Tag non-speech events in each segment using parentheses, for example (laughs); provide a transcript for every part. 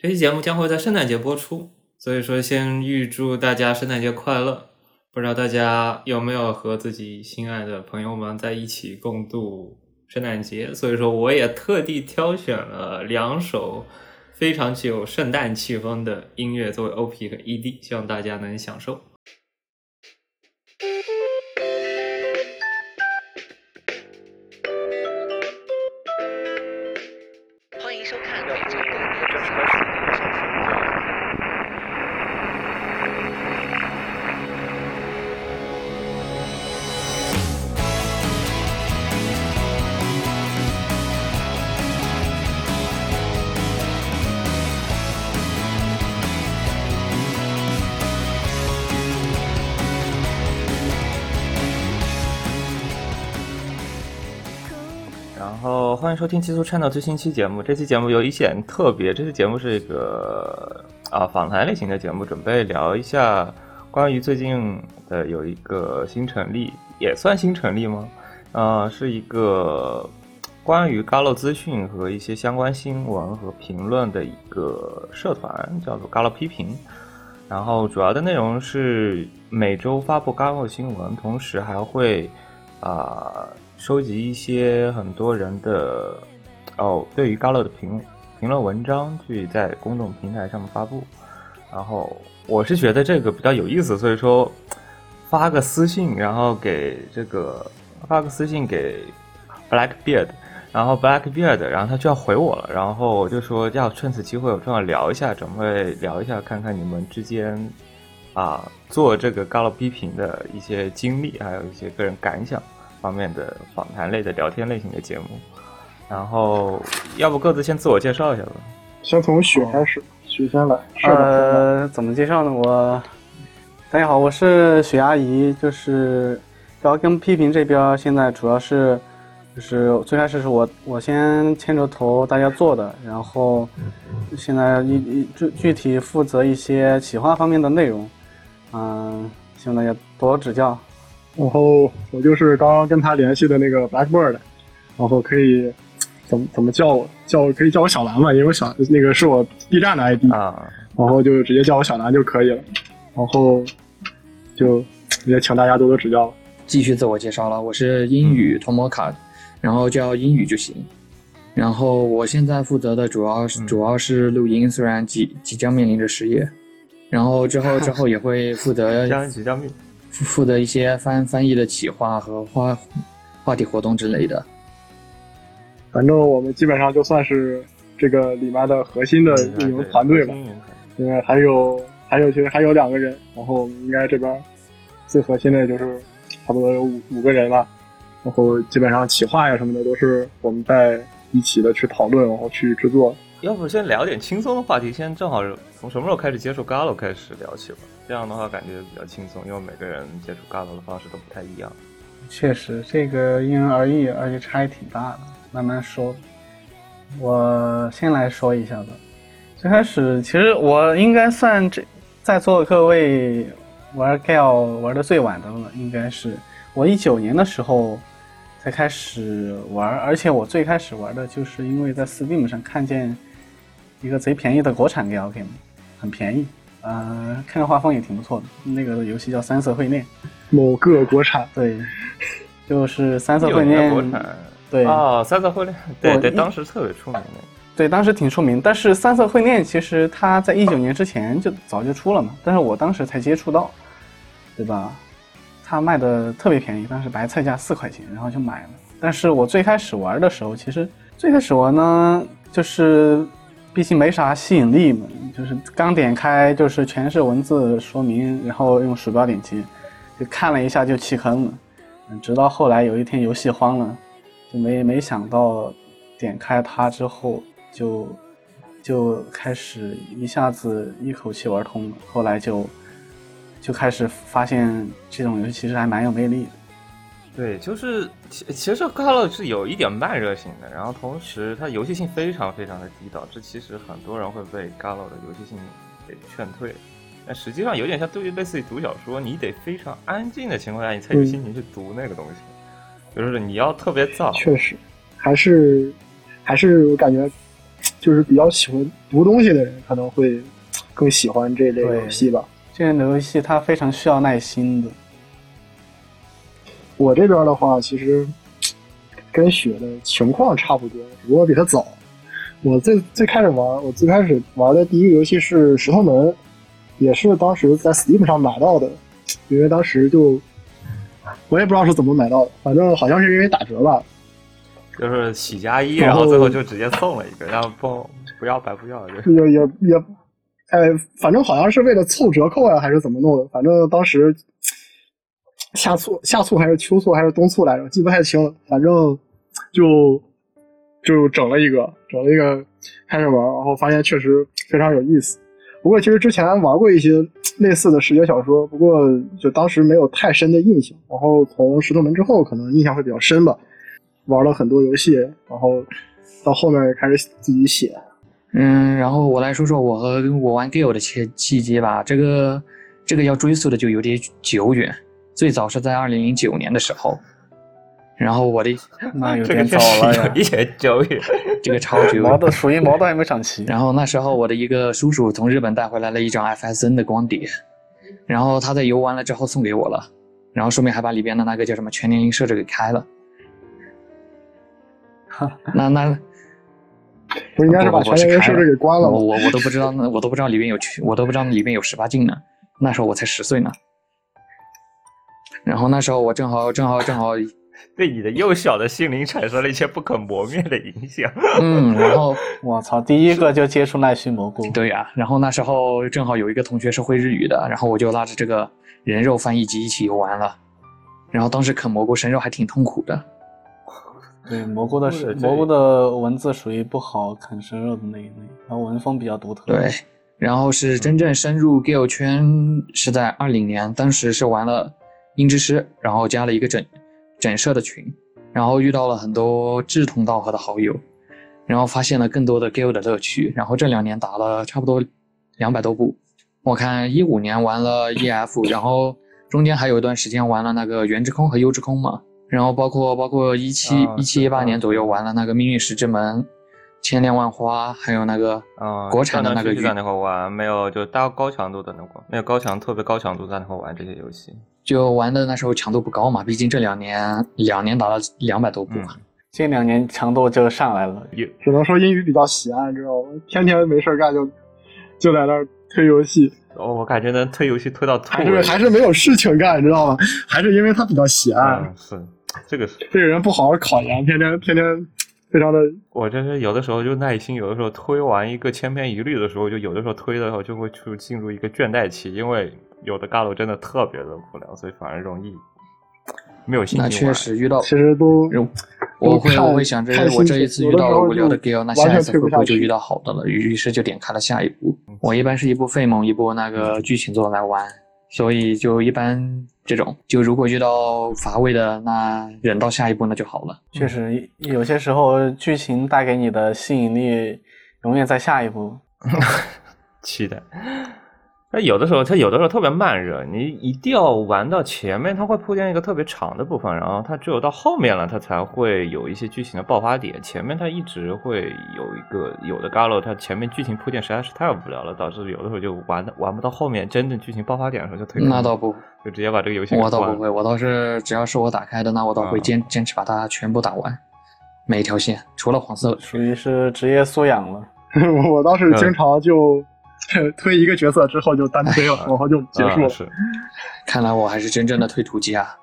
这期节目将会在圣诞节播出，所以说先预祝大家圣诞节快乐。不知道大家有没有和自己心爱的朋友们在一起共度圣诞节？所以说我也特地挑选了两首非常具有圣诞气氛的音乐作为 OP 和 ED，希望大家能享受。收听极速 channel 最新期节目。这期节目有一点特别，这期节目是一个啊访谈类型的节目，准备聊一下关于最近的有一个新成立，也算新成立吗？呃，是一个关于 Galo 资讯和一些相关新闻和评论的一个社团，叫做 Galo 批评。然后主要的内容是每周发布 Galo 新闻，同时还会啊。收集一些很多人的哦，对于 Galo 的评评论文章，去在公众平台上面发布。然后我是觉得这个比较有意思，所以说发个私信，然后给这个发个私信给 Blackbeard，然后 Blackbeard，然后他就要回我了。然后我就说要趁此机会，我正好聊一下，准备聊一下，看看你们之间啊做这个 Galo 批评的一些经历，还有一些个人感想。方面的访谈类的聊天类型的节目，然后要不各自先自我介绍一下吧。先从雪开始，雪先来。呃，怎么介绍呢？我大家好，我是雪阿姨，就是主要跟批评这边现在主要是就是最开始是我我先牵着头大家做的，然后现在一一具具体负责一些企划方面的内容，嗯，希望大家多指教。然后我就是刚刚跟他联系的那个 Blackbird，然后可以怎么怎么叫我叫可以叫我小蓝嘛，因为小那个是我 B 站的 ID 啊，然后就直接叫我小蓝就可以了。然后就也请大家多多指教。继续自我介绍了，我是英语托摩卡，然后叫英语就行。然后我现在负责的主要是主要是录音，虽然即即将面临着失业，然后之后 (laughs) 之后也会负责即将面。负责一些翻翻译的企划和话话题活动之类的。反正我们基本上就算是这个里面的核心的运营团队吧，因为还有还有其实还有两个人，然后应该这边最核心的就是差不多有五五个人吧，然后基本上企划呀什么的都是我们在一起的去讨论，然后去制作。要不先聊点轻松的话题，先正好从什么时候开始接触 Galo 开始聊起吧。这样的话感觉比较轻松，因为每个人接触 Galo 的方式都不太一样。确实，这个因人而异，而且差异挺大的。慢慢说，我先来说一下吧。最开始，其实我应该算这在座的各位玩 Galo 玩的最晚的了，应该是我一九年的时候。才开始玩，而且我最开始玩的就是因为在 Steam 上看见一个贼便宜的国产 Gal Game，很便宜，呃，看着画风也挺不错的。那个游戏叫《三色会恋》，某个国产，对，就是《三色会恋》。对啊，《三色会恋》对对，当时特别出名的。对，当时挺出名。但是《三色会恋》其实它在一九年之前就早就出了嘛，但是我当时才接触到，对吧？它卖的特别便宜，当时白菜价四块钱，然后就买了。但是我最开始玩的时候，其实最开始玩呢，就是毕竟没啥吸引力嘛，就是刚点开就是全是文字说明，然后用鼠标点击，就看了一下就弃坑了。直到后来有一天游戏荒了，就没没想到点开它之后就就开始一下子一口气玩通了，后来就。就开始发现这种游戏其实还蛮有魅力的。对，就是其其实 Galo 是有一点慢热型的，然后同时它游戏性非常非常的低，导致其实很多人会被 Galo 的游戏性给劝退。但实际上有点像对于类似于读小说，你得非常安静的情况下，你才有心情去读那个东西。就是你要特别燥。确实，还是还是我感觉就是比较喜欢读东西的人，可能会更喜欢这类游戏吧。这类游戏它非常需要耐心的。我这边的话，其实跟雪的情况差不多，只不过比他早。我最最开始玩，我最开始玩的第一个游戏是《石头门》，也是当时在 Steam 上买到的，因为当时就我也不知道是怎么买到的，反正好像是因为打折吧。就是喜加一，然后最后就直接送了一个，然后不不要白不要，就也也也，哎，反正好像是为了凑折扣呀，还是怎么弄的？反正当时夏促夏促还是秋促还是冬促来着，记不太清了。反正就就整了一个，整了一个开始玩，然后发现确实非常有意思。不过其实之前玩过一些类似的视觉小说，不过就当时没有太深的印象。然后从石头门之后，可能印象会比较深吧。玩了很多游戏，然后到后面开始自己写。嗯，然后我来说说我和我玩 Gale 的契契机吧。这个这个要追溯的就有点久远，最早是在二零零九年的时候。然后我的那有点早了呀，一点久远，这个超久。毛的属于毛都还没长齐。然后那时候我的一个叔叔从日本带回来了一张 FSN 的光碟，然后他在游完了之后送给我了，然后顺便还把里边的那个叫什么全年龄设置给开了。(laughs) 那那不应该是把全年龄设置给关了我我我都不知道，那我都不知道里面有我都不知道里面有十八禁呢。那时候我才十岁呢。然后那时候我正好正好正好 (laughs) 对你的幼小的心灵产生了一些不可磨灭的影响。嗯，然后 (laughs) 我操，第一个就接触奈须蘑菇。对呀，然后那时候正好有一个同学是会日语的，然后我就拉着这个人肉翻译机一起游玩了。然后当时啃蘑菇生肉还挺痛苦的。对蘑菇的是蘑菇的文字属于不好啃生肉的那一类，然后文风比较独特。对，然后是真正深入 Gale 圈是在二零年，当时是玩了音之师，然后加了一个整整社的群，然后遇到了很多志同道合的好友，然后发现了更多的 Gale 的乐趣。然后这两年打了差不多两百多部，我看一五年玩了 EF，然后中间还有一段时间玩了那个原之空和幽之空嘛。然后包括包括一七一七一八年左右玩了那个命运石之门，千变万花，还有那个嗯国产的那个在那块玩，没有就大高强度的那块，没有高强特别高强度在那块玩这些游戏，就玩的那时候强度不高嘛，毕竟这两年两年打了两百多部嘛，这两年强度就上来了，只能说英语比较喜爱，知道吗？天天没事干就就在那儿推游戏，哦，我感觉能推游戏推到还是还是没有事情干，知道吗？还是因为他比较喜爱，是。这个是这个人不好好考研，天天天天非常的。我真是有的时候就耐心，有的时候推完一个千篇一律的时候，就有的时候推的时候就会去进入一个倦怠期，因为有的嘎鲁真的特别的无聊，所以反而容易没有心情。那确实遇到，其实都我会我会想着我这一次遇到了无聊的 g a l 那下一次会不会就遇到好的了？于是就点开了下一步。我一般是一部费蒙，一部那个剧情作来玩。所以就一般这种，就如果遇到乏味的，那忍到下一步那就好了。确实，有些时候剧情带给你的吸引力，永远在下一步。(laughs) 期待。那有的时候，它有的时候特别慢热，你一定要玩到前面，它会铺垫一个特别长的部分，然后它只有到后面了，它才会有一些剧情的爆发点。前面它一直会有一个有的 Galo，它前面剧情铺垫实在是太无聊了，导致有的时候就玩玩不到后面真正剧情爆发点的时候就退。那倒不，就直接把这个游戏。我倒不会，我倒是只要是我打开的，那我倒会坚坚持把它全部打完，每一条线，除了黄色。属于是职业素养了。(laughs) 我倒是经常就。(laughs) 推一个角色之后就单推了，然后就结束了。是，看来我还是真正的推图机啊！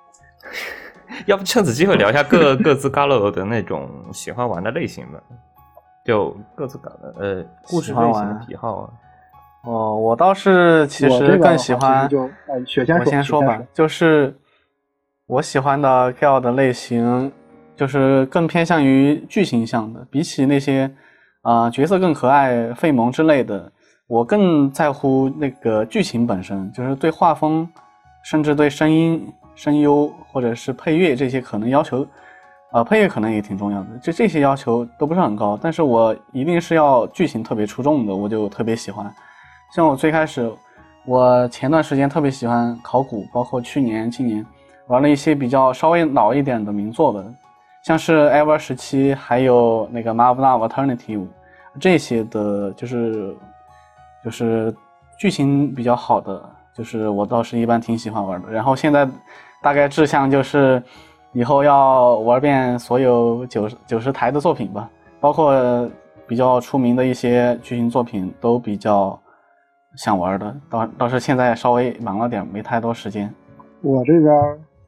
(laughs) 要不趁此机会聊一下各各自 Galo 的那种喜欢玩的类型吧？就各自搞的呃故事类型的癖好啊。哦，我倒是其实更喜欢。就我先说吧，就是我喜欢的 Galo 的类型，就是更偏向于剧情向的，比起那些啊角色更可爱、费萌之类的。我更在乎那个剧情本身，就是对画风，甚至对声音、声优或者是配乐这些可能要求，呃，配乐可能也挺重要的。就这些要求都不是很高，但是我一定是要剧情特别出众的，我就特别喜欢。像我最开始，我前段时间特别喜欢考古，包括去年、今年玩了一些比较稍微老一点的名作的，像是《Ever 十七》，还有那个《Marvel Alternative》。这些的，就是就是剧情比较好的，就是我倒是一般挺喜欢玩的。然后现在大概志向就是以后要玩遍所有九十九十台的作品吧，包括比较出名的一些剧情作品都比较想玩的。倒倒是现在稍微忙了点，没太多时间。我这边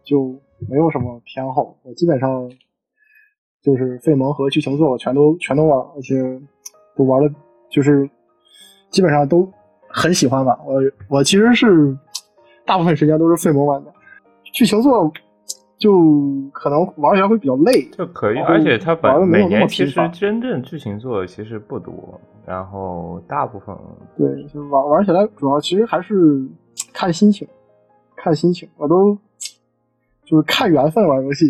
就没有什么偏好，我基本上。就是费蒙和剧情作我全都全都玩，而且都玩的，就是基本上都很喜欢吧。我我其实是大部分时间都是费蒙玩的，剧情作就可能玩起来会比较累。就可以，而且它本每年其实真正剧情作其实不多，然后大部分对，就玩玩起来主要其实还是看心情，看心情。我都就是看缘分玩游戏。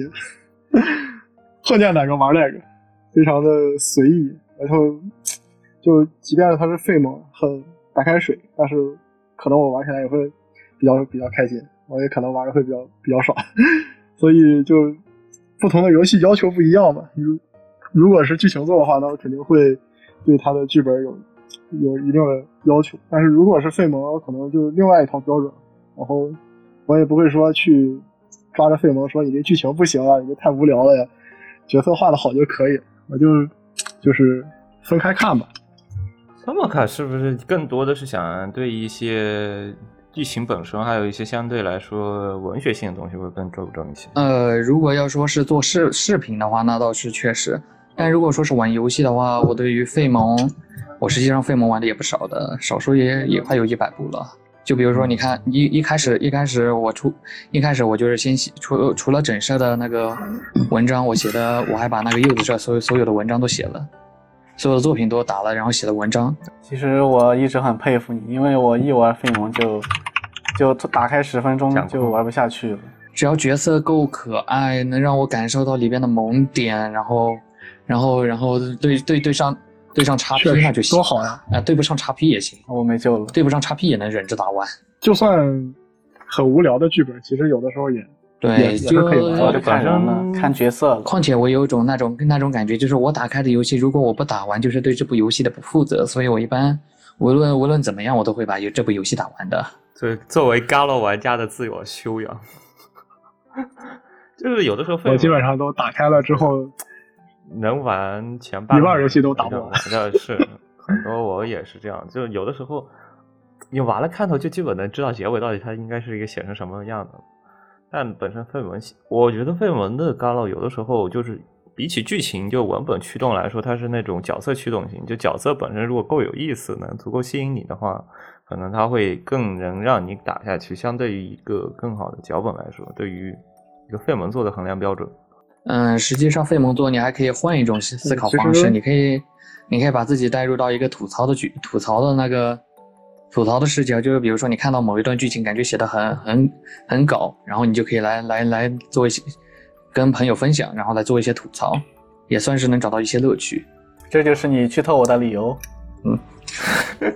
(laughs) 碰见哪个玩哪个，非常的随意。然后就即便它是费蒙很白开水，但是可能我玩起来也会比较比较开心，我也可能玩的会比较比较爽。(laughs) 所以就不同的游戏要求不一样嘛。如如果是剧情作的话，那我肯定会对它的剧本有有一定的要求。但是如果是费蒙，可能就另外一套标准。然后我也不会说去抓着费蒙说你这剧情不行啊，你这太无聊了呀。角色画的好就可以，我就就是分开看吧。这么看是不是更多的是想对一些剧情本身，还有一些相对来说文学性的东西会更注重一些？呃，如果要说是做视视频的话，那倒是确实。但如果说是玩游戏的话，我对于费蒙，我实际上费蒙玩的也不少的，少说也也快有一百部了。就比如说，你看一一开始一开始我出一开始我就是先写除除了整社的那个文章，我写的我还把那个柚子社所有所有的文章都写了，所有的作品都打了，然后写的文章。其实我一直很佩服你，因为我一玩费蒙就就打开十分钟就玩不下去了。只要角色够可爱，能让我感受到里边的萌点，然后然后然后对对对上。对上叉 P 那就行，多好呀！啊，对不上叉 P 也行，我没救了。对不上叉 P 也能忍着打完。就算很无聊的剧本，其实有的时候也对，就可以玩。看人了，看角色。况且我有一种那种跟那种感觉，就是我打开的游戏，如果我不打完，就是对这部游戏的不负责。所以我一般无论无论怎么样，我都会把这部游戏打完的。对，作为 Galo 玩家的自我修养，(laughs) 就是有的时候我基本上都打开了之后。能玩前半一半游戏都打不完，(laughs) 是很多我也是这样，就有的时候你玩了看头，就基本能知道结尾到底它应该是一个写成什么样的。但本身费文，我觉得费文的《Galo》有的时候就是比起剧情就文本驱动来说，它是那种角色驱动型。就角色本身如果够有意思，能足够吸引你的话，可能它会更能让你打下去。相对于一个更好的脚本来说，对于一个费蒙做的衡量标准。嗯，实际上费蒙做你还可以换一种思考方式，你可以，你可以把自己带入到一个吐槽的剧，吐槽的那个吐槽的视角，就是比如说你看到某一段剧情，感觉写的很很很搞，然后你就可以来来来做一些跟朋友分享，然后来做一些吐槽，也算是能找到一些乐趣。这就是你剧透我的理由。嗯，(laughs)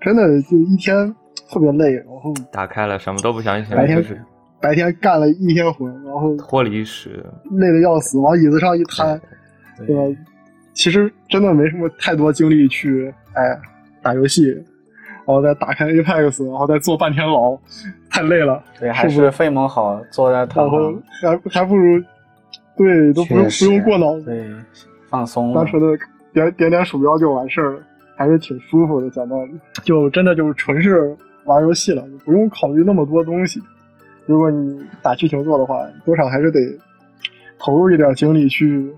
真的就一天特别累，然后打开了什么都不想想，就是。白天干了一天活，然后脱离时累的要死，往椅子上一瘫，对吧？其实真的没什么太多精力去哎打游戏，然后再打开 Apex，然后再坐半天牢，太累了。对，还是费蒙好，坐在然后还还不如对都不用不用过脑子，对，放松，单纯的点点点鼠标就完事儿了，还是挺舒服的，在那里就真的就是纯是玩游戏了，不用考虑那么多东西。如果你打剧情做的话，多少还是得投入一点精力去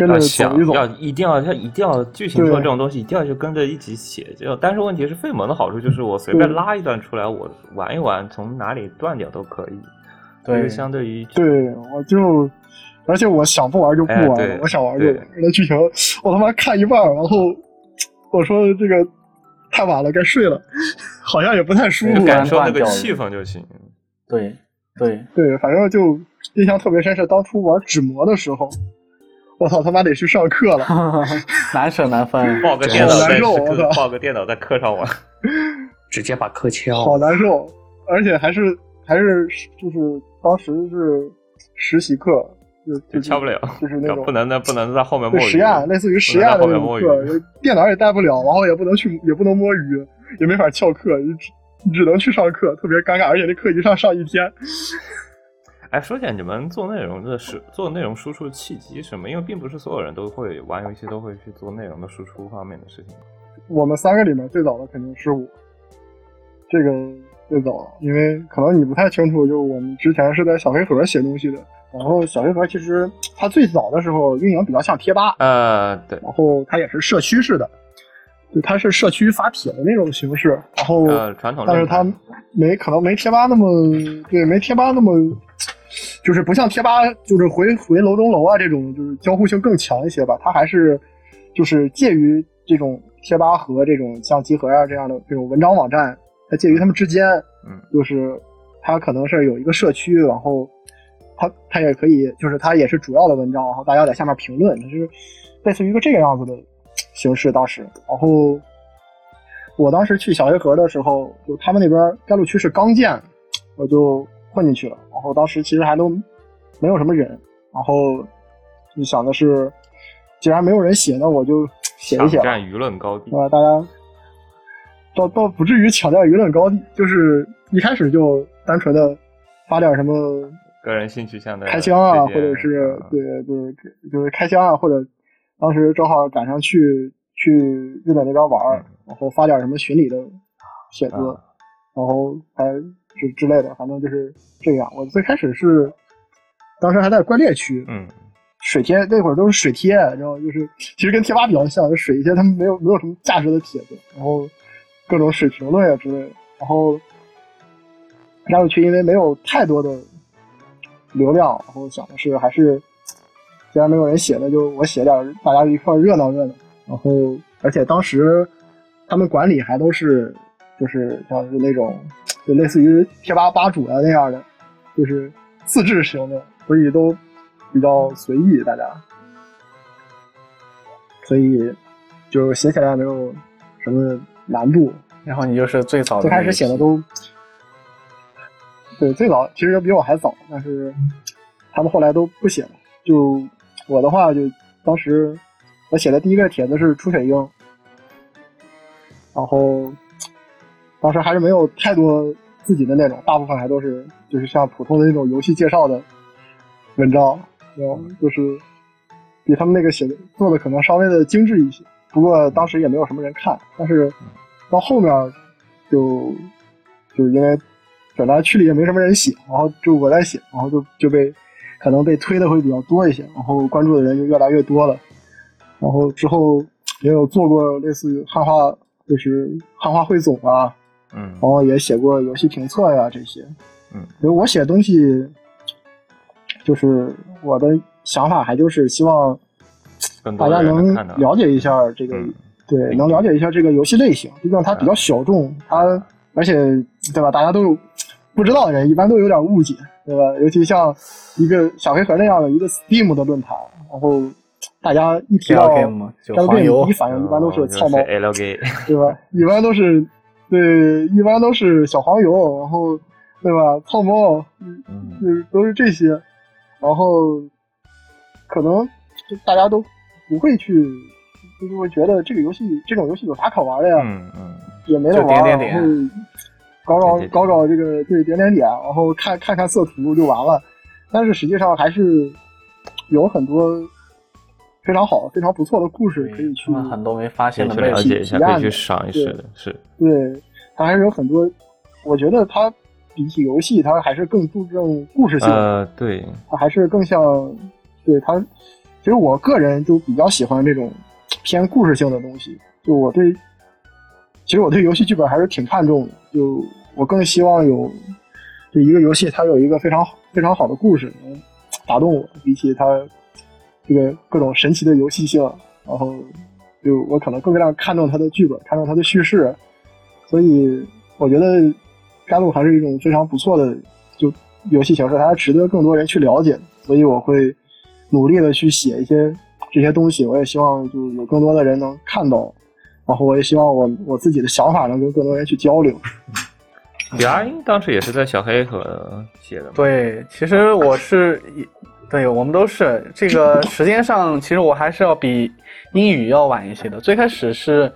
跟着走一走。要一定要，他一定要剧情说这种东西，一定要就跟着一起写。就但是问题是，费蒙的好处就是我随便拉一段出来，我玩一玩，从哪里断掉都可以。对，相对于对，我就而且我想不玩就不玩，我想玩就玩。那剧情我他妈看一半，然后我说这个太晚了，该睡了，好像也不太舒服，感受那个气氛就行。对，对对，反正就印象特别深，是当初玩纸模的时候，我操他妈得去上课了，(laughs) 难舍难分，抱个电脑在抱个电脑在课上玩，(laughs) 直接把课敲，好难受，而且还是还是就是当时是实习课，就敲不了，就是那种不能在不能在后面摸鱼实验，类似于实验的那种课，电脑也带不了，然后也不能去，也不能摸鱼，也没法翘课，只只能去上课，特别尴尬，而且那课一上上一天。哎，说起来，你们做内容的是做内容输出的契机什么？因为并不是所有人都会玩游戏，都会去做内容的输出方面的事情。我们三个里面最早的肯定是我，这个最早，因为可能你不太清楚，就我们之前是在小黑盒写东西的。然后小黑盒其实它最早的时候运营比较像贴吧，呃，对。然后它也是社区式的，就它是社区发帖的那种形式。然后，呃传统，但是它没可能没贴吧那么对，没贴吧那么。就是不像贴吧，就是回回楼中楼啊这种，就是交互性更强一些吧。它还是就是介于这种贴吧和这种像集合啊这样的这种文章网站，它介于他们之间。嗯，就是它可能是有一个社区，然后它它也可以，就是它也是主要的文章，然后大家在下面评论，就是类似于一个这个样子的形式。当时，然后我当时去小黑盒的时候，就他们那边甘露区是刚建，我就。混进去了，然后当时其实还都没有什么人，然后就想的是，既然没有人写，那我就写一写。抢占舆论高地啊！大家倒倒不至于抢占舆论高地，就是一开始就单纯的发点什么个人兴趣向的开箱啊，或者是对对，就是开箱啊，或者当时正好赶上去去日本那边玩，然后发点什么巡礼的帖子，然后还。之之类的，反正就是这样。我最开始是，当时还在怪猎区，嗯，水贴那会儿都是水贴，然后就是其实跟贴吧比较像，就水一些他们没有没有什么价值的帖子，然后各种水评论啊之类的。然后加入区因为没有太多的流量，然后想的是还是既然没有人写，那就我写点，大家一块热闹热闹。然后而且当时他们管理还都是就是像是那种。就类似于贴吧吧主啊那样的，就是自制型的，所以都比较随意，大家，所以就写起来没有什么难度。然后你就是最早最开始写的都，对，最早其实比我还早，但是他们后来都不写了。就我的话，就当时我写的第一个帖子是出水英，然后。当时还是没有太多自己的那种，大部分还都是就是像普通的那种游戏介绍的文章，然后就是比他们那个写的做的可能稍微的精致一些。不过当时也没有什么人看，但是到后面就就因为转达区里也没什么人写，然后就我在写，然后就就被可能被推的会比较多一些，然后关注的人就越来越多了。然后之后也有做过类似于汉化，就是汉化汇总啊。嗯，然后也写过游戏评测呀这些，嗯，因为我写东西，就是我的想法还就是希望大家能了解一下这个，对，能了解一下这个游戏类型，毕竟它比较小众，它而且对吧，大家都有不知道的人一般都有点误解，对吧？尤其像一个小黑盒那样的一个 Steam 的论坛，然后大家一提到 Game，第一反应一般都是操猫，(laughs) 对吧？一般都是。对，一般都是小黄油，然后，对吧？泡沫，嗯，都是这些，然后，可能就大家都不会去，就是会觉得这个游戏这种游戏有啥可玩的呀？嗯嗯，也没得玩，然后搞搞搞搞这个对点点点，然后看看看色图就完了。但是实际上还是有很多。非常好，非常不错的故事可以去很多没发现的了解一下，可以去赏一试的。是，对，它还是有很多。我觉得它比起游戏，它还是更注重故事性。呃，对，它还是更像，对它。其实我个人就比较喜欢这种偏故事性的东西。就我对，其实我对游戏剧本还是挺看重的。就我更希望有，就一个游戏它有一个非常好非常好的故事能打动我，比起它。这个各种神奇的游戏性，然后就我可能更加看重它的剧本，看重它的叙事，所以我觉得《甘露》还是一种非常不错的就游戏形式，它值得更多人去了解，所以我会努力的去写一些这些东西，我也希望就有更多的人能看到，然后我也希望我我自己的想法能跟更多人去交流。李阿英当时也是在小黑盒写的，对，其实我是对我们都是这个 (laughs) 时间上，其实我还是要比英语要晚一些的。最开始是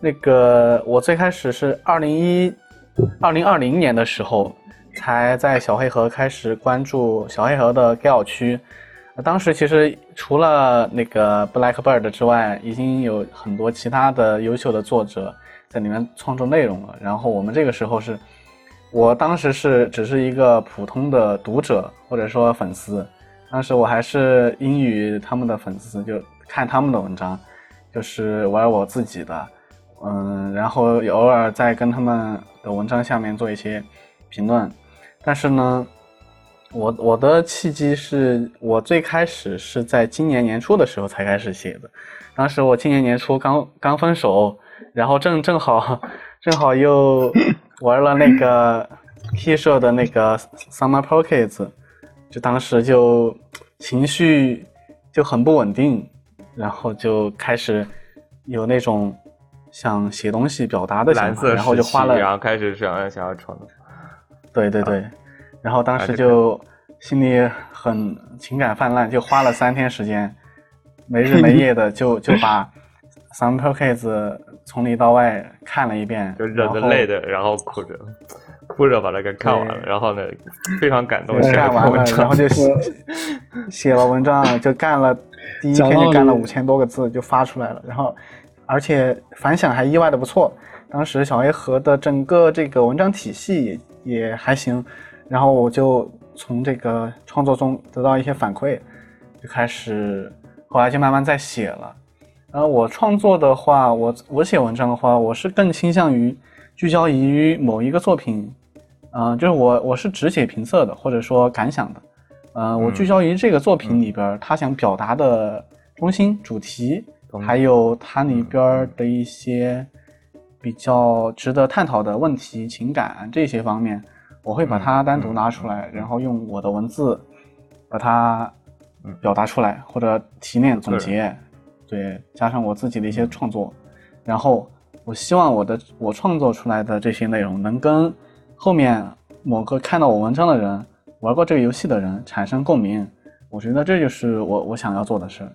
那个，我最开始是二零一二零二零年的时候，才在小黑盒开始关注小黑盒的 Gal 区。当时其实除了那个 Blackbird 之外，已经有很多其他的优秀的作者在里面创作内容了。然后我们这个时候是，我当时是只是一个普通的读者或者说粉丝。当时我还是英语他们的粉丝，就看他们的文章，就是玩我自己的，嗯，然后偶尔在跟他们的文章下面做一些评论。但是呢，我我的契机是我最开始是在今年年初的时候才开始写的。当时我今年年初刚刚分手，然后正正好正好又玩了那个 K 社的那个 Summer Pockets。就当时就情绪就很不稳定，然后就开始有那种想写东西表达的想法，然后就花了，然后开始想要想要创作，对对对，然后当时就心里很情感泛滥，就花了三天时间，没日没夜的就 (laughs) 就把《Some p e r k s 从里到外看了一遍，就忍着泪的，然后哭着。哭着把它给看完了，然后呢，非常感动，干完了，然后就写 (laughs) 写了文章，就干了第一天就干了五千多个字，就发出来了。然后，而且反响还意外的不错。当时小黑盒的整个这个文章体系也还行，然后我就从这个创作中得到一些反馈，就开始后来就慢慢在写了。然后我创作的话，我我写文章的话，我是更倾向于。聚焦于某一个作品，嗯，就是我我是只写评测的，或者说感想的，嗯，我聚焦于这个作品里边他想表达的中心主题，还有它里边的一些比较值得探讨的问题、情感这些方面，我会把它单独拿出来，然后用我的文字把它表达出来，或者提炼总结，对，加上我自己的一些创作，然后。我希望我的我创作出来的这些内容能跟后面某个看到我文章的人、玩过这个游戏的人产生共鸣。我觉得这就是我我想要做的事，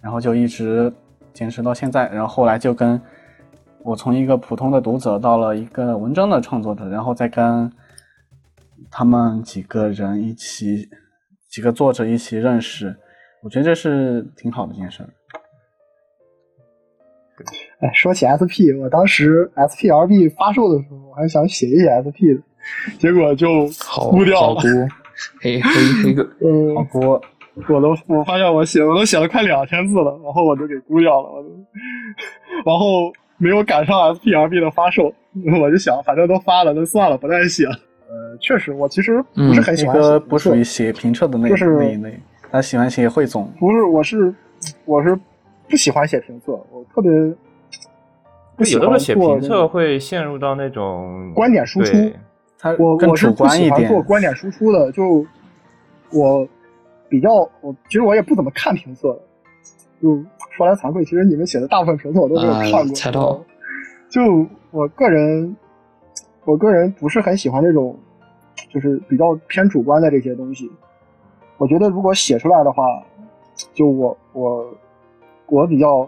然后就一直坚持到现在。然后后来就跟我从一个普通的读者到了一个文章的创作者，然后再跟他们几个人一起几个作者一起认识，我觉得这是挺好的一件事。哎，说起 SP，我当时 SPLB 发售的时候，我还想写一写 SP 的，(laughs) 结果就估掉了。(laughs) 黑黑黑个，嗯，好估。我都我发现我写我都写了快两千字了，然后我就给估掉了，我就，然后没有赶上 SPRB 的发售，我就想反正都发了，那算了，不再写了。呃，确实，我其实不是很喜欢。个不属于写评测的那那一类，他喜欢写汇总。不是，我是我是。不喜欢写评测，我特别不喜欢写评测，会陷入到那种观点输出。我我是不喜欢做观点输出的，就我比较我其实我也不怎么看评测的，就说来惭愧，其实你们写的大部分评测我都没有看过。猜到。就我个人，我个人不是很喜欢这种，就是比较偏主观的这些东西。我觉得如果写出来的话，就我我。我比较，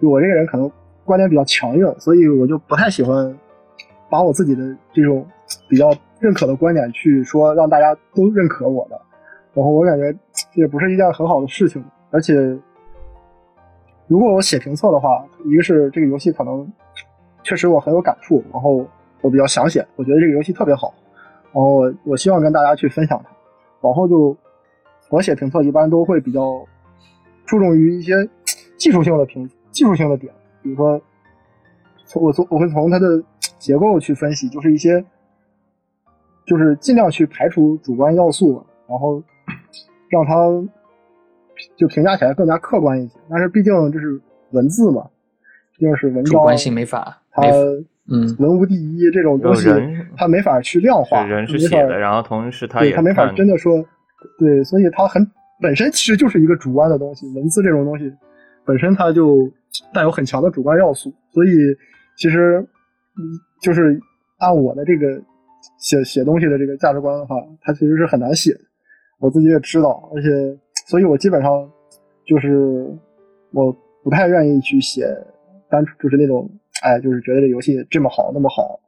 我这个人可能观点比较强硬，所以我就不太喜欢把我自己的这种比较认可的观点去说让大家都认可我的。然后我感觉这也不是一件很好的事情。而且，如果我写评测的话，一个是这个游戏可能确实我很有感触，然后我比较想写，我觉得这个游戏特别好，然后我希望跟大家去分享它。然后就我写评测一般都会比较注重于一些。技术性的评技术性的点，比如说，从我从我会从它的结构去分析，就是一些，就是尽量去排除主观要素，然后让它就评价起来更加客观一些。但是毕竟这是文字嘛，毕竟是文章，主观性没法，它嗯文无第一这种东西，它没法去量化，人是写的，然后同时它也它没法真的说，对，所以它很本身其实就是一个主观的东西，文字这种东西。本身它就带有很强的主观要素，所以其实，嗯，就是按我的这个写写东西的这个价值观的话，它其实是很难写的。我自己也知道，而且所以我基本上就是我不太愿意去写单纯就是那种哎，就是觉得这游戏这么好那么好，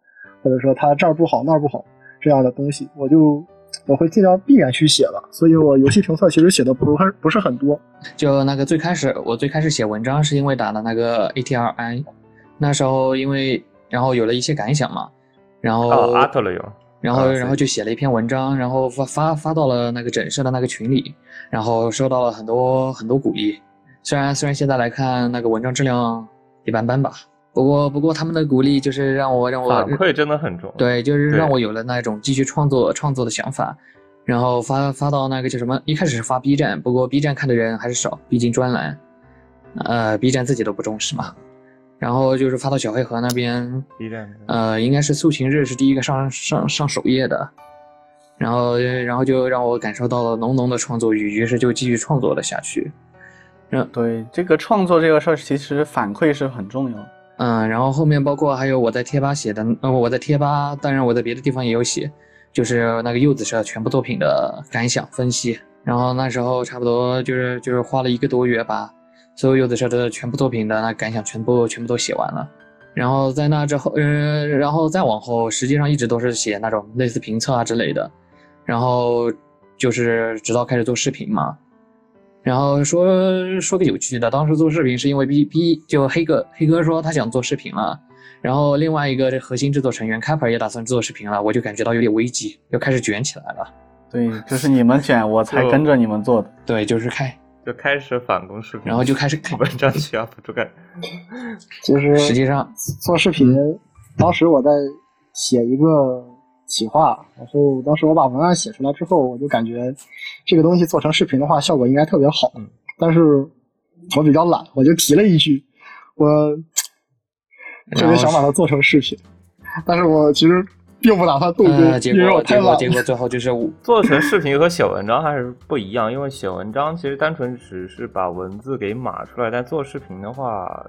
或者说它这儿不好那儿不好这样的东西，我就我会尽量避免去写了。所以我游戏评测其实写的不是不是很多。(laughs) 就那个最开始我最开始写文章是因为打了那个 ATRI，那时候因为然后有了一些感想嘛，然后阿特了有。然后，然后就写了一篇文章，然后发发发到了那个整社的那个群里，然后收到了很多很多鼓励。虽然虽然现在来看那个文章质量一般般吧，不过不过他们的鼓励就是让我让我反馈真的很重。对，就是让我有了那种继续创作创作的想法。然后发发到那个叫什么？一开始是发 B 站，不过 B 站看的人还是少，毕竟专栏，呃，B 站自己都不重视嘛。然后就是发到小黑盒那边，呃，应该是素琴日是第一个上上上首页的，然后然后就让我感受到了浓浓的创作欲，于是就继续创作了下去。嗯，对，这个创作这个事儿其实反馈是很重要。嗯，然后后面包括还有我在贴吧写的，呃，我在贴吧，当然我在别的地方也有写，就是那个柚子社全部作品的感想分析。然后那时候差不多就是就是花了一个多月吧。所有柚子社的全部作品的那感想全部全部都写完了，然后在那之后，嗯，然后再往后，实际上一直都是写那种类似评测啊之类的，然后就是直到开始做视频嘛。然后说说个有趣的，当时做视频是因为 B B 就黑哥黑哥说他想做视频了，然后另外一个这核心制作成员 Kapper 也打算做视频了，我就感觉到有点危机，又开始卷起来了。对，就是你们卷，我才跟着你们做的。对，就是开。就开始反攻视频，然后就开始 (laughs) 文章去 UP 主干。其实实际上做视频，当时我在写一个企划，然后当时我把文案写出来之后，我就感觉这个东西做成视频的话，效果应该特别好。但是我比较懒，我就提了一句，我特别想把它做成视频，但是我其实。并不打算动工，结果结果结果 (laughs) 最后就是做成视频和写文章还是不一样，因为写文章其实单纯只是把文字给码出来，但做视频的话，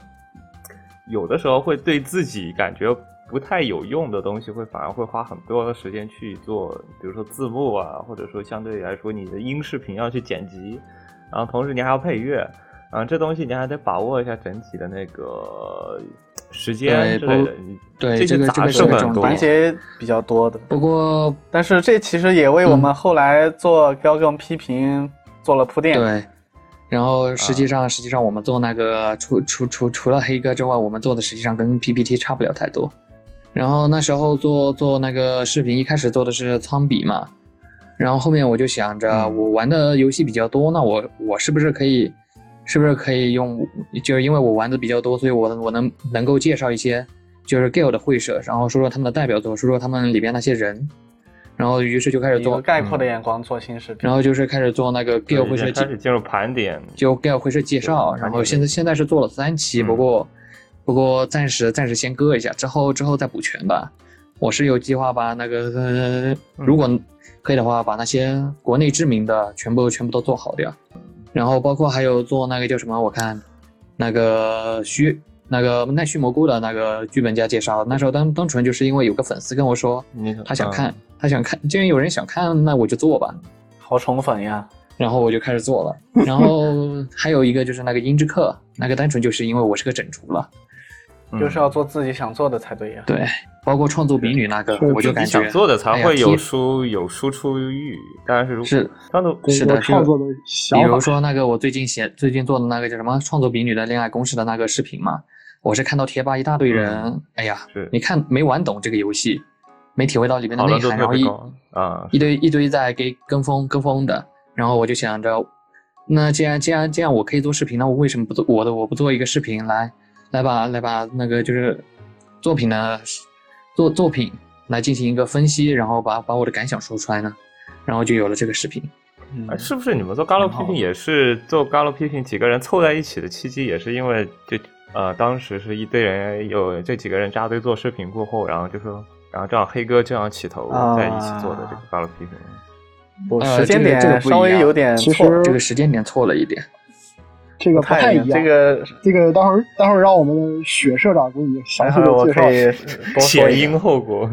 有的时候会对自己感觉不太有用的东西，会反而会花很多的时间去做，比如说字幕啊，或者说相对来说你的音视频要去剪辑，然后同时你还要配乐。啊，这东西你还得把握一下整体的那个时间之类的，对这个这个是环节比较多的。不过，但是这其实也为我们后来做标更批评做了铺垫。对，然后实际上实际上我们做那个除除除除了黑哥之外，我们做的实际上跟 PPT 差不了太多。然后那时候做做那个视频，一开始做的是仓比嘛，然后后面我就想着，我玩的游戏比较多，那我我是不是可以？是不是可以用？就是因为我玩的比较多，所以我我能能够介绍一些，就是 Gale 的会社，然后说说他们的代表作，说说他们里边那些人，然后于是就开始做概括的眼光做新视频，然后就是开始做那个 Gale 会社开始进入盘点，就 Gale 会社介绍，然后现在现在是做了三期，不过不过暂时暂时先搁一下，之后之后再补全吧。我是有计划把那个如果可以的话，把那些国内知名的全部全部都做好掉。然后包括还有做那个叫什么？我看，那个虚那个奈须蘑菇的那个剧本家介绍，那时候单单纯就是因为有个粉丝跟我说，他想看，他想看，既然有人想看，那我就做吧。好宠粉呀！然后我就开始做了。然后还有一个就是那个音之客，那个单纯就是因为我是个整厨了。就是要做自己想做的才对呀。对，包括创作比女那个，我就感觉想做的才会有输有输出欲。当然是如是创作是的创作的想。比如说那个我最近写最近做的那个叫什么创作比女的恋爱公式的那个视频嘛，我是看到贴吧一大堆人，哎呀，你看没玩懂这个游戏，没体会到里面的内涵，然后一啊一堆一堆在给跟风跟风的，然后我就想着，那既然既然这样我可以做视频，那我为什么不做我的我不做一个视频来？来把来把那个就是作品呢作作品来进行一个分析，然后把把我的感想说出来呢，然后就有了这个视频。嗯，是不是你们做高楼批评也是做高楼批评几个人凑在一起的契机，也是因为这呃当时是一堆人有这几个人扎堆做视频过后，然后就说，然后正好黑哥这样起头在一起做的这个高楼批评。我时间点稍微有点错，这个时间点错了一点。这个不太一样，这个这个待会儿待会儿让我们的雪社长给你详细的介绍前 (laughs) 因后果。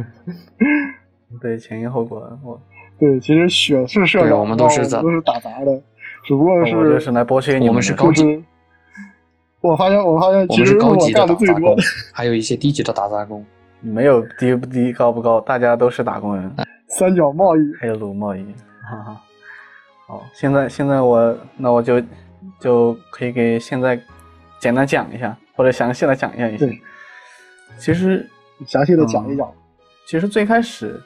(laughs) 对前因后果，我对其实雪是社长，我们都是都是打杂的，只不过是是来剥削你们是高级。我发现，我发现，其实我干的最多的，(laughs) 还有一些低级的打杂工。没有低不低，高不高，大家都是打工人。三角贸易，黑奴贸易。哈哈。好，现在现在我那我就就可以给现在简单讲一下，或者详细的讲一下一些。其实详细的讲一讲。其实最开始，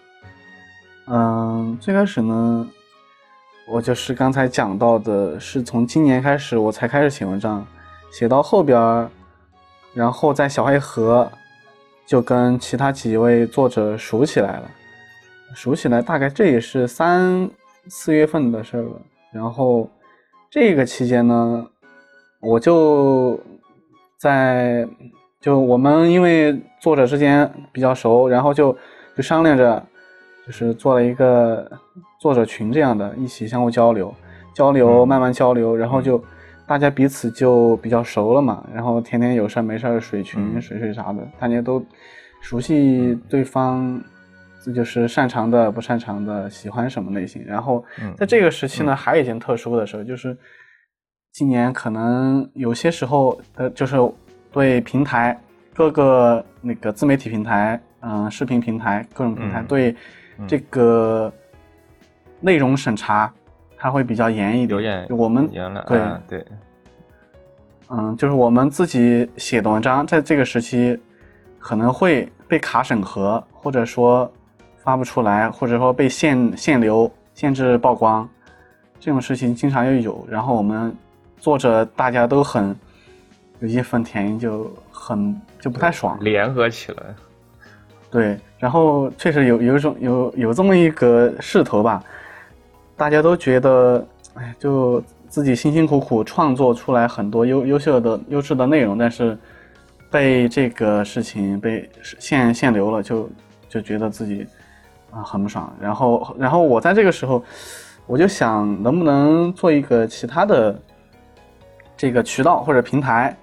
嗯，最开始呢，我就是刚才讲到的，是从今年开始我才开始写文章，写到后边，然后在小黑盒就跟其他几位作者熟起来了，熟起来大概这也是三四月份的事了。然后这个期间呢，我就在就我们因为作者之间比较熟，然后就就商量着，就是做了一个作者群这样的，一起相互交流交流，慢慢交流，然后就大家彼此就比较熟了嘛。然后天天有事没事水群水水啥的，大家都熟悉对方。这就是擅长的、不擅长的、喜欢什么类型。然后在这个时期呢，还有一件特殊的事，就是今年可能有些时候，呃，就是对平台各个那个自媒体平台，嗯，视频平台各种平台对这个内容审查，它会比较严一点。我们对对，嗯，就是我们自己写的文章，在这个时期可能会被卡审核，或者说。发不出来，或者说被限限流、限制曝光，这种事情经常又有。然后我们作者大家都很有义愤填膺，就很就不太爽。联合起来，对，然后确实有有一种有有这么一个势头吧，大家都觉得，哎，就自己辛辛苦苦创作出来很多优优秀的优质的内容，但是被这个事情被限限流了，就就觉得自己。啊，很不爽。然后，然后我在这个时候，我就想，能不能做一个其他的这个渠道或者平台，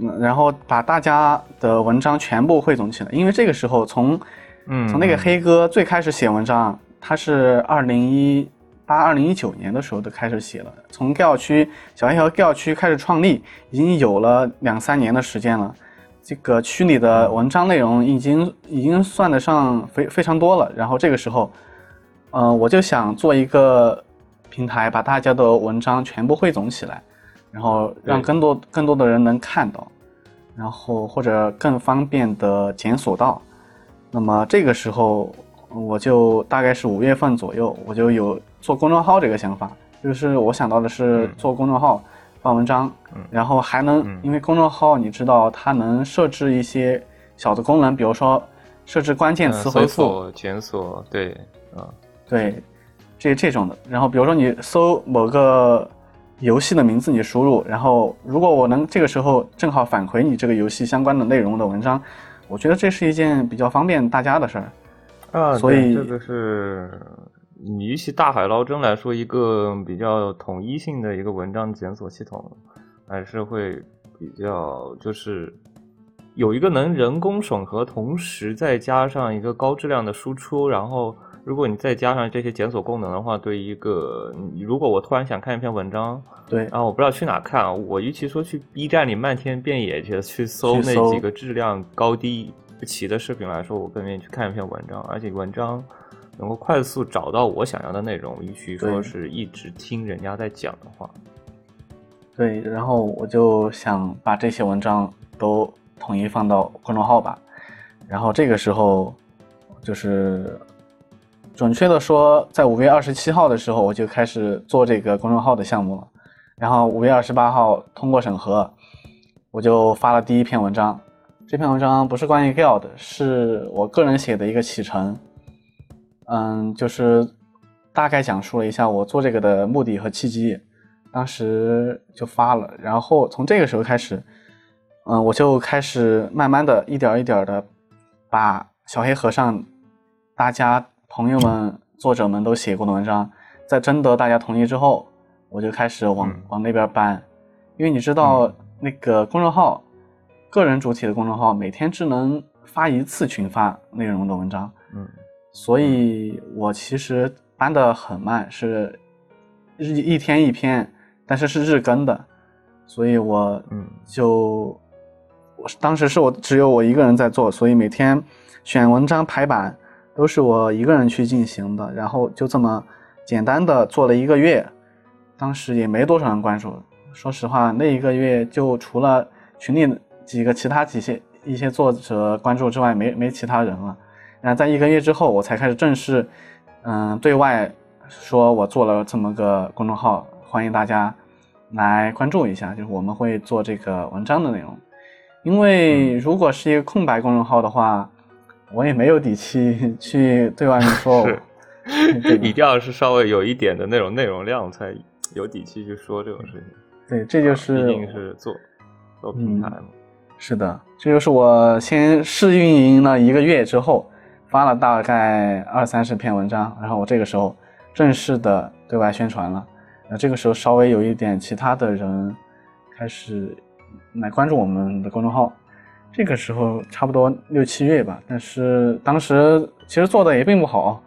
嗯，然后把大家的文章全部汇总起来。因为这个时候，从嗯，从那个黑哥最开始写文章，他是二零一八、二零一九年的时候就开始写了。从 Gal 区小黑和 Gal 区开始创立，已经有了两三年的时间了。这个区里的文章内容已经已经算得上非非常多了，然后这个时候，嗯，我就想做一个平台，把大家的文章全部汇总起来，然后让更多更多的人能看到，然后或者更方便的检索到。那么这个时候，我就大概是五月份左右，我就有做公众号这个想法，就是我想到的是做公众号。发文章，然后还能，因为公众号你知道它能设置一些小的功能，比如说设置关键词回复、检索，对，啊，对，这这种的。然后比如说你搜某个游戏的名字，你输入，然后如果我能这个时候正好返回你这个游戏相关的内容的文章，我觉得这是一件比较方便大家的事儿。啊，所以这个是。你与其大海捞针来说，一个比较统一性的一个文章检索系统，还是会比较就是有一个能人工审核，同时再加上一个高质量的输出。然后，如果你再加上这些检索功能的话，对一个如果我突然想看一篇文章，对，然后我不知道去哪看，我与其说去 B 站里漫天遍野去去搜那几个质量高低不齐的视频来说，我更愿意去看一篇文章，而且文章。能够快速找到我想要的内容，与其说是一直听人家在讲的话。对，然后我就想把这些文章都统一放到公众号吧。然后这个时候，就是准确的说，在五月二十七号的时候，我就开始做这个公众号的项目了。然后五月二十八号通过审核，我就发了第一篇文章。这篇文章不是关于 Gal 的，是我个人写的一个启程。嗯，就是大概讲述了一下我做这个的目的和契机，当时就发了。然后从这个时候开始，嗯，我就开始慢慢的一点一点的把小黑盒上大家朋友们、作者们都写过的文章，在征得大家同意之后，我就开始往往那边搬。因为你知道，那个公众号，个人主体的公众号，每天只能发一次群发内容的文章。嗯。所以我其实搬的很慢，是日一天一篇，但是是日更的，所以我嗯就我当时是我只有我一个人在做，所以每天选文章排版都是我一个人去进行的，然后就这么简单的做了一个月，当时也没多少人关注，说实话那一个月就除了群里几个其他几些一些作者关注之外，没没其他人了。然后在一个月之后，我才开始正式嗯对外说我做了这么个公众号，欢迎大家来关注一下，就是我们会做这个文章的内容。因为如果是一个空白公众号的话，我也没有底气 (laughs) 去对外面说。是，(laughs) 一定要是稍微有一点的那种内容量，才有底气去说这种事情。对，这就是一定是做做平台嘛。是的，这就是我先试运营了一个月之后，发了大概二三十篇文章，然后我这个时候正式的对外宣传了。那这个时候稍微有一点其他的人开始来关注我们的公众号。这个时候差不多六七月吧，但是当时其实做的也并不好，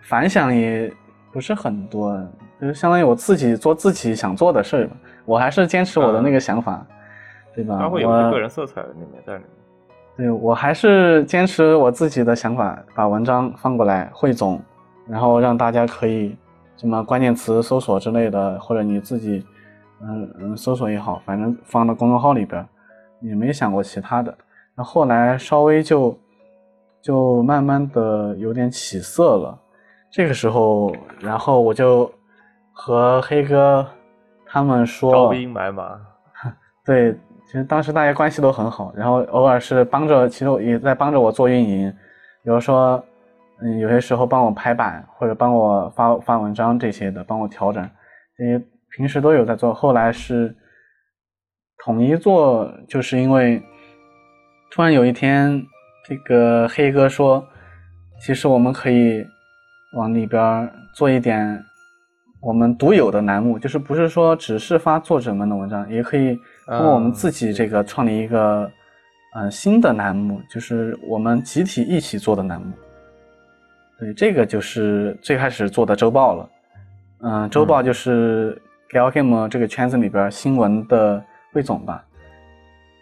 反响也不是很多，就是相当于我自己做自己想做的事儿吧。我还是坚持我的那个想法，对吧？它会有个人色彩在里面在里面。对我还是坚持我自己的想法，把文章放过来汇总，然后让大家可以什么关键词搜索之类的，或者你自己嗯嗯搜索也好，反正放到公众号里边。也没想过其他的，那后来稍微就就慢慢的有点起色了。这个时候，然后我就和黑哥他们说，招兵买马。(laughs) 对，其实当时大家关系都很好，然后偶尔是帮着，其实也在帮着我做运营，比如说，嗯，有些时候帮我排版或者帮我发发文章这些的，帮我调整，这些平时都有在做。后来是。统一做，就是因为突然有一天，这个黑哥说，其实我们可以往里边做一点我们独有的栏目，就是不是说只是发作者们的文章，也可以通过我们自己这个创立一个嗯新的栏目，就是我们集体一起做的栏目。对，这个就是最开始做的周报了。嗯，周报就是 Gal Game 这个圈子里边新闻的。汇总吧，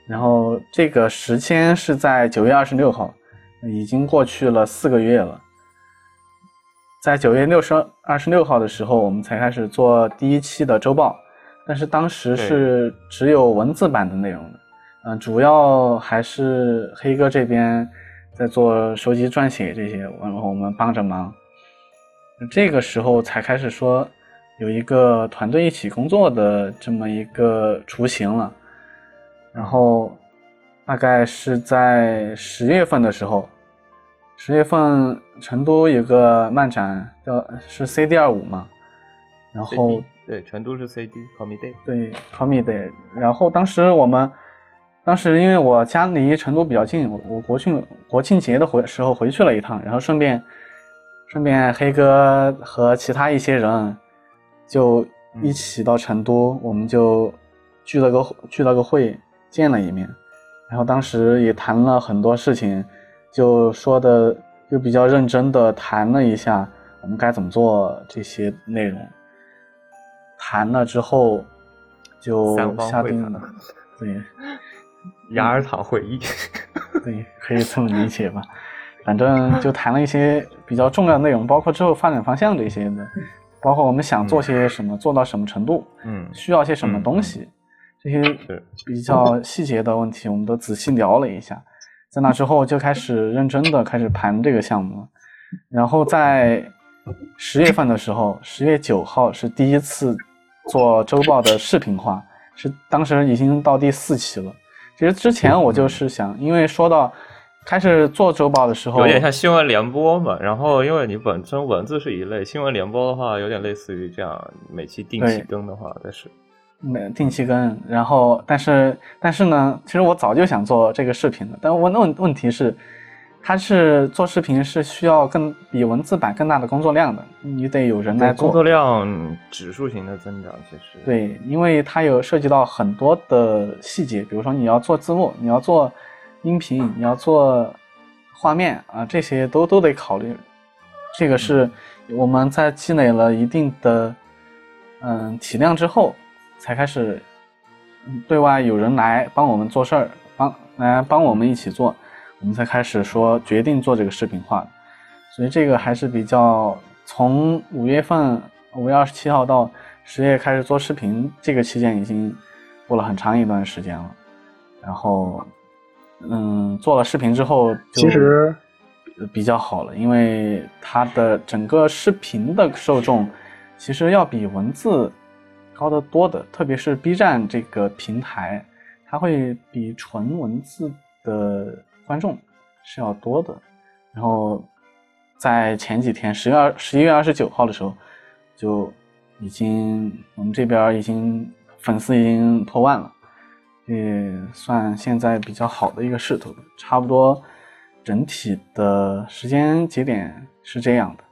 然后这个时间是在九月二十六号，已经过去了四个月了。在九月六十二十六号的时候，我们才开始做第一期的周报，但是当时是只有文字版的内容的，嗯，主要还是黑哥这边在做收集撰写这些，然后我们帮着忙。这个时候才开始说。有一个团队一起工作的这么一个雏形了，然后大概是在十月份的时候，十月份成都有个漫展叫是 CD 二五嘛，然后对成都是 CD，Call Me Day，对 Call Me Day，然后当时我们当时因为我家离成都比较近，我我国庆国庆节的回时候回去了一趟，然后顺便顺便黑哥和其他一些人。就一起到成都，我们就聚了个聚了个会，见了一面，然后当时也谈了很多事情，就说的就比较认真的谈了一下我们该怎么做这些内容。谈了之后就下定了，对，(laughs) 雅尔塔会议，(laughs) 对，可以这么理解吧。反正就谈了一些比较重要的内容，包括之后发展方向这些的。包括我们想做些什么，做到什么程度，嗯，需要些什么东西，这些比较细节的问题，我们都仔细聊了一下。在那之后，就开始认真的开始盘这个项目。然后在十月份的时候，十月九号是第一次做周报的视频化，是当时已经到第四期了。其实之前我就是想，因为说到。开始做周报的时候，有点像新闻联播嘛。然后，因为你本身文字是一类，新闻联播的话，有点类似于这样，每期定期更的话，但是，每定期更。然后，但是，但是呢，其实我早就想做这个视频了，但问问问题是，它是做视频是需要更比文字版更大的工作量的，你得有人来做。工作量指数型的增长，其实对，因为它有涉及到很多的细节，比如说你要做字幕，你要做。音频你要做画面啊，这些都都得考虑。这个是我们在积累了一定的嗯体量之后，才开始对外有人来帮我们做事儿，帮来帮我们一起做，我们才开始说决定做这个视频化的。所以这个还是比较从五月份五月二十七号到十月开始做视频，这个期间已经过了很长一段时间了。然后，嗯，做了视频之后，其实比较好了，因为它的整个视频的受众其实要比文字高得多的，特别是 B 站这个平台，它会比纯文字的观众是要多的。然后在前几天，十月二十一月二十九号的时候，就已经我们这边已经粉丝已经破万了。也算现在比较好的一个势头，差不多整体的时间节点是这样的。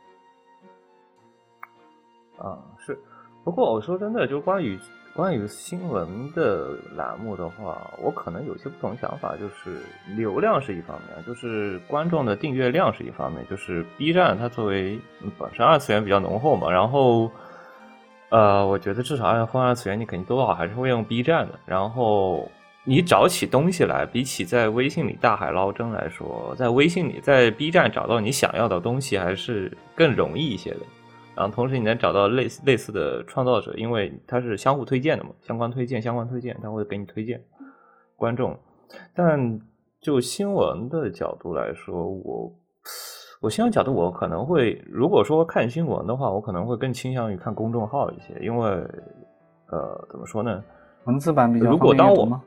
啊，是。不过我说真的，就关于关于新闻的栏目的话，我可能有些不同想法。就是流量是一方面，就是观众的订阅量是一方面。就是 B 站它作为本身二次元比较浓厚嘛，然后。呃，我觉得至少按风二次元，你肯定多少还是会用 B 站的。然后你找起东西来，比起在微信里大海捞针来说，在微信里，在 B 站找到你想要的东西还是更容易一些的。然后同时你能找到类似类似的创造者，因为它是相互推荐的嘛，相关推荐，相关推荐，他会给你推荐观众。但就新闻的角度来说，我。我新闻角度，我可能会如果说看新闻的话，我可能会更倾向于看公众号一些，因为呃，怎么说呢？文字版比较如果当我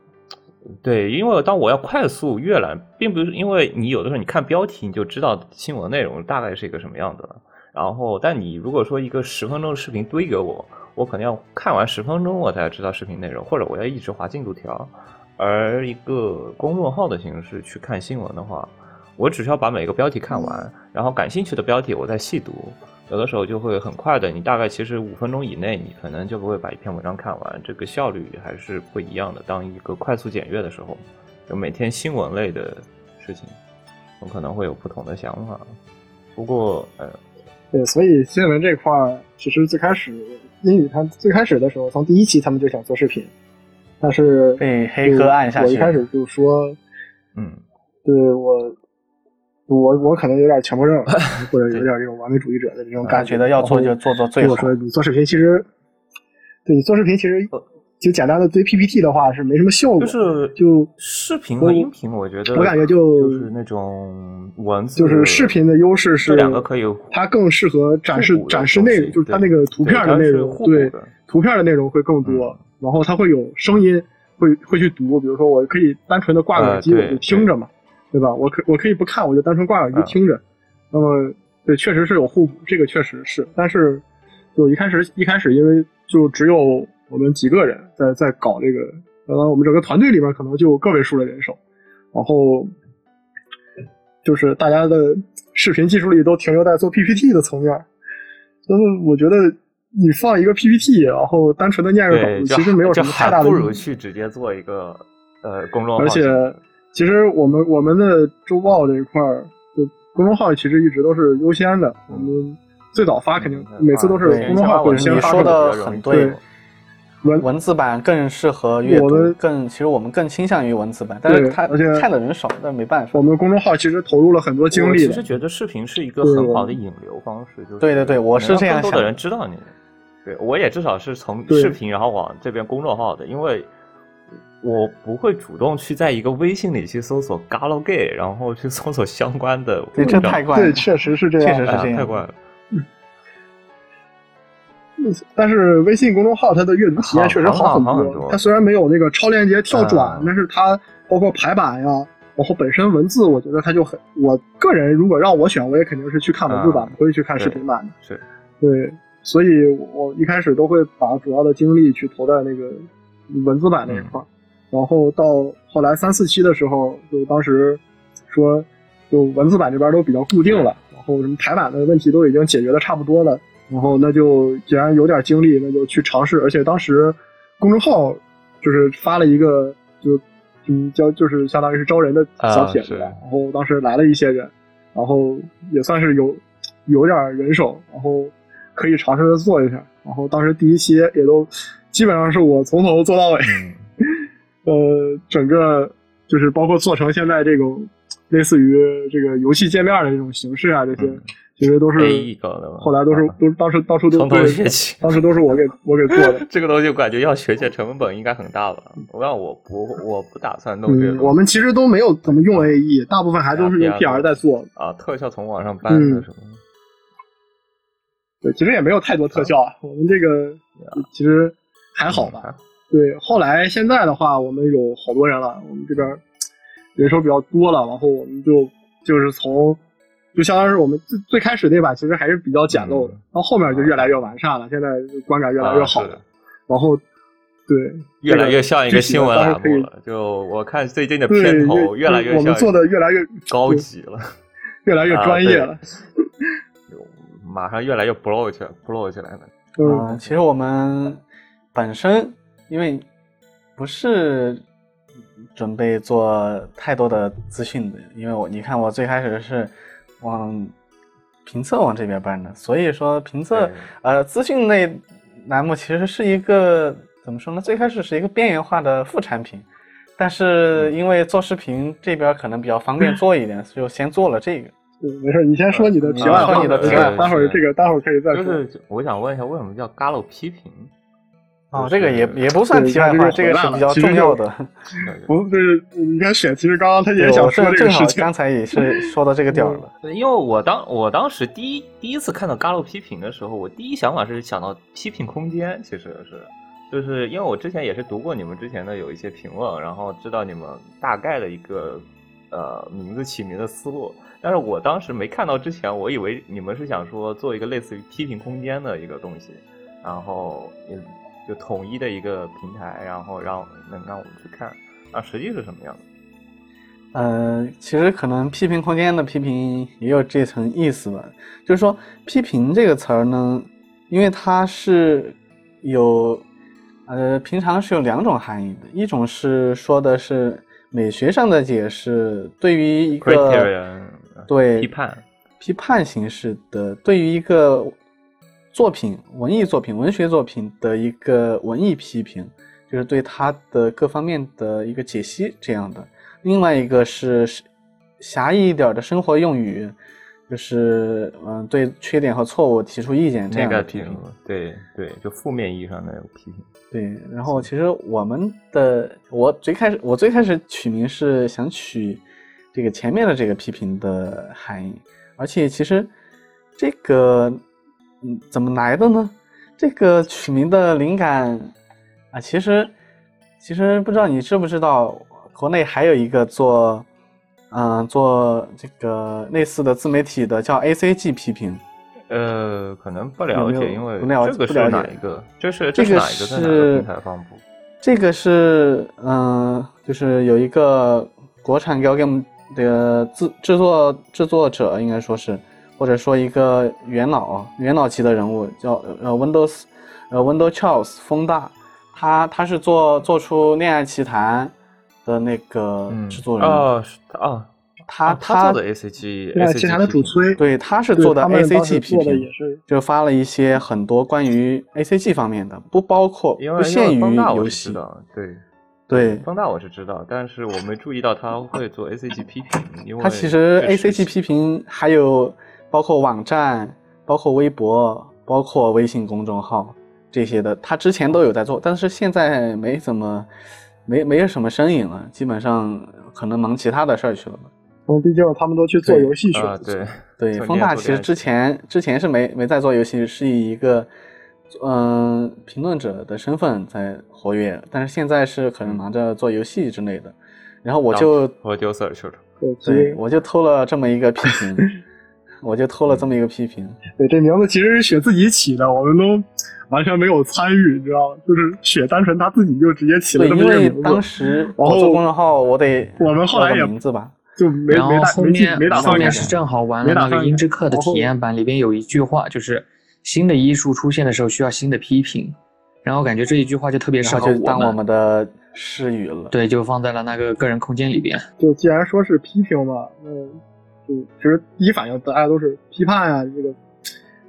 对，因为当我要快速阅览，并不是因为你有的时候你看标题你就知道新闻内容大概是一个什么样子了。然后，但你如果说一个十分钟的视频堆给我，我可能要看完十分钟我才知道视频内容，或者我要一直划进度条。而一个公众号的形式去看新闻的话。我只需要把每个标题看完，然后感兴趣的标题我再细读，有的时候就会很快的。你大概其实五分钟以内，你可能就不会把一篇文章看完，这个效率还是不一样的。当一个快速检阅的时候，就每天新闻类的事情，我可能会有不同的想法。不过，呃，对，所以新闻这块儿，其实最开始英语它最开始的时候，从第一期他们就想做视频，但是被黑客按下去。我一开始就说，嗯，对我。我我可能有点强迫症，(laughs) 或者有点这种完美主义者的这种感觉，得要做就做做最好。我说你做视频，其实对你做视频，其实就简单的堆 PPT 的话是没什么效果。就是就视频和音频，我觉得我感觉就就是那种文字，就是视频的优势是两个可以，它更适合展示展示内容，就是它那个图片的内容，对图片的内容会更多，然后它会有声音，会会去读，比如说我可以单纯的挂耳机我就听着嘛。对吧？我可我可以不看，我就单纯挂耳机听着。那么，对，确实是有互补，这个确实是。但是，就一开始一开始，因为就只有我们几个人在在搞这个，呃，我们整个团队里边可能就个位数的人手，然后就是大家的视频技术力都停留在做 PPT 的层面。所以我觉得你放一个 PPT，然后单纯的念个稿子，其实没有什么太大的。不如去直接做一个呃公众号。而且。其实我们我们的周报这一块儿，就公众号其实一直都是优先的。我们最早发肯定每次都是公众号会先发。你说的很对，文文字版更适合阅读，更其实我们更倾向于文字版，但是它而且看的人少，但没办法。我们公众号其实投入了很多精力。其实觉得视频是一个很好的引流方式，就是对对对，我是这样想。更多的人知道你，对我也至少是从视频然后往这边公众号的，因为。我不会主动去在一个微信里去搜索 “galgay”，然后去搜索相关的。这太怪了，对，确实是这样，确实是这样，太怪了。但是微信公众号它的阅读体验确实好很多。它虽然没有那个超链接跳转，但是它包括排版呀，然后本身文字，我觉得它就很。我个人如果让我选，我也肯定是去看文字版，不会去看视频版的。是，对，所以我一开始都会把主要的精力去投在那个文字版那一块。然后到后来三四期的时候，就当时说，就文字版这边都比较固定了，然后什么排版的问题都已经解决的差不多了，然后那就既然有点精力，那就去尝试。而且当时公众号就是发了一个，就嗯叫就是相当于是招人的小帖子，然后当时来了一些人，然后也算是有有点人手，然后可以尝试着做一下。然后当时第一期也都。基本上是我从头做到尾，(laughs) 呃，整个就是包括做成现在这种类似于这个游戏界面的这种形式啊，这些。其实都是后来都是都当时当初都从头学起，当时都是我给我给做的。(laughs) 这个东西我感觉要学起来成本应该很大吧？不然我不我不打算弄这个。我们其实都没有怎么用 AE，大部分还都是用 PR 在做啊，特效从网上搬的什么。对，其实也没有太多特效啊。我们这个其实还好吧？对，后来现在的话，我们有好多人了，我们这边人手比较多了，然后我们就就是从。就相当于是我们最最开始那版其实还是比较简陋的，到后面就越来越完善了，现在观感越来越好了。然后，对，越来越像一个新闻栏目了。就我看最近的片头越来越，我们做的越来越高级了，越来越专业了。马上越来越 blow 起来，blow 起来了。嗯，其实我们本身因为不是准备做太多的资讯的，因为我你看我最开始是。往评测往这边搬的，所以说评测呃资讯类栏目其实是一个怎么说呢？最开始是一个边缘化的副产品，但是因为做视频这边可能比较方便做一点，(laughs) 就先做了这个。嗯，没事，你先说你的题外话，你的题外，待会儿这个待会儿可以再说。就是我想问一下，为什么叫 Galo 批评？哦，这个也也不算题外话，这个是比较重要的。(laughs) 不是，你看选，其实刚刚他也想说这个事情。刚才也是 (laughs) 说到这个点了。因为我当我当时第一第一次看到 Galo 批评的时候，我第一想法是想到批评空间，其实是就是因为我之前也是读过你们之前的有一些评论，然后知道你们大概的一个呃名字起名的思路，但是我当时没看到之前，我以为你们是想说做一个类似于批评空间的一个东西，然后也。就统一的一个平台，然后让能让我们去看，啊，实际是什么样的？呃，其实可能批评空间的批评也有这层意思吧。就是说，批评这个词儿呢，因为它是有，呃，平常是有两种含义的，一种是说的是美学上的解释，对于一个对批判批判形式的，对于一个。作品、文艺作品、文学作品的一个文艺批评，就是对它的各方面的一个解析这样的。另外一个是狭义一点的生活用语，就是嗯，对缺点和错误提出意见这样的批评。对对，就负面意义上的批评。对，然后其实我们的我最开始我最开始取名是想取这个前面的这个批评的含义，而且其实这个。嗯，怎么来的呢？这个取名的灵感啊，其实其实不知道你知不知道，国内还有一个做嗯做这个类似的自媒体的叫 A C G 批评。呃，可能不了解，因为不了这个是哪一个？这是这是哪一个在哪个平台发布？这个是嗯，就是有一个国产 game 的制制作制作者，应该说是。或者说一个元老元老级的人物叫呃 Windows，呃 Windows Charles 风大，他他是做做出恋爱奇谭的那个制作人哦哦，他他做的 A C G 恋爱奇谭的主推对他是做的 A C G 批评就发了一些很多关于 A C G 方面的，不包括不限于游戏对对风大我是知道，但是我没注意到他会做 A C G 批评，因为他其实 A C G 批评还有。包括网站，包括微博，包括微信公众号这些的，他之前都有在做，但是现在没怎么，没没有什么身影了，基本上可能忙其他的事儿去了吧。嗯，毕竟他们都去做游戏去了。对 (laughs) 对，风大其实之前之前是没没在做游戏，是以一个嗯评论者的身份在活跃，但是现在是可能忙着做游戏之类的。然后我就我丢色去了。对，我就偷了这么一个批评。我就偷了这么一个批评。对，这名字其实是雪自己起的，我们都完全没有参与，你知道吗？就是雪单纯他自己就直接起了这么一个名字。当时我做公众号，我得我们后来也名字吧，就没没打后面没打后面是正好玩了那个音之客的体验版，里边有一句话，就是新的艺术出现的时候需要新的批评，然后感觉这一句话就特别适合当我们的诗语了。对，就放在了那个个人空间里边。就既然说是批评嘛，嗯。就其实第一反应大家都是批判啊，这个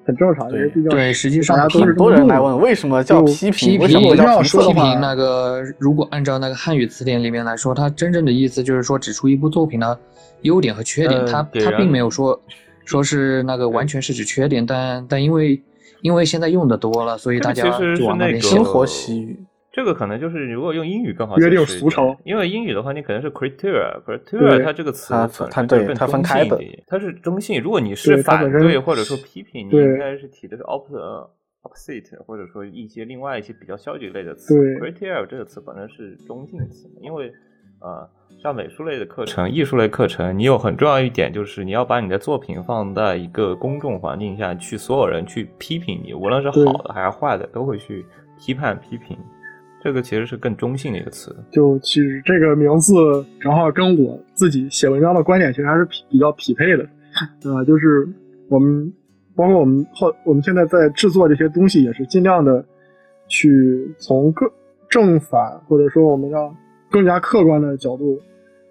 很正常，因为毕竟对，实际上大家都是很多人来问为什么叫批评，为什么叫评批评？那个如果按照那个汉语词典里面来说，它真正的意思就是说指出一部作品的优点和缺点，它它并没有说说是那个完全是指缺点，但但因为因为现在用的多了，所以大家就往那边生活习语。这个可能就是如果用英语更好约定俗成，因为英语的话，你可能是 criteria，criteria 它这个词它对它分开的，它是中性。如果你是反对或者说批评，你应该是提的是 opposite opposite，或者说一些另外一些比较消极类的词。criteria 这个词本身是中性词，因为呃，像美术类的课程、艺术类课程，你有很重要一点就是你要把你的作品放在一个公众环境下去，所有人去批评你，无论是好的还是坏的，都会去批判批评。这个其实是更中性的一个词，就其实这个名字正好跟我自己写文章的观点其实还是比较匹配的，(laughs) 啊，就是我们包括我们后我们现在在制作这些东西，也是尽量的去从各正反或者说我们要更加客观的角度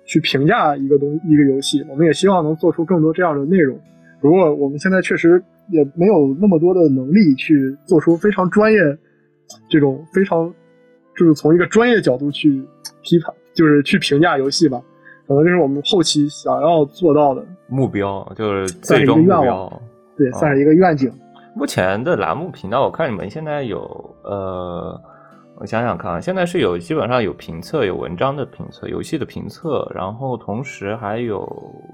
去评价一个东一个游戏，我们也希望能做出更多这样的内容。如果我们现在确实也没有那么多的能力去做出非常专业这种非常。就是从一个专业角度去批判，就是去评价游戏吧，可能就是我们后期想要做到的目标，就是最终目标，对，算是一个愿景。目前的栏目频道，我看你们现在有，呃，我想想看，现在是有基本上有评测，有文章的评测，游戏的评测，然后同时还有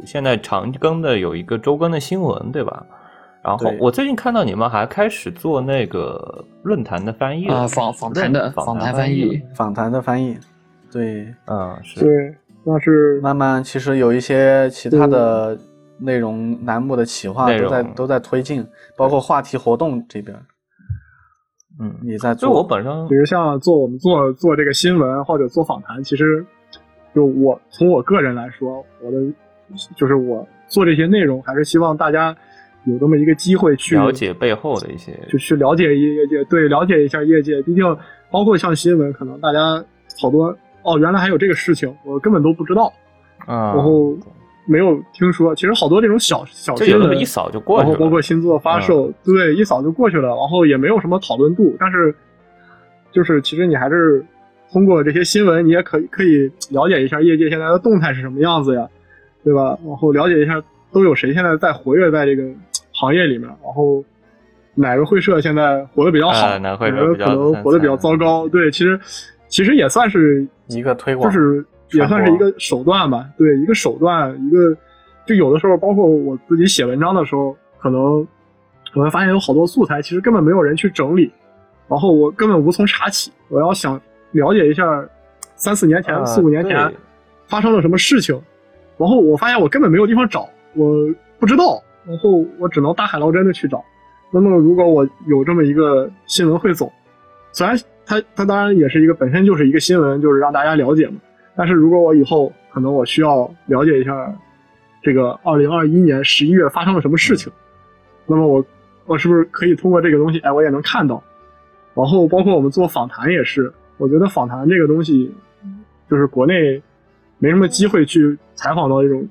现在长更的有一个周更的新闻，对吧？然后我最近看到你们还开始做那个论坛的翻译啊，访访谈的访谈翻译，访谈的翻译，对，嗯，是，对，那是慢慢其实有一些其他的内容栏目的企划都在都在推进，包括话题活动这边，嗯，你在做。就我本身，比如像做我们做做这个新闻或者做访谈，其实就我从我个人来说，我的就是我做这些内容，还是希望大家。有这么一个机会去了解背后的一些，就去了解业界，对，了解一下业界。毕竟，包括像新闻，可能大家好多哦，原来还有这个事情，我根本都不知道啊。然后没有听说，其实好多这种小小新闻一扫就过去了。然后包括新作发售，对，一扫就过去了。然后也没有什么讨论度，但是就是其实你还是通过这些新闻，你也可以可以了解一下业界现在的动态是什么样子呀，对吧？然后了解一下都有谁现在在活跃在这个。行业里面，然后哪个会社现在活得比较好，哪个可能活得比较糟糕？对，其实其实也算是一个推广，就是也算是一个手段吧。对，一个手段，一个就有的时候，包括我自己写文章的时候，可能我会发现有好多素材，其实根本没有人去整理，然后我根本无从查起。我要想了解一下三四年前、四五年前发生了什么事情，然后我发现我根本没有地方找，我不知道。然后我只能大海捞针的去找。那么如果我有这么一个新闻汇总，虽然它它当然也是一个本身就是一个新闻，就是让大家了解嘛。但是如果我以后可能我需要了解一下这个二零二一年十一月发生了什么事情，那么我我是不是可以通过这个东西，哎，我也能看到。然后包括我们做访谈也是，我觉得访谈这个东西，就是国内没什么机会去采访到这种。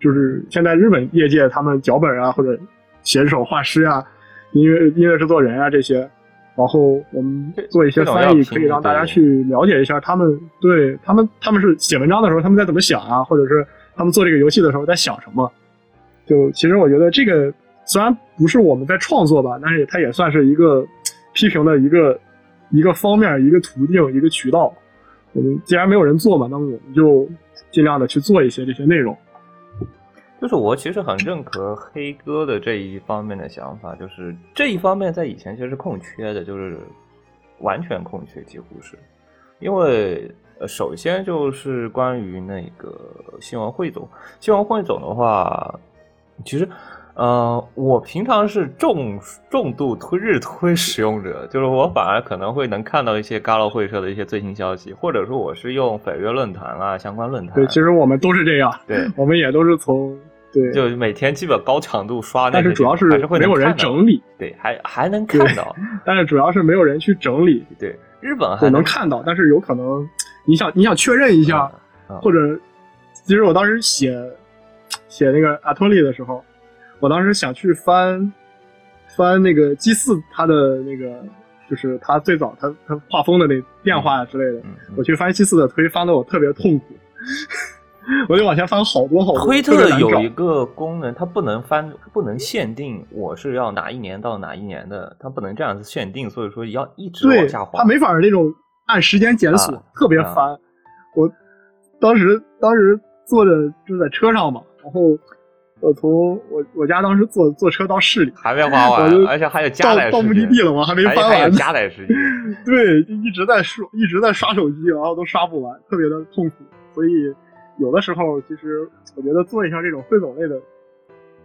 就是现在日本业界，他们脚本啊，或者写手、画师啊，音乐音乐制作人啊这些，然后我们做一些翻译，可以让大家去了解一下他们对他们他们是写文章的时候他们在怎么想啊，或者是他们做这个游戏的时候在想什么。就其实我觉得这个虽然不是我们在创作吧，但是它也算是一个批评的一个一个方面、一个途径、一个渠道。我们既然没有人做嘛，那么我们就尽量的去做一些这些内容。就是我其实很认可黑哥的这一方面的想法，就是这一方面在以前其实是空缺的，就是完全空缺，几乎是。因为呃，首先就是关于那个新闻汇总，新闻汇总的话，其实呃，我平常是重重度推日推使用者，就是我反而可能会能看到一些 Galo 会社的一些最新消息，或者说我是用北约论坛啊相关论坛。对，其实我们都是这样，对，我们也都是从。对，就每天基本高强度刷，但是主要是没有人整理，对，还还能看到，但是主要是没有人去整理，对，日本还能看到，但是有可能你想你想确认一下，或者其实我当时写写那个阿托利的时候，我当时想去翻翻那个祭祀他的那个就是他最早他他画风的那变化啊之类的，我去翻 G 四的推，翻的我特别痛苦。我就往前翻好多好多。推特有一个功能，它不能翻，不能限定我是要哪一年到哪一年的，它不能这样子限定，所以说要一直往下滑。它没法那种按时间检索，特别烦。我当时当时坐着就是在车上嘛，然后我从我我家当时坐坐车到市里，还没花完，而且还有加载到目的地了吗？还没翻完，加载时间。对，一直在刷，一直在刷手机，然后都刷不完，特别的痛苦，所以。有的时候，其实我觉得做一下这种汇总类的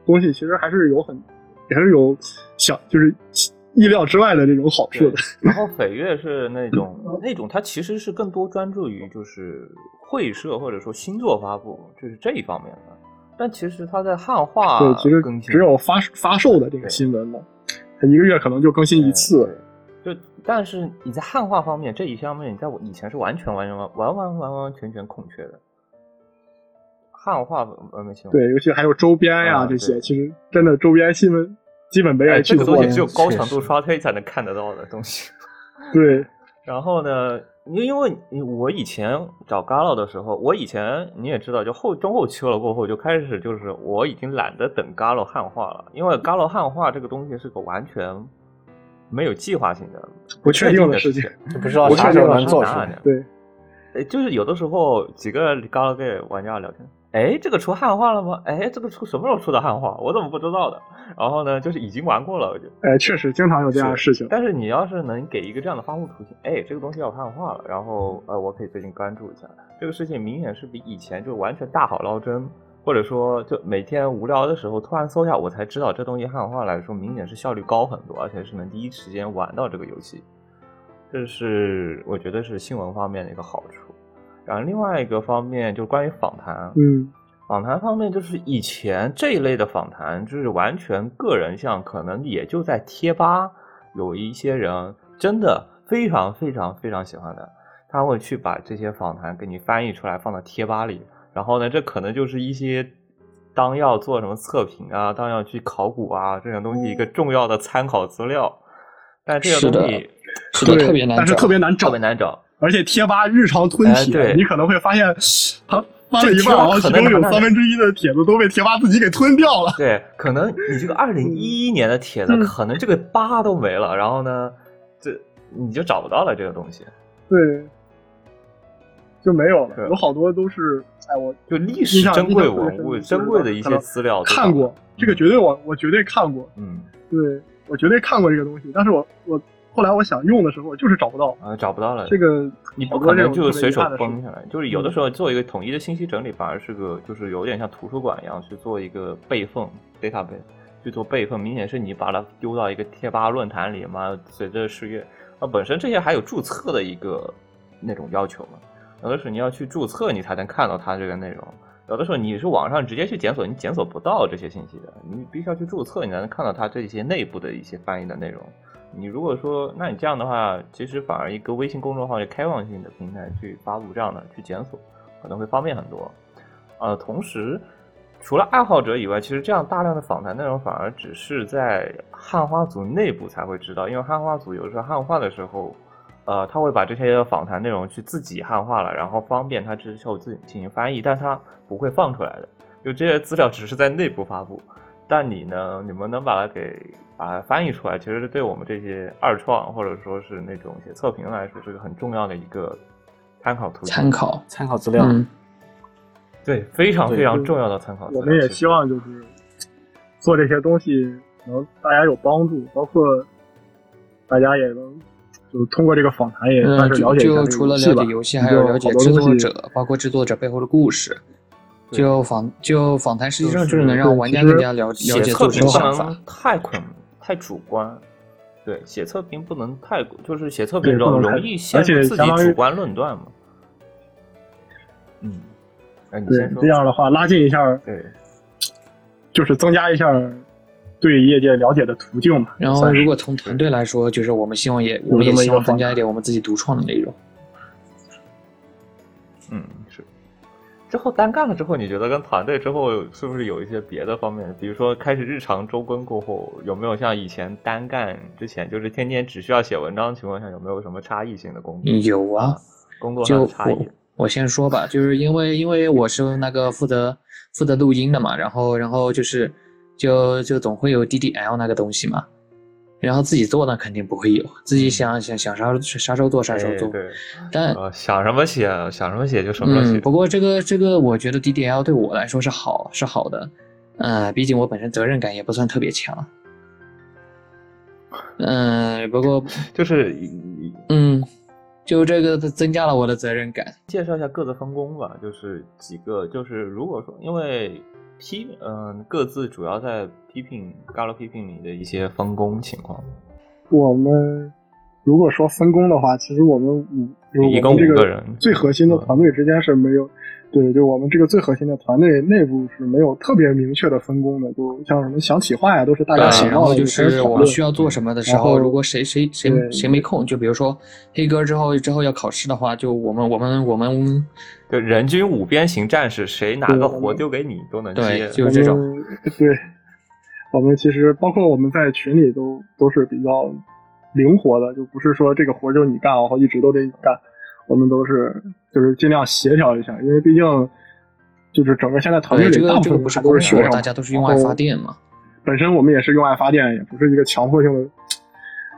东西，其实还是有很，也是有想就是意料之外的这种好处的。(laughs) 然后斐月是那种那种，它其实是更多专注于就是会社或者说星座发布，就是这一方面的。但其实它在汉化，对，其实只有发发售的这个新闻嘛，它一个月可能就更新一次。就但是你在汉化方面这一方面，你在我以前是完全完全完完完完完全全空缺的。汉化呃没行，对，尤其还有周边呀这些，其实真的周边新闻基本没人去做。这个东西只有高强度刷推才能看得到的东西。(laughs) 对，然后呢，因因为我以前找 Galo 的时候，我以前你也知道，就后中后期了过后，就开始就是我已经懒得等 Galo 汉化了，因为 Galo 汉化这个东西是个完全没有计划性的、不确定的事情，(laughs) 不知道啥时候能做出来。对，哎，就是有的时候几个 Galo 跟玩家聊天。哎，这个出汉化了吗？哎，这个出什么时候出的汉化？我怎么不知道的？然后呢，就是已经玩过了，我就。哎，确实经常有这样的事情。但是你要是能给一个这样的发布途径，哎，这个东西要汉化了，然后呃，我可以最近关注一下。这个事情明显是比以前就完全大好捞针，或者说就每天无聊的时候突然搜一下，我才知道这东西汉化来说，明显是效率高很多，而且是能第一时间玩到这个游戏。这是我觉得是新闻方面的一个好处。然后另外一个方面就是关于访谈，嗯，访谈方面就是以前这一类的访谈就是完全个人像，可能也就在贴吧有一些人真的非常非常非常喜欢的，他会去把这些访谈给你翻译出来放到贴吧里，然后呢，这可能就是一些当要做什么测评啊，当要去考古啊这种东西一个重要的参考资料，但这个东西是的特别难，但是特别难找，特别难找。而且贴吧日常吞帖，你可能会发现，他发了一半，然后其中有三分之一的帖子都被贴吧自己给吞掉了。对，可能你这个二零一一年的帖子，可能这个吧都没了，然后呢，这你就找不到了这个东西。对，就没有了。有好多都是，哎，我就历史珍贵文物、珍贵的一些资料看过，这个绝对我我绝对看过。嗯，对我绝对看过这个东西，但是我我。后来我想用的时候，就是找不到啊，找不到了。这个你不可能就随手崩下来，就是有的时候做一个统一的信息整理，反而是个就是有点像图书馆一样去做一个备份 database 去做备份，明显是你把它丢到一个贴吧论坛里嘛。随着岁月啊，本身这些还有注册的一个那种要求嘛。有的时候你要去注册，你才能看到它这个内容。有的时候你是网上直接去检索，你检索不到这些信息的，你必须要去注册，你才能看到它这些内部的一些翻译的内容。你如果说，那你这样的话，其实反而一个微信公众号，就开放性的平台去发布这样的去检索，可能会方便很多。呃，同时，除了爱好者以外，其实这样大量的访谈内容反而只是在汉化组内部才会知道，因为汉化组有时候汉化的时候，呃，他会把这些访谈内容去自己汉化了，然后方便他之后自己进行翻译，但他不会放出来的，就这些资料只是在内部发布。但你呢？你们能把它给把它翻译出来，其实是对我们这些二创或者说是那种写测评来说，是个很重要的一个参考图。参考参考资料，对，非常非常重要的参考。我们也希望就是做这些东西能大家有帮助，包括大家也能就通过这个访谈也算是了解就除了了解游戏，还有了解制作者，包括制作者背后的故事。就访就访谈，实际上就是能让玩家更加了了解作者想法。太困太主观，对，写测评不能太，就是写测评容容易陷入自己主观论断嘛。嗯，哎，你先说。这样的话，拉近一下，对，就是增加一下对业界了解的途径嘛。然后，如果从团队来说，就是我们希望也我们也希望增加一点我们自己独创的内容。嗯，是。之后单干了之后，你觉得跟团队之后是不是有一些别的方面？比如说开始日常周更过后，有没有像以前单干之前，就是天天只需要写文章的情况下，有没有什么差异性的工作？有啊，工作上的差异。我先说吧，就是因为因为我是那个负责负责录音的嘛，然后然后就是就就总会有 DDL 那个东西嘛。然后自己做呢，肯定不会有。自己想想想啥啥时候做啥时候做。对。但想什么写，想什么写就什么时候写。不过这个这个，我觉得 DDL 对我来说是好是好的。呃，毕竟我本身责任感也不算特别强。嗯，不过 (laughs) 就是嗯，就这个增加了我的责任感。介绍一下各自分工吧，就是几个，就是如果说因为。批嗯，各自主要在批评 Galo 批评里的一些分工情况。我们如果说分工的话，其实我们五一共五个人，最核心的团队之间是没有。对，就我们这个最核心的团队内部是没有特别明确的分工的，就像什么想企划呀，都是大家想到就是我们需要做什么的时候，如果谁谁谁谁没空，就比如说黑哥之后之后要考试的话，就我们我们我们就人均五边形战士，谁哪个活丢给你都能接，就是这种。对，我们其实包括我们在群里都都是比较灵活的，就不是说这个活就你干，然后一直都得你干。我们都是就是尽量协调一下，因为毕竟就是整个现在团队里大部分不是都是学生，大家都是用爱发电嘛。本身我们也是用爱发电，也不是一个强迫性的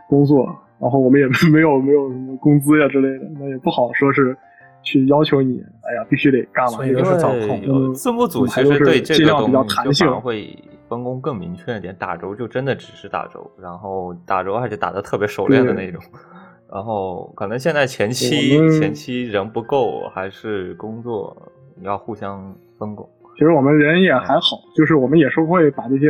工作，然后我们也没有没有什么工资呀之类的，那也不好说是去要求你，哎呀必须得干了。所以都是操控。字幕组其实对这个东西就会分工更明确一点，打轴就真的只是打轴，然后打轴还是打的特别熟练的那种。然后可能现在前期前期人不够，还是工作要互相分工。其实我们人也还好，就是我们也是会把这些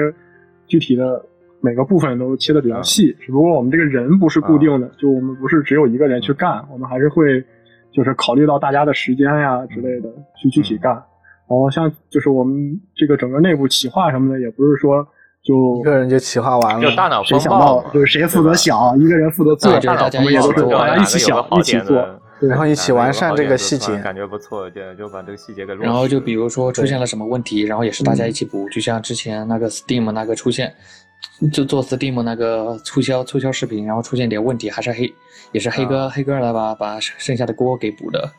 具体的每个部分都切的比较细。只不过我们这个人不是固定的，就我们不是只有一个人去干，我们还是会就是考虑到大家的时间呀之类的去具体干。然后像就是我们这个整个内部企划什么的，也不是说。就一个人就企划完了，就大脑谁想到，就是谁负责想，一个人负责做，大家也都是大家一起想，一起做，然后一起完善这个细节，感觉不错，就就把这个细节给。然后就比如说出现了什么问题，然后也是大家一起补，就像之前那个 Steam 那个出现，就做 Steam 那个促销促销视频，然后出现点问题，还是黑也是黑哥黑哥来把把剩下的锅给补的。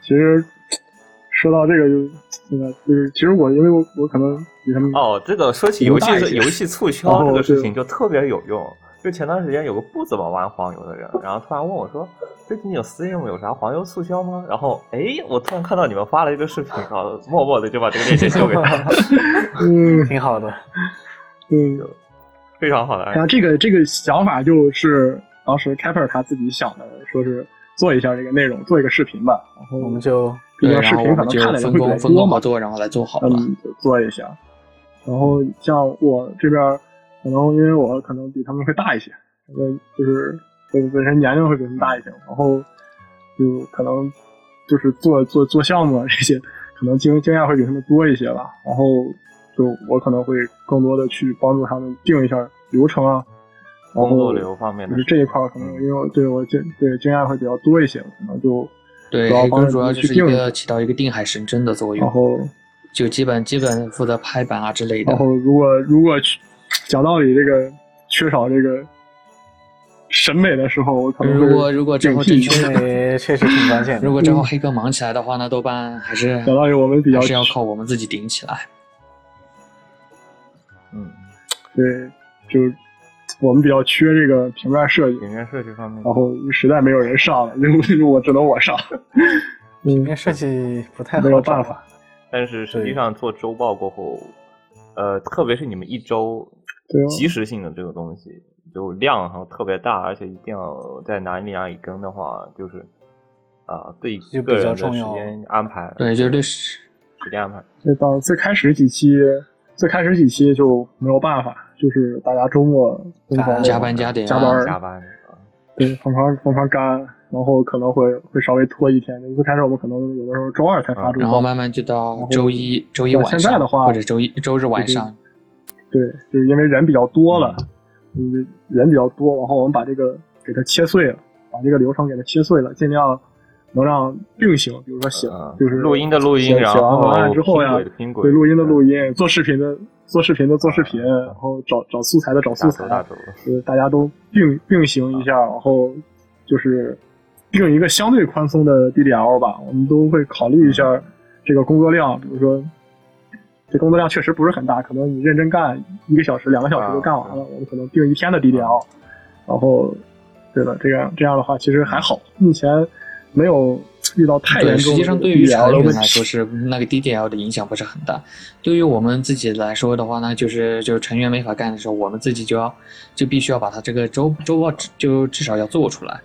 其实说到这个就。那个就是，其实我因为我我可能比他们哦，这个说起游戏游戏促销这个事情就特别有用。就前段时间有个不怎么玩黄油的人，然后突然问我说：“最近有 Steam 有啥黄油促销吗？”然后哎，我突然看到你们发了一个视频，然后默默的就把这个链接丢给他。(laughs) 嗯，挺好的，嗯，非常好的。然后这个这个想法就是当时 Kapper 他自己想的，说是做一下这个内容，做一个视频吧。然后我们就。视频可能看的人会比较多嘛，做然后来做好了，就做一下。然后像我这边，可能因为我可能比他们会大一些，因为就是本本身年龄会比他们大一些，然后就可能就是做做做项目啊这些，可能经经验会比他们多一些吧。然后就我可能会更多的去帮助他们定一下流程啊，然后流方面就是这一块可能因为对我经对经验会比较多一些，可能就。对，黑哥主要就是一个起到一个定海神针的作用，然后就基本基本负责拍板啊之类的。然后如果如果讲道理，这个缺少这个审美的时候，我可能如果如果之后确实 (laughs) 确实挺关键。如果之后黑哥忙起来的话，那多半还是讲道理，我们比较是要靠我们自己顶起来。嗯，对，就。我们比较缺这个平面设计，平面设计方面，然后实在没有人上了，就我只能我上。平面设计不太没有办法，但是实际上做周报过后，呃，特别是你们一周及时性的这个东西，就量哈特别大，而且一定要在哪里哪里更的话，就是啊，对个人的时间安排，对，就是对时时间安排。就到最开始几期，最开始几期就没有办法。就是大家周末疯狂加班加点加班加班，对，疯狂疯狂干，然后可能会会稍微拖一天。最开始我们可能有的时候周二才发出，然后慢慢就到周一周一晚上，现在的话或者周一周日晚上。对，就是因为人比较多了，嗯人比较多，然后我们把这个给它切碎了，把这个流程给它切碎了，尽量能让并行，比如说写就是录音的录音，然后写完文案之后呀，对录音的录音，做视频的做视频的做视频，然后找找素材的找素材，就是大家都并并行一下，然后就是定一个相对宽松的 DDL 吧，我们都会考虑一下这个工作量，比如说这工作量确实不是很大，可能你认真干一个小时、两个小时就干完了，我们可能定一天的 DDL，然后对的，这样这样的话其实还好，目前。没有遇到太严重。实际上，对于成员来说是那个 DDL 的影响不是很大。对于我们自己来说的话呢，就是就是成员没法干的时候，我们自己就要就必须要把它这个周周报就至少要做出来。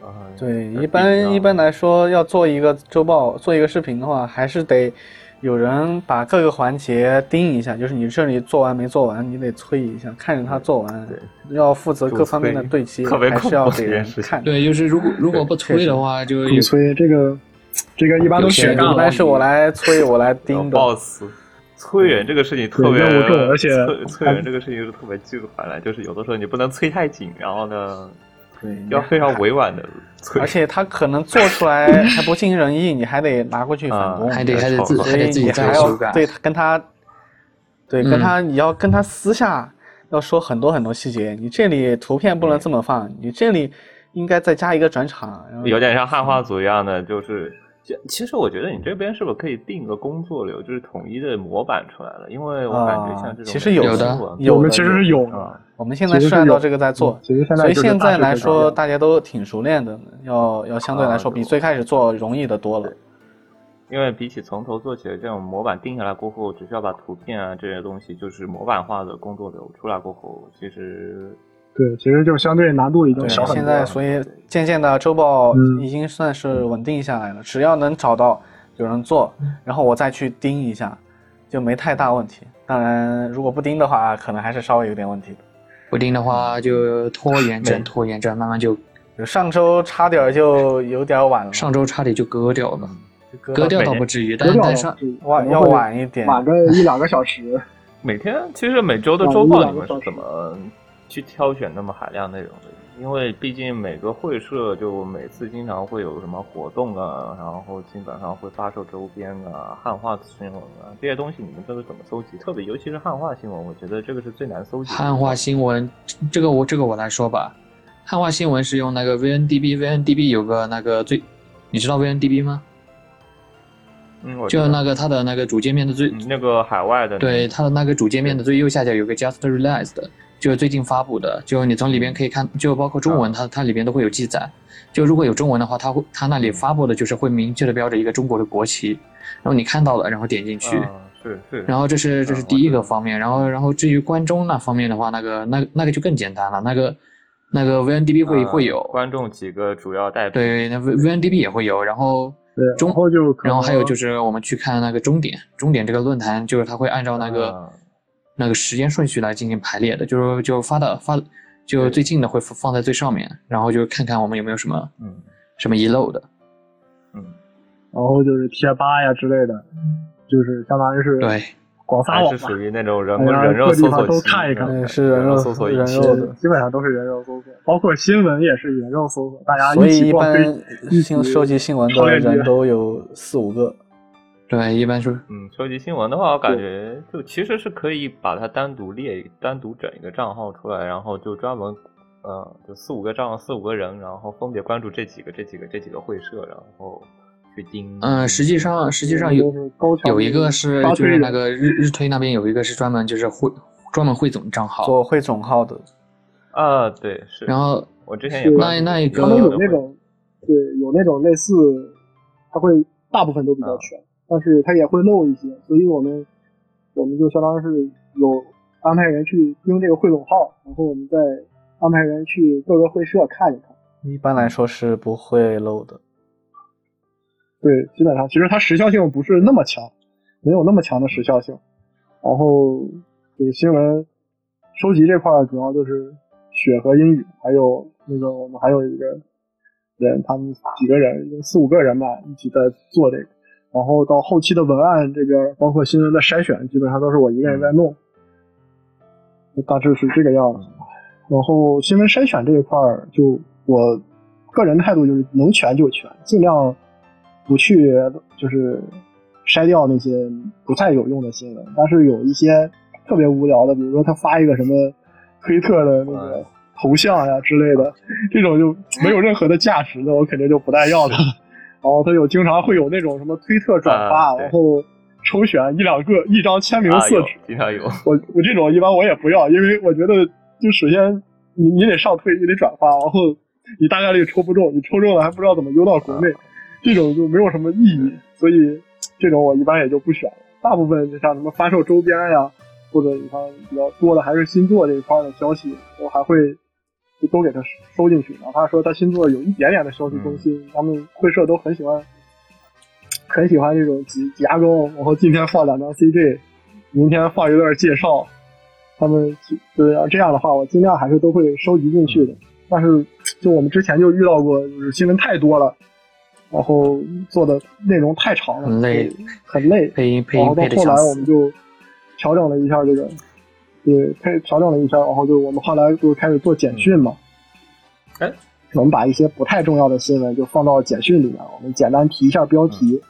啊，对，一般一般来说要做一个周报，做一个视频的话，还是得。有人把各个环节盯一下，就是你这里做完没做完，你得催一下，看着他做完。对，要负责各方面的对齐，还是要给人看。对，就是如果如果不催的话，就不催。这个这个一般都选干，一般是我来催，(laughs) 我来盯的。boss，催人这个事情特别重，而且催人这个事情是特别忌烦的，就是有的时候你不能催太紧，然后呢。对，要非常委婉的，而且他可能做出来 (laughs) 还不尽人意，你还得拿过去返工，还得还得自还得自己还要对跟他，对跟他你要跟他私下要说很多很多细节，你这里图片不能这么放，你这里应该再加一个转场，有点像汉化组一样的，就是。其实我觉得你这边是不是可以定个工作流，就是统一的模板出来了？因为我感觉像这种其实有的，我们其实是有的。我们现在是按照这个在做，所以现在来说大家都挺熟练的，要要相对来说比最开始做容易的多了。因为比起从头做起来，这种模板定下来过后，只需要把图片啊这些东西，就是模板化的工作流出来过后，其实。对，其实就相对难度已经小很多。现在，所以渐渐的周报已经算是稳定下来了。只要能找到有人做，然后我再去盯一下，就没太大问题。当然，如果不盯的话，可能还是稍微有点问题的。不定的话，就拖延症，拖延症，慢慢就上周差点就有点晚了。上周差点就割掉了，割掉倒不至于，但是晚要晚一点，晚个一两个小时。(laughs) 每天其实每周的周报你们是怎么？去挑选那么海量内容的，因为毕竟每个会社就每次经常会有什么活动啊，然后基本上会发售周边啊、汉化新闻啊这些东西，你们都是怎么搜集？特别尤其是汉化新闻，我觉得这个是最难搜集。汉化新闻，这个我这个我来说吧，汉化新闻是用那个 VNDB，VNDB 有个那个最，你知道 VNDB 吗？嗯，就那个它的那个主界面的最那个海外的，对它的那个主界面的最右下角有个 Just Released。就是最近发布的，就你从里边可以看，就包括中文，它它里边都会有记载。就如果有中文的话，它会它那里发布的就是会明确的标着一个中国的国旗，然后你看到了，然后点进去。对对。然后这是这是第一个方面，然后然后至于关中那方面的话，那个那那个就更简单了，那个那个 VNDB 会会有观众几个主要代表。对，那 V VNDB 也会有，然后中后就然后还有就是我们去看那个终点，终点这个论坛就是它会按照那个。那个时间顺序来进行排列的，就是就发的发，就最近的会放在最上面，然后就看看我们有没有什么嗯。什么遗漏的，嗯，然后就是贴吧呀之类的，就是相当于是对。广撒网是属于那种人人肉搜索都看一看，是人肉搜索人肉的，基本上都是人肉搜索，包括新闻也是人肉搜索，大家所以一般新收集新闻的人都有四五个。对，一般是嗯，收集新闻的话，我感觉就其实是可以把它单独列、单独整一个账号出来，然后就专门，呃，就四五个账号、四五个人，然后分别关注这几个、这几个、这几个会社，然后去盯。嗯，实际上实际上有有一个是就是那个日日推那边有一个是专门就是汇专门汇总账号做汇总号的。啊，对，是。然后我之前也那那一个他们有那种对有那种类似，他会大部分都比较全。但是他也会漏一些，所以我们我们就相当于是有安排人去盯这个汇总号，然后我们再安排人去各个会社看一看。一般来说是不会漏的。对，基本上其实它时效性不是那么强，没有那么强的时效性。然后就是新闻收集这块主要就是雪和英语，还有那个我们还有一个人，他们几个人，四五个人吧，一起在做这个。然后到后期的文案这边，包括新闻的筛选，基本上都是我一个人在弄，大致是这个样子。然后新闻筛选这一块儿，就我个人态度就是能全就全，尽量不去就是筛掉那些不太有用的新闻。但是有一些特别无聊的，比如说他发一个什么推特的那个头像呀之类的，这种就没有任何的价值的，我肯定就不带要的。然后他有经常会有那种什么推特转发，然后抽选一两个一张签名色纸，经常有。我我这种一般我也不要，因为我觉得就首先你你得上推，你得转发，然后你大概率抽不中，你抽中了还不知道怎么邮到国内，这种就没有什么意义。所以这种我一般也就不选了。大部分就像什么发售周边呀，或者你看比较多的还是星座这一块的消息，我还会。就都给他收进去，哪怕说他新作有一点点的消息更新，他们会社都很喜欢，很喜欢这种挤挤压工。然后今天放两张 CG，明天放一段介绍，他们就是要这样的话，我尽量还是都会收集进去的。但是就我们之前就遇到过，就是新闻太多了，然后做的内容太长了，很累，很累。配音配音配的然后到后来我们就调整了一下这个。对，开调整了一下，然后就我们后来就开始做简讯嘛。哎，我们把一些不太重要的新闻就放到简讯里面，我们简单提一下标题，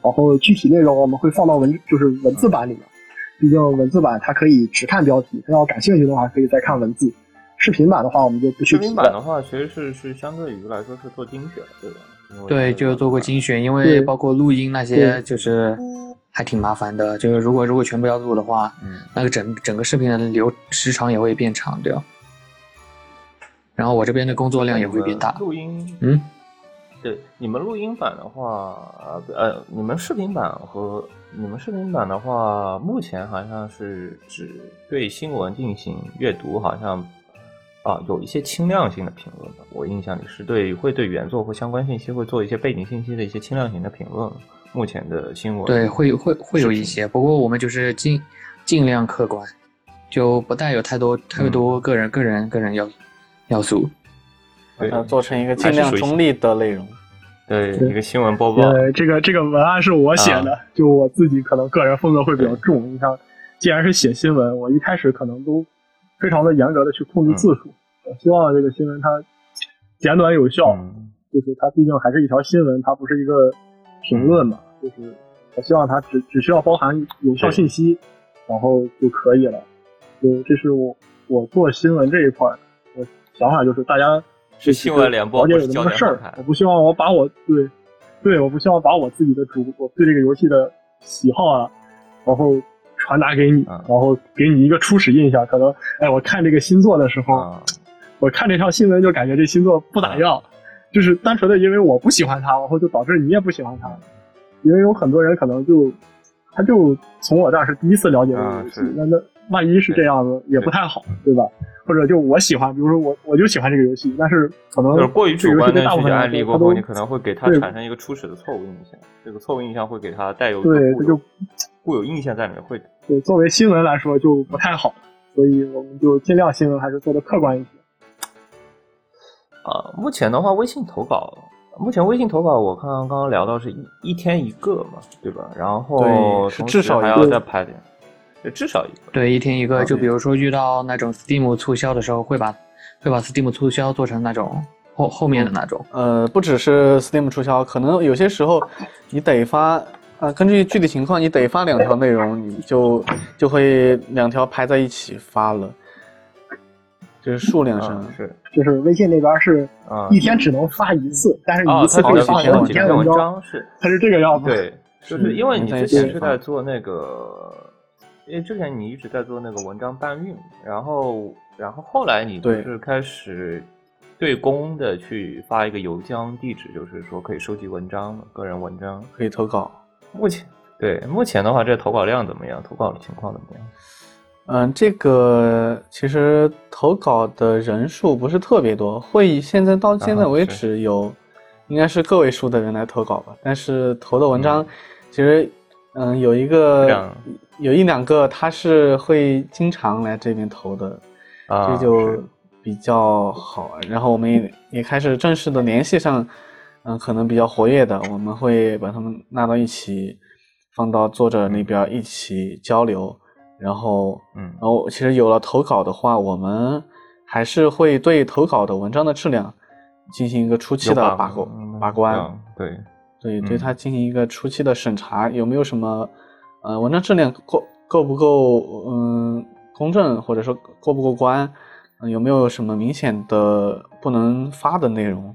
然后具体内容我们会放到文就是文字版里面。毕竟文字版它可以只看标题，他要感兴趣的话可以再看文字。视频版的话我们就不去。视频版的话其实是是相对于来说是做精选，对吧？对，就做过精选，因为包括录音那些就是。还挺麻烦的，就是如果如果全部要录的话，嗯，那个整整个视频的流时长也会变长掉，然后我这边的工作量也会变大。录音，嗯，对，你们录音版的话，呃，你们视频版和你们视频版的话，目前好像是只对新闻进行阅读，好像啊有一些轻量性的评论吧。我印象里是对会对原作或相关信息会做一些背景信息的一些轻量型的评论。目前的新闻对会会会有一些，不过我们就是尽尽量客观，就不带有太多太多个人个人个人要要素，把它做成一个尽量中立的内容。对，一个新闻播报。对，这个这个文案是我写的，就我自己可能个人风格会比较重。你像，既然是写新闻，我一开始可能都非常的严格的去控制字数，我希望这个新闻它简短有效，就是它毕竟还是一条新闻，它不是一个。评论嘛，就是我希望它只只需要包含有效信息，然后就可以了。就这是我我做新闻这一块，我想法就是大家是新闻联播，了解有这么个事儿。我不希望我把我对对，我不希望把我自己的主我对这个游戏的喜好啊，然后传达给你，然后给你一个初始印象。可能哎，我看这个新作的时候，我看这条新闻就感觉这新作不咋样。就是单纯的因为我不喜欢他，然后就导致你也不喜欢他，因为有很多人可能就，他就从我这儿是第一次了解这个游戏，那那万一是这样子也不太好，对吧？或者就我喜欢，比如说我我就喜欢这个游戏，但是可能过于主观的大部分案例过后，你可能会给他产生一个初始的错误印象，这个错误印象会给他带有对他就固有印象在里面，会对作为新闻来说就不太好，所以我们就尽量新闻还是做的客观一些。啊，目前的话，微信投稿，目前微信投稿，我看刚刚聊到是一一天一个嘛，对吧？然后至少还要再排点，对，至少一个。对，一天一个。就比如说遇到那种 Steam 促销的时候，会把会把 Steam 促销做成那种后后面的那种。呃，不只是 Steam 促销，可能有些时候你得发，啊，根据具体情况，你得发两条内容，你就就会两条排在一起发了。就是数量上是，就是微信那边是一天只能发一次，但是一次可以发好几篇文章，是它是这个样子。对，就是因为你之前是在做那个，因为之前你一直在做那个文章搬运，然后然后后来你就是开始对公的去发一个邮箱地址，就是说可以收集文章，个人文章可以投稿。目前对目前的话，这投稿量怎么样？投稿的情况怎么样？嗯，这个其实投稿的人数不是特别多，会议现在到现在为止有，应该是个位数的人来投稿吧。但是投的文章，其实嗯有一个有一两个他是会经常来这边投的，这就比较好。然后我们也也开始正式的联系上，嗯，可能比较活跃的，我们会把他们拉到一起，放到作者那边一起交流。然后，嗯，然后其实有了投稿的话，我们还是会对投稿的文章的质量进行一个初期的把关把关，对。对，对它进行一个初期的审查，有没有什么呃文章质量够够不够嗯公正，或者说过不过关，有没有什么明显的不能发的内容，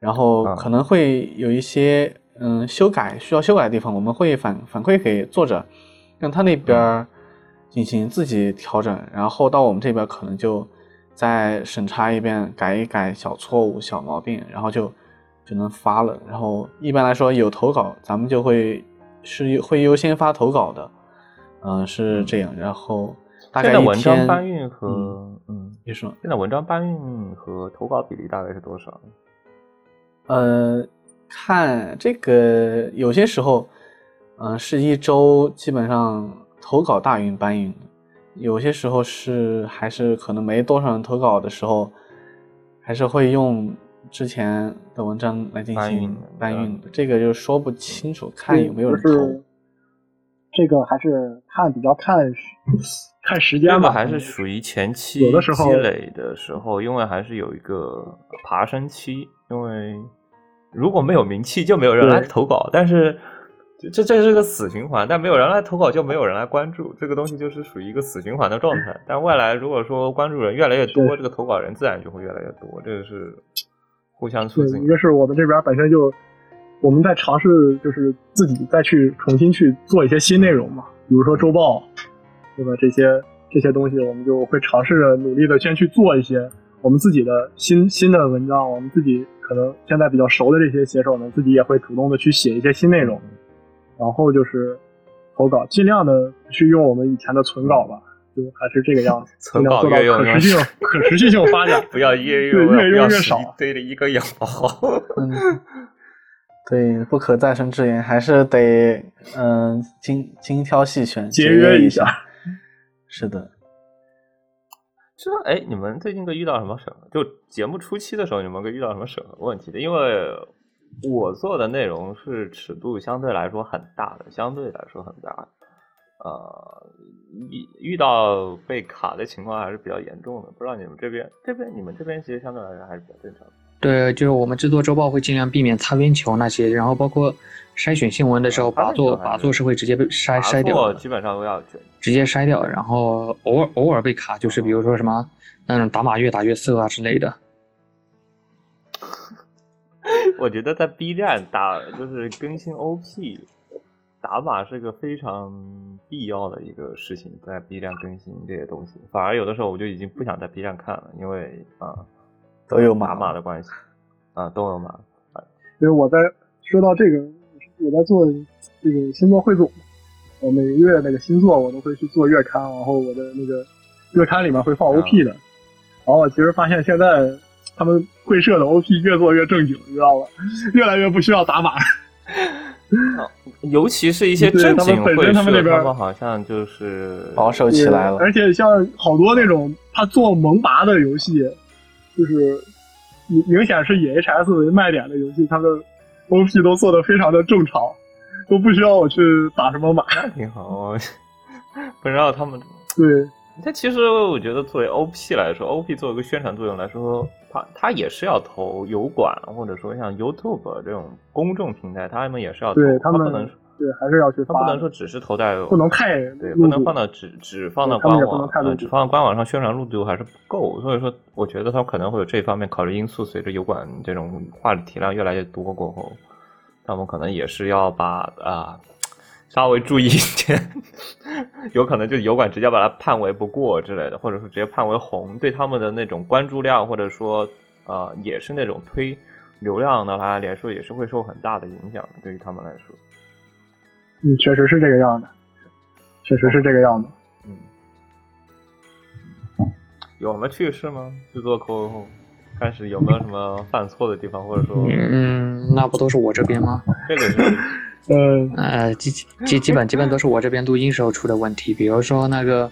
然后可能会有一些嗯修改需要修改的地方，我们会反反馈给作者，让他那边进行自己调整，然后到我们这边可能就。再审查一遍，改一改小错误、小毛病，然后就就能发了。然后一般来说有投稿，咱们就会是会优先发投稿的，嗯，是这样。然后大概文章搬运和嗯，你说现在文章搬运和投稿比例大概是多少？呃，看这个有些时候，嗯，是一周基本上投稿大运搬运。有些时候是还是可能没多少人投稿的时候，还是会用之前的文章来进行搬运的，这个就说不清楚，看有没有人投。这个还是看比较看看时间吧，还是属于前期有的时候积累的时候，因为还是有一个爬升期，因为如果没有名气，就没有人来投稿，但是。这这是个死循环，但没有人来投稿，就没有人来关注这个东西，就是属于一个死循环的状态。但未来如果说关注人越来越多，这个投稿人自然就会越来越多，这个是互相促进。一个是我们这边本身就我们在尝试，就是自己再去重新去做一些新内容嘛，比如说周报，对吧？这些这些东西，我们就会尝试着努力的先去做一些我们自己的新新的文章，我们自己可能现在比较熟的这些写手呢，自己也会主动的去写一些新内容。然后就是投稿，尽量的去用我们以前的存稿吧，就还是这个样子。存稿越用可持续性，可持续性发展，(laughs) 不要越用越用越少，堆了一个养好。嗯，对，不可再生资源还是得嗯精精挑细选，节约一下。是的。这哎，你们最近都遇到什么审核？就节目初期的时候，你们会遇到什么审核问题的？因为。我做的内容是尺度相对来说很大的，相对来说很大，呃，遇遇到被卡的情况还是比较严重的。不知道你们这边，这边你们这边其实相对来说还是比较正常的。对，就是我们制作周报会尽量避免擦边球那些，然后包括筛选新闻的时候，把座把座是会直接被筛筛掉，基本上都要直接筛掉。然后偶尔偶尔被卡，就是比如说什么那种打码越打越色啊之类的。(laughs) 我觉得在 B 站打就是更新 OP 打码是个非常必要的一个事情，在 B 站更新这些东西，反而有的时候我就已经不想在 B 站看了，因为啊都有码码的关系啊都有码。因为我在说到这个，我在做这个星座汇总，我每个月那个星座我都会去做月刊，然后我的那个月刊里面会放 OP 的，然后我其实发现现在。他们会社的 OP 越做越正经，你知道吧？(laughs) 越来越不需要打码。(laughs) 尤其是一些正经会社，他们那边好像就是保守起来了。而且像好多那种他做萌拔的游戏，就是明明显是以 HS 为卖点的游戏，他们 OP 都做的非常的正常，都不需要我去打什么码。那挺好，(laughs) 不知道他们对。但其实我觉得作为 OP 来说，OP 作为一个宣传作用来说，它它也是要投油管，或者说像 YouTube 这种公众平台，他们也是要投，他们不能对还是要去发，不能说只是投在不能太对，不能放到只只放到官网，只放到官网上宣传力度还是不够，所以说我觉得他可能会有这方面考虑因素。随着油管这种话题量越来越多过后，他们可能也是要把啊。稍微注意一点，(laughs) 有可能就油管直接把它判为不过之类的，或者说直接判为红，对他们的那种关注量，或者说呃，也是那种推流量的话来说，也是会受很大的影响的。对于他们来说，嗯，确实是这个样的，确实是这个样子。嗯，有什么趣事吗？制作过后开始有没有什么犯错的地方，或者说，嗯，那不都是我这边吗？这个是。嗯。呃基基基本基本都是我这边录音时候出的问题，比如说那个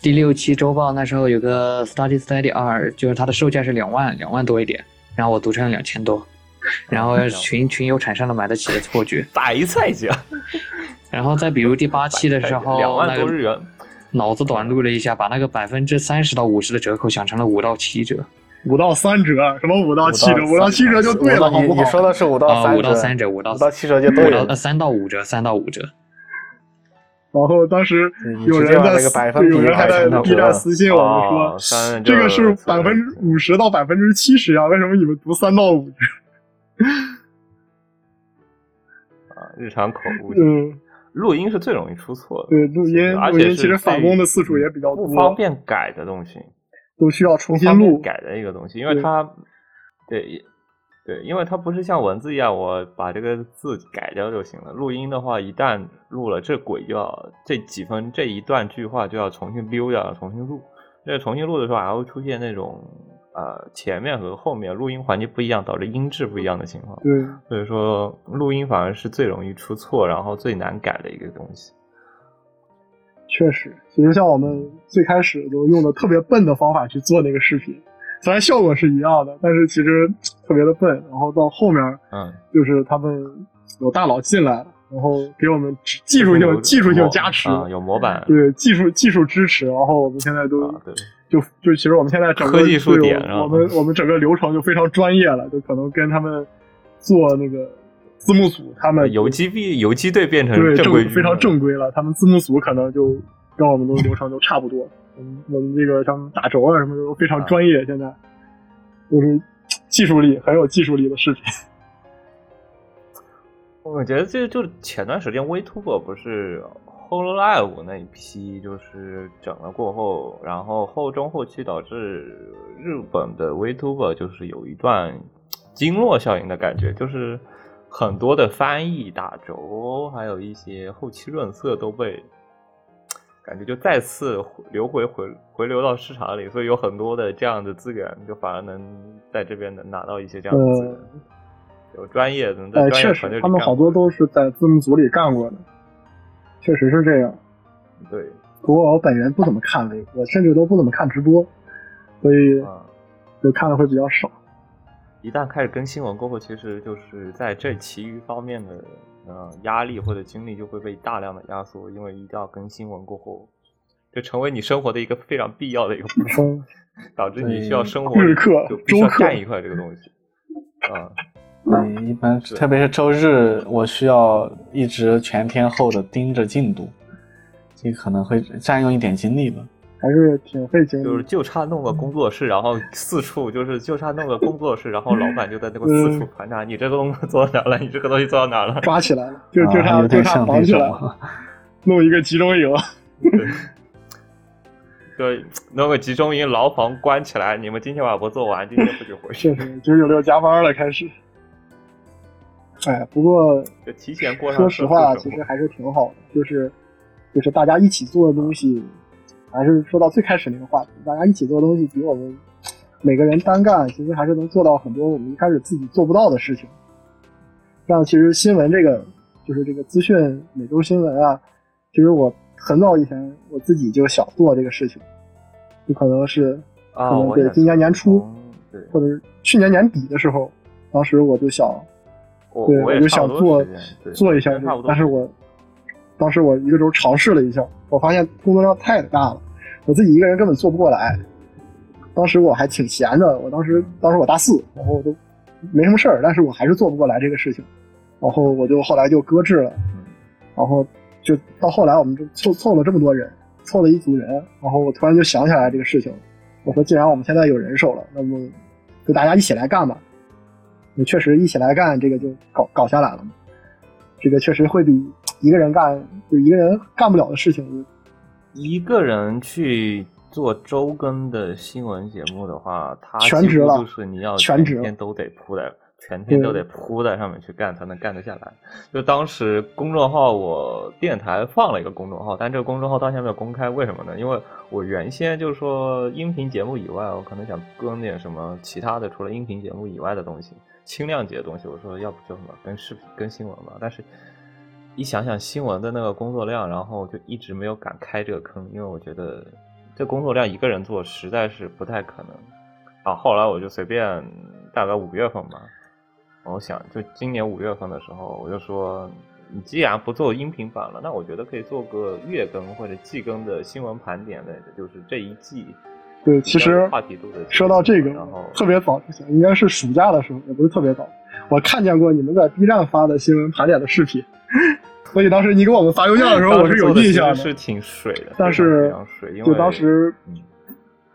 第六期周报那时候有个 Study Study 二，就是它的售价是两万两万多一点，然后我读成了两千多，然后群群友产生了买得起的错觉，(laughs) 白菜价。然后再比如第八期的时候，两万多日元，脑子短路了一下，把那个百分之三十到五十的折扣想成了五到七折，五到三折，什么五到七折？五到七折就对了，好不好？你说的是五到三折，五到三折，五到七折就对了。三到五折，三到五折。然后当时有人在，有人还在 B 站私信我们说，这个是百分之五十到百分之七十啊，为什么你们读三到五折？啊，日常口误。嗯，录音是最容易出错的。对，录音，录音其实返工的次数也比较多，不方便改的东西都需要重新录改的一个东西，因为它，对。对，因为它不是像文字一样，我把这个字改掉就行了。录音的话，一旦录了，这轨就要这几分这一段句话就要重新溜掉，重新录。这重新录的时候还会出现那种呃前面和后面录音环节不一样，导致音质不一样的情况。对，所以说录音反而是最容易出错，然后最难改的一个东西。确实，其实像我们最开始都用的特别笨的方法去做那个视频。虽然效果是一样的，但是其实特别的笨。然后到后面，嗯，就是他们有大佬进来，然后给我们技术性技术性加持，有模板，对技术技术支持。然后我们现在都就就其实我们现在整个科技数点，我们我们整个流程就非常专业了，就可能跟他们做那个字幕组，他们游击币游击队变成正规非常正规了。他们字幕组可能就跟我们的流程都差不多。我们，我们这个像打轴啊什么的都非常专业，现在就是技术力很有技术力的视频。我觉得这就是前段时间 Vtuber 不是 Hololive 那一批，就是整了过后，然后后中后期导致日本的 Vtuber 就是有一段 (tsk) 经络效应的感觉，就是很多的翻译打轴，还有一些后期润色都被。感觉就再次流回回回流到市场里，所以有很多的这样的资源，就反而能在这边能拿到一些这样的资源。有专业的，在专业团队他们好多都是在字幕组里干过的，确实是这样。对，不过我本人不怎么看微，我甚至都不怎么看直播，所以就看的会比较少。一旦开始更新完过后，其实就是在这其余方面的。呃，压力或者精力就会被大量的压缩，因为一定要更新闻过后，就成为你生活的一个非常必要的一个部分，导致你需要生活日课、周课干一块这个东西。啊，对，一般特别是周日，我需要一直全天候的盯着进度，这可能会占用一点精力吧。还是挺费劲，就是就差弄个工作室，然后四处就是就差弄个工作室，然后老板就在那个四处盘查，你这个东西做到哪了？你这个东西做到哪了？抓起来了，就就差就差绑起来了，弄一个集中营，(laughs) 对，弄个集中营牢房关起来，你们今天晚上不做完，今天不许回去。确实，九九六加班了，开始。哎，不过就提前过上。说实话，其实还是挺好的，就是就是大家一起做的东西。还是说到最开始那个话题，大家一起做东西，比我们每个人单干，其实还是能做到很多我们一开始自己做不到的事情。像其实新闻这个，就是这个资讯每周新闻啊，其实我很早以前我自己就想做这个事情，就可能是啊，对，今年年初，对，或者是去年年底的时候，当时我就想，对，我就想做做一下，但是我。当时我一个周尝试了一下，我发现工作量太大了，我自己一个人根本做不过来。当时我还挺闲的，我当时当时我大四，然后我都没什么事儿，但是我还是做不过来这个事情，然后我就后来就搁置了。然后就到后来，我们就凑凑了这么多人，凑了一组人，然后我突然就想起来这个事情，我说既然我们现在有人手了，那么就大家一起来干吧。你确实一起来干，这个就搞搞下来了。这个确实会比一个人干就一个人干不了的事情。一个人去做周更的新闻节目的话，他全职了，就是你要全天都得扑在，全天都得扑在上面去干，才能干得下来。就当时公众号，我电台放了一个公众号，但这个公众号到现在没有公开，为什么呢？因为我原先就是说音频节目以外，我可能想更点什么其他的，除了音频节目以外的东西。轻量级的东西，我说要不就什么跟视频、跟新闻吧。但是，一想想新闻的那个工作量，然后就一直没有敢开这个坑，因为我觉得这工作量一个人做实在是不太可能。啊，后来我就随便，大概五月份吧，我想就今年五月份的时候，我就说，你既然不做音频版了，那我觉得可以做个月更或者季更的新闻盘点类的，就是这一季对，其实话题度的。说到这个，特别早之前，应该是暑假的时候，也不是特别早，我看见过你们在 B 站发的新闻盘点的视频，所以当时你给我们发邮件的时候，我是有印象的。是挺水的，但是就当时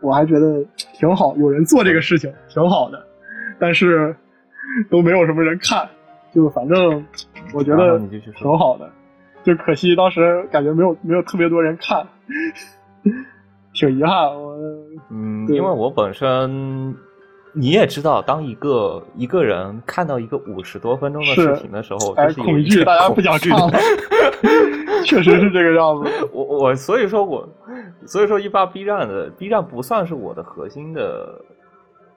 我还觉得挺好，有人做这个事情挺好的，但是都没有什么人看，就反正我觉得挺好的，就可惜当时感觉没有没有特别多人看。(laughs) 挺遗憾，我嗯，因为我本身你也知道，当一个一个人看到一个五十多分钟的视频的时候，是恐惧，大家不想看，确实是这个样子。(laughs) 我我所以说我所以说一发 B 站的 B 站不算是我的核心的。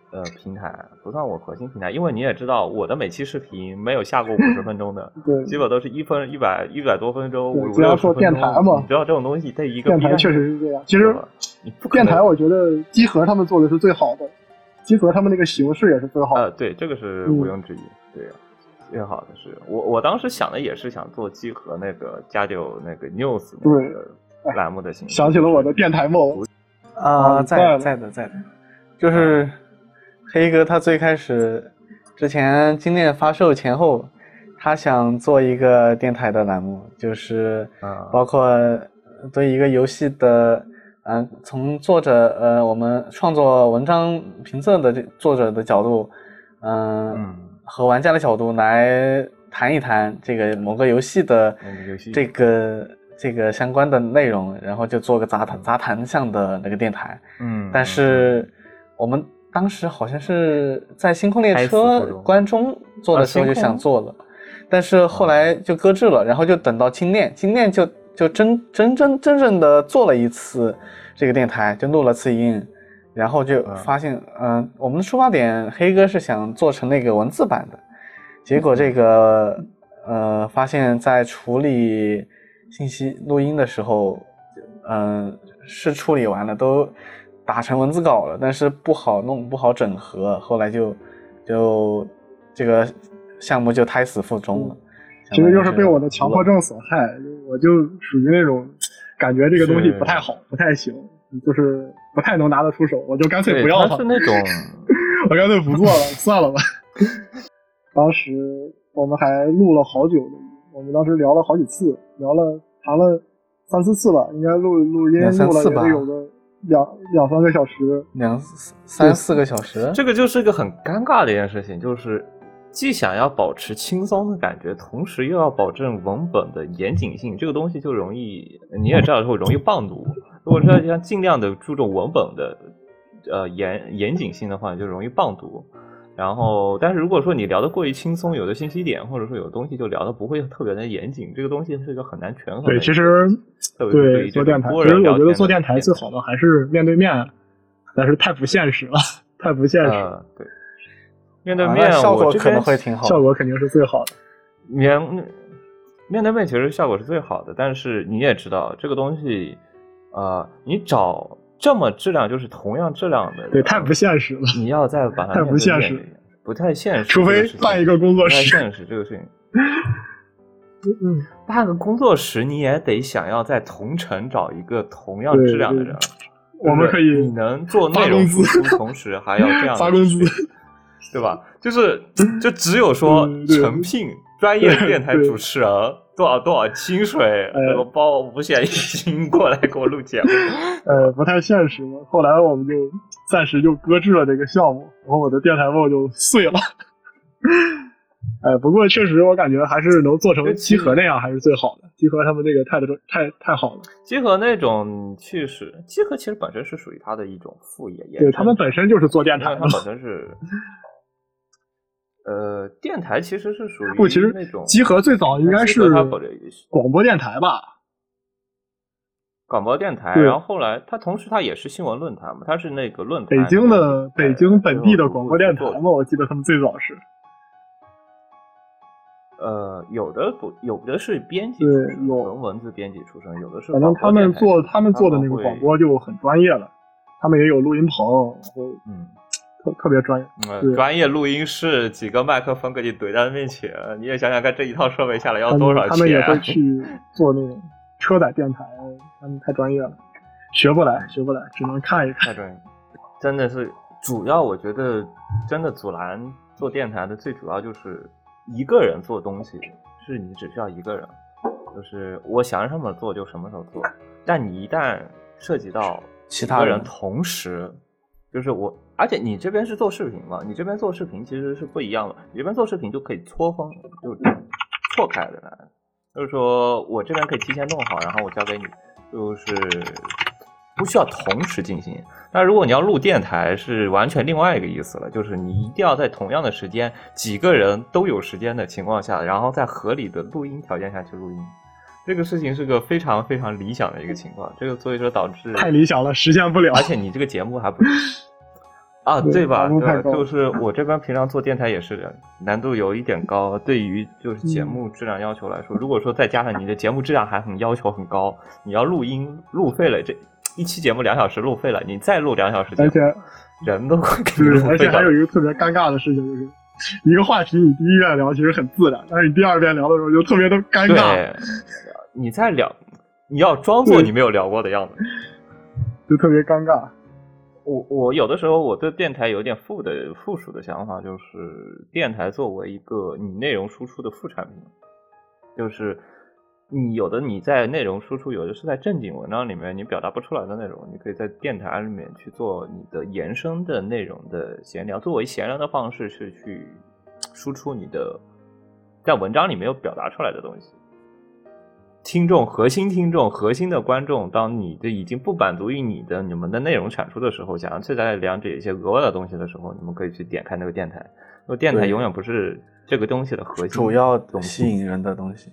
呃，平台不算我核心平台，因为你也知道，我的每期视频没有下过五十分钟的，(laughs) 对，基本都是一分一百一百多分钟，五六十分钟。电台嘛，你知道这种东西在一个电台确实是这样。其实，电台我觉得机核他们做的是最好的，机核他们那个形式也是最好的。呃，对，这个是毋庸置疑。对呀，最好的是我我当时想的也是想做集合那个加九那个 news 那个栏目的形式。想起了我的电台梦啊，在在的在的，就是。黑哥他最开始之前精炼发售前后，他想做一个电台的栏目，就是包括对一个游戏的，嗯，从作者呃我们创作文章评测的作者的角度，嗯，和玩家的角度来谈一谈这个某个游戏的这个这个相关的内容，然后就做个杂谈杂谈向的那个电台。嗯，但是我们。当时好像是在星空列车关中。做的时候就想做了，但是后来就搁置了，然后就等到精炼，精炼就就真真真真正的做了一次这个电台，就录了次音，然后就发现，嗯，我们的出发点黑哥是想做成那个文字版的，结果这个呃发现，在处理信息录音的时候，嗯，是处理完了都。打成文字稿了，但是不好弄，不好整合，后来就就这个项目就胎死腹中了。其实就是被我的强迫症所害，我就属于那种感觉这个东西不太好，不太行，就是不太能拿得出手，我就干脆不要了。是那种，(laughs) 我干脆不做了，算了吧。(laughs) 当时我们还录了好久，我们当时聊了好几次，聊了谈了三四次吧，应该录录音录了也得有个。两两三个小时，两三四个小时，这个就是一个很尴尬的一件事情，就是既想要保持轻松的感觉，同时又要保证文本的严谨性，这个东西就容易，你也知道会容易棒读。如果说要尽量的注重文本的呃严严谨性的话，就容易棒读。然后，但是如果说你聊得过于轻松，有的信息点或者说有东西就聊的不会特别的严谨，这个东西是一个很难权衡。对，其实对做电台，其实我觉得做电台最好的还是面对面，但是太不现实了，太不现实。对，面对面效果可能会挺好，效果肯定是最好的。面面对面其实效果是最好的，但是你也知道这个东西，呃，你找。这么质量就是同样质量的，对，太不现实了。你要再把它 (laughs) 太不现实，不太现实。除非办一个工作室，不太现实这个事情。(laughs) 嗯，办个工作室你也得想要在同城找一个同样质量的人。我们可以，你能做内容输出，同时还要这样 (laughs) 发工资，对吧？就是就只有说诚聘专业电台主持人。多少多少薪水？我包五险一金过来给我录节目，呃，不太现实嘛。后来我们就暂时就搁置了这个项目，然后我的电台梦就碎了。哎，(laughs) 不过确实我感觉还是能做成集合那样还是最好的。集合他们那个太太太好了。集合那种确实，集合其实本身是属于他的一种副业，对他们本身就是做电台，他本身是。呃，电台其实是属于不，其实那种集合最早应该是广播电台吧？广播电台，然后后来它同时它也是新闻论坛嘛，它是那个论坛。北京的北京本地的广播电台嘛，我记得他们最早是。呃，有的不，有的是编辑，出身，有文字编辑出身，有的是。反正他们做他们做的那个广播就很专业了，他们也有录音棚，然后嗯。特别专业，专业录音室，几个麦克风给你怼在面前，你也想想看，这一套设备下来要多少钱？他们也会去做那种车载电台，他们太专业了，学不来，学不来，只能看一看。太专业。真的是主要，我觉得真的阻拦做电台的最主要就是一个人做东西，是你只需要一个人，就是我想什么做就什么时候做。但你一旦涉及到其他人同时，就是我，而且你这边是做视频嘛，你这边做视频其实是不一样的，你这边做视频就可以错峰，就错开的来，就是说我这边可以提前弄好，然后我交给你，就是不需要同时进行。那如果你要录电台，是完全另外一个意思了，就是你一定要在同样的时间，几个人都有时间的情况下，然后在合理的录音条件下去录音。这个事情是个非常非常理想的一个情况，这个所以说导致太理想了，实现不了。而且你这个节目还不 (laughs) 啊，对吧？对，就是我这边平常做电台也是难度有一点高。对于就是节目质量要求来说，如果说再加上你的节目质量还很要求很高，你要录音录废了，这一期节目两小时录废了，你再录两小时，而且人都会而且还有一个特别尴尬的事情就是，一个话题你第一遍聊其实很自然，但是你第二遍聊的时候就特别的尴尬。你在聊，你要装作你没有聊过的样子，就特别尴尬。我我有的时候我对电台有点负的附属的想法，就是电台作为一个你内容输出的副产品，就是你有的你在内容输出，有的是在正经文章里面你表达不出来的内容，你可以在电台里面去做你的延伸的内容的闲聊，作为闲聊的方式是去输出你的在文章里没有表达出来的东西。听众核心听众核心的观众，当你的已经不满足于你的你们的内容产出的时候，想要去再了解一些额外的东西的时候，你们可以去点开那个电台。那电台永远不是这个东西的核心，主要吸引人的东西。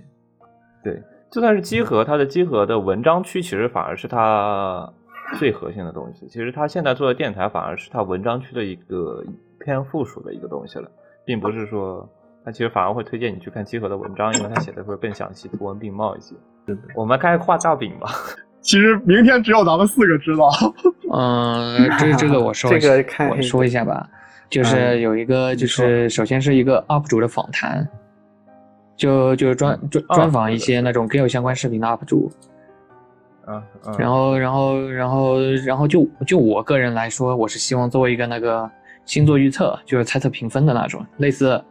对，就算是集合，它的集合的文章区其实反而是它最核心的东西。其实它现在做的电台反而是它文章区的一个偏附属的一个东西了，并不是说。他其实反而会推荐你去看七和的文章，因为他写的会更详细，图文并茂一些。我们开始画大饼吧。(laughs) 其实明天只有咱们四个知道。嗯，这这个我说这个看我说一下吧，就是有一个，就是首先是一个 UP 主的访谈，就就专专专访一些那种跟有相关视频的 UP 主。嗯嗯。然后然后然后然后就就我个人来说，我是希望作为一个那个星座预测，就是猜测评分的那种，类似。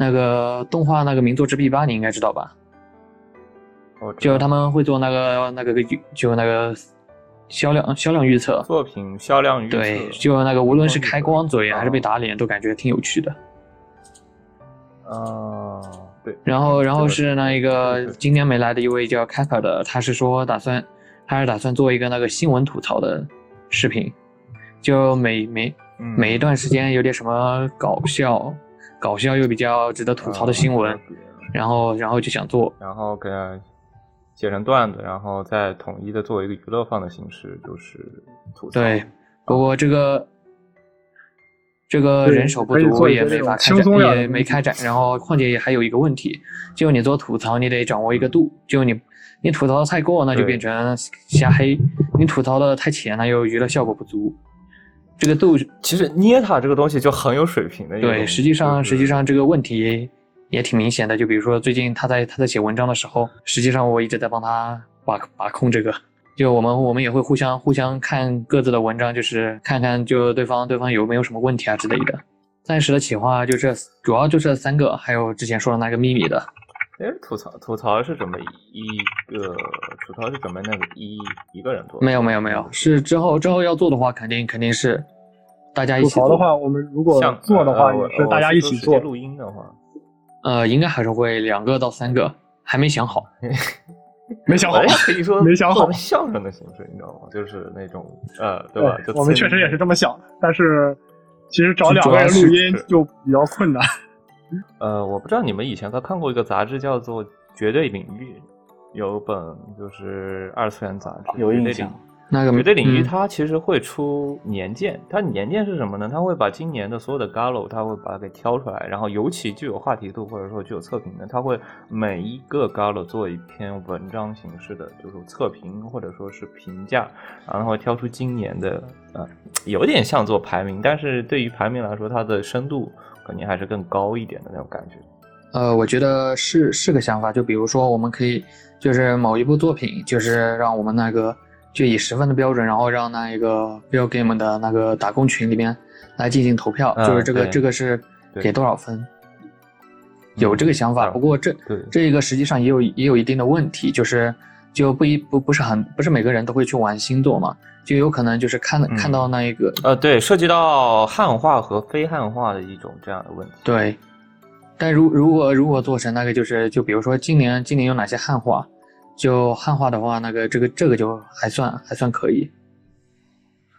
那个动画那个名作之 B 八你应该知道吧？就他们会做那个那个个就那个销量销量预测，作品销量预测。对，就那个无论是开光嘴还是被打脸，都感觉挺有趣的。啊，对。然后然后是那一个今年没来的一位叫 Kappa 的，他是说打算他是打算做一个那个新闻吐槽的视频，就每每每一段时间有点什么搞笑。搞笑又比较值得吐槽的新闻，然后然后就想做，然后给它写成段子，然后再统一的作为一个娱乐放的形式，就是吐槽。对，不过这个这个人手不足也没法开展，也没开展。然后况且也还有一个问题，就你做吐槽，你得掌握一个度，就你你吐槽的太过，那就变成瞎黑；你吐槽的太浅，那又娱乐效果不足。这个度其实捏它这个东西就很有水平的。对，实际上实际上这个问题也挺明显的。就比如说最近他在他在写文章的时候，实际上我一直在帮他把把控这个。就我们我们也会互相互相看各自的文章，就是看看就对方对方有没有什么问题啊之类的。暂时的企划就这，主要就这三个，还有之前说的那个秘密的。哎，吐槽吐槽是准备一个吐槽是准备那个一一个人做？没有没有没有，是之后之后要做的话，肯定肯定是大家一起做。吐槽的话，我们如果做的话，也是大家一起做。录音的话，呃，应该还是会两个到三个，还没想好。(laughs) 没想好，(laughs) 可以说没想好。相声的形式，你知道吗？就是那种呃，对吧？我们确实也是这么想的，但是其实找两个人录音就比较困难。呃，我不知道你们以前都看过一个杂志叫做《绝对领域》，有本就是二次元杂志，有印象。那个绝对领域它其实会出年鉴，它年鉴是什么呢？它会把今年的所有的 Galo，它会把它给挑出来，然后尤其具有话题度或者说具有测评的，它会每一个 Galo 做一篇文章形式的，就是测评或者说是评价，然后挑出今年的，呃，有点像做排名，但是对于排名来说，它的深度。肯定还是更高一点的那种感觉，呃，我觉得是是个想法。就比如说，我们可以就是某一部作品，就是让我们那个就以十分的标准，然后让那一个 Bill Game 的那个打工群里面来进行投票，就是这个这个是给多少分？有这个想法，不过这这一个实际上也有也有一定的问题，就是就不一不不是很不是每个人都会去玩星座嘛，就有可能就是看看到那一个呃对，涉及到汉化和非汉化的一种这样的问题。对，但如如果如果做成那个就是就比如说今年今年有哪些汉化，就汉化的话，那个这个这个就还算还算可以。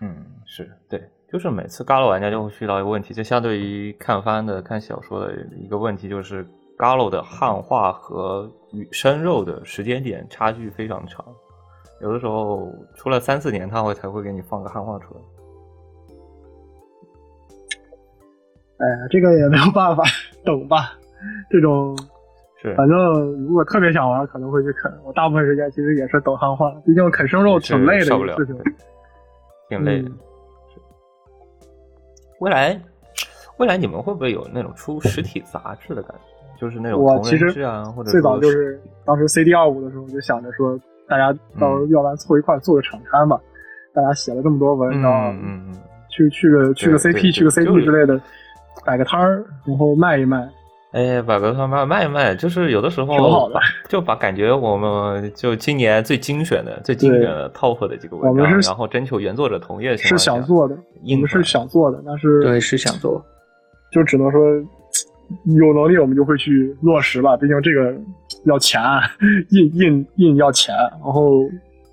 嗯，是对。就是每次 Galo 玩家就会遇到一个问题，就相对于看番的、看小说的一个问题，就是 Galo 的汉化和与生肉的时间点差距非常长，有的时候出了三四年，他会才会给你放个汉化出来。哎呀，这个也没有办法，等吧。这种是，反正如果特别想玩，可能会去啃。我大部分时间其实也是等汉化，毕竟啃生肉挺累的一个事情，挺累的。未来，未来你们会不会有那种出实体杂志的感觉？就是那种同人志啊，或者最早就是当时 CD 二五的时候，就想着说，大家到时候要不然凑一块做个场刊吧，大家写了这么多文，章，嗯嗯去去个去个 CP，去个 CP 之类的，摆个摊儿，然后卖一卖。哎，摆个摊卖卖一卖，就是有的时候挺好的，就把感觉我们就今年最精选的、最精选的 top 的几个文章，然后征求原作者同意的情况下，是想做的，我们是想做的，但是对是想做，就只能说有能力我们就会去落实吧，毕竟这个要钱，印印印要钱，然后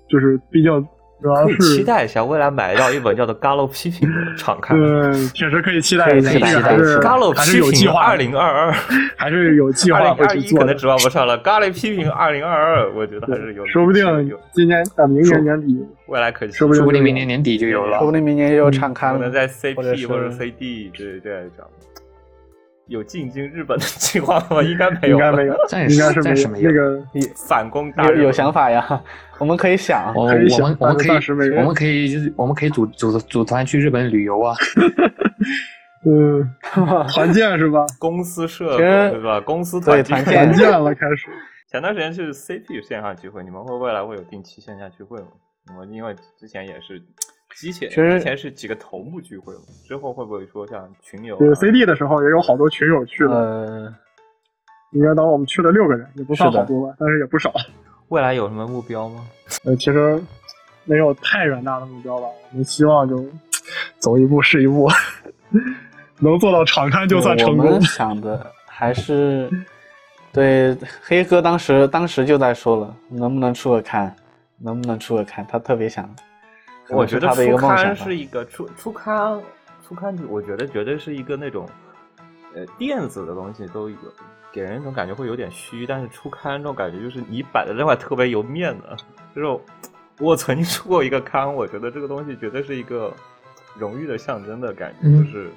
就是毕竟。主要是期待一下，未来买到一本叫做《Galo 批评》的敞刊。嗯，确实可以期待一下。期待一下。Galo 批评二零二二，还是有计划会去做。可能指望不上了。Galo 批评二零二二，我觉得还是有。说不定今年啊，明年年底，未来可以，说不定明年年底就有了。说不定明年有场刊可能在 CP 或者 CD 对这样讲。有进军日本的计划吗？(laughs) 应该没有，应该没有，暂时暂时没有。那个反攻大有有想法呀，(laughs) 我们可以想，我们我们可以我们可以就是我们可以组组组团去日本旅游啊。(laughs) 嗯，团建是吧？公司社对吧？公司团团建了，开始。前段时间去 CT 线上聚会，你们会未来会有定期线下聚会吗？我因为之前也是。之前之前是几个头目聚会之后会不会说像群友？对 CD 的时候也有好多群友去了，应该当我们去了六个人，也不算好多吧，但是也不少。未来有什么目标吗？(laughs) 呃，其实没有太远大的目标吧，我们希望就走一步是一步，(laughs) 能做到场刊就算成功。我们想的还是对黑哥当时当时就在说了，能不能出个刊，能不能出个刊，他特别想。我觉得初刊是一个初初刊，初刊，我觉得绝对是一个那种，呃，电子的东西都有，给人一种感觉会有点虚，但是初刊这种感觉就是你摆在这块特别有面子。就是我曾经出过一个 (laughs) 刊，我觉得这个东西绝对是一个荣誉的象征的感觉，就是。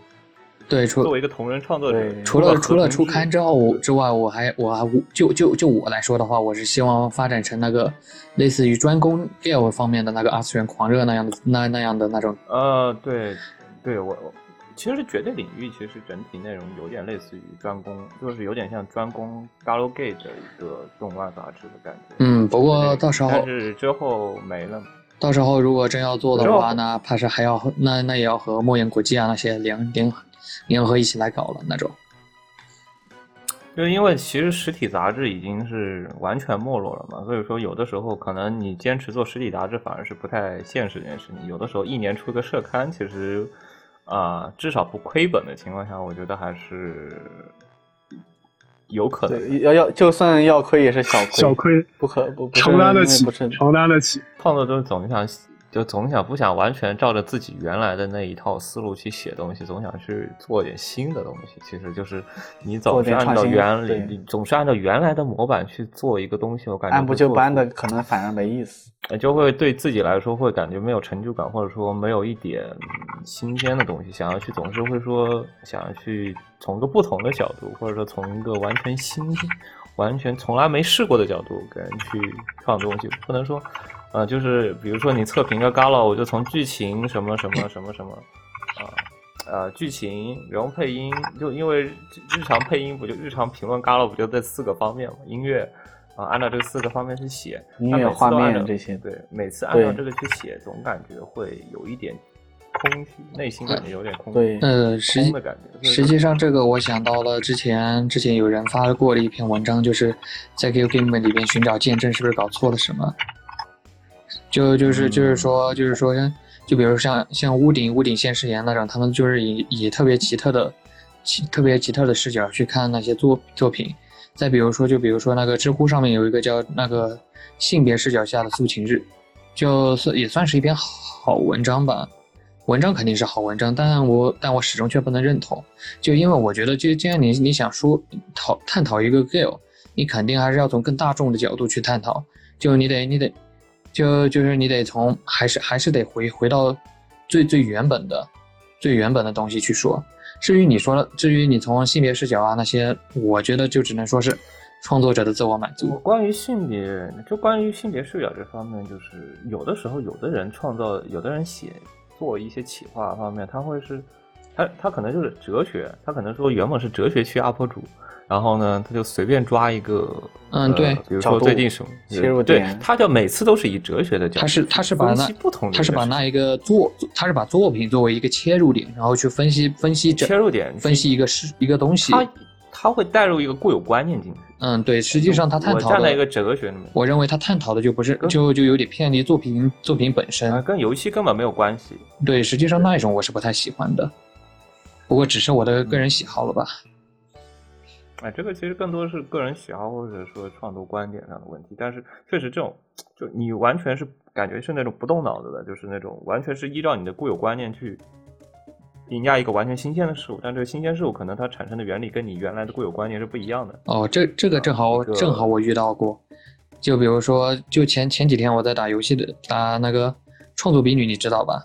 对，作为一个同人创作者，除了除了出刊之后之外，我还我还就就就我来说的话，我是希望发展成那个类似于专攻 Gale 方面的那个二次元狂热那样的那那样的那种。呃，对，对我其实绝对领域其实整体内容有点类似于专攻，就是有点像专攻 Galgame 的一个动漫杂志的感觉。嗯，不过到时候但是之后没了。到时候如果真要做的话，那怕是还要那那也要和莫言国际啊那些联联。联合一起来搞了那种，就因为其实实体杂志已经是完全没落了嘛，所以说有的时候可能你坚持做实体杂志反而是不太现实一件事情。有的时候一年出个社刊，其实啊至少不亏本的情况下，我觉得还是有可能。要要就算要亏也是小亏，小亏不可不承担得起，承担得起。创作者总想。就总想不想完全照着自己原来的那一套思路去写东西，总想去做点新的东西。其实就是你总是按照原理，总是按照原来的模板去做一个东西，我感觉按部就班的可能反而没意思，就会对自己来说会感觉没有成就感，或者说没有一点新鲜的东西。想要去总是会说想要去从一个不同的角度，或者说从一个完全新鲜、完全从来没试过的角度给人去创作东西，不能说。呃，就是比如说你测评个 Gala，我就从剧情什么什么什么什么，啊，呃，剧情，然后配音，就因为日常配音不就日常评论 Gala 不就这四个方面嘛？音乐，啊，按照这四个方面去写，音乐、画面这些，对，每次按照这个去写，总感觉会有一点空虚，内心感觉有点空。对，呃，实际的感觉。实际上，这个我想到了之前之前有人发过的一篇文章，就是在 Q Game 里边寻找见证，是不是搞错了什么？就就是就是说就是说，就比如像像屋顶屋顶现实言那种，他们就是以以特别奇特的奇特别奇特的视角去看那些作作品。再比如说，就比如说那个知乎上面有一个叫那个性别视角下的素琴日，就算也算是一篇好文章吧。文章肯定是好文章，但我但我始终却不能认同。就因为我觉得，就既然你你想说讨探讨一个 girl，你肯定还是要从更大众的角度去探讨。就你得你得，就就是你得从还是还是得回回到最最原本的最原本的东西去说。至于你说的，至于你从性别视角啊那些，我觉得就只能说是创作者的自我满足。关于性别，就关于性别视角这方面，就是有的时候，有的人创造，有的人写做一些企划方面，他会是，他他可能就是哲学，他可能说原本是哲学区 UP 主。然后呢，他就随便抓一个，嗯，对，比如说最近什么切入点，他就每次都是以哲学的角度，他是他是把那不同，他是把那一个作，他是把作品作为一个切入点，然后去分析分析切入点，分析一个是一个东西，他他会带入一个固有观念进去，嗯，对，实际上他探讨站在一个哲学里面，我认为他探讨的就不是就就有点偏离作品作品本身，跟游戏根本没有关系，对，实际上那一种我是不太喜欢的，不过只是我的个人喜好了吧。哎，这个其实更多是个人喜好或者说创作观点上的问题，但是确实这种，就你完全是感觉是那种不动脑子的，就是那种完全是依照你的固有观念去评价一个完全新鲜的事物，但这个新鲜事物可能它产生的原理跟你原来的固有观念是不一样的。哦，这这个正好正好我遇到过，就比如说，就前前几天我在打游戏的打那个创作比女，你知道吧？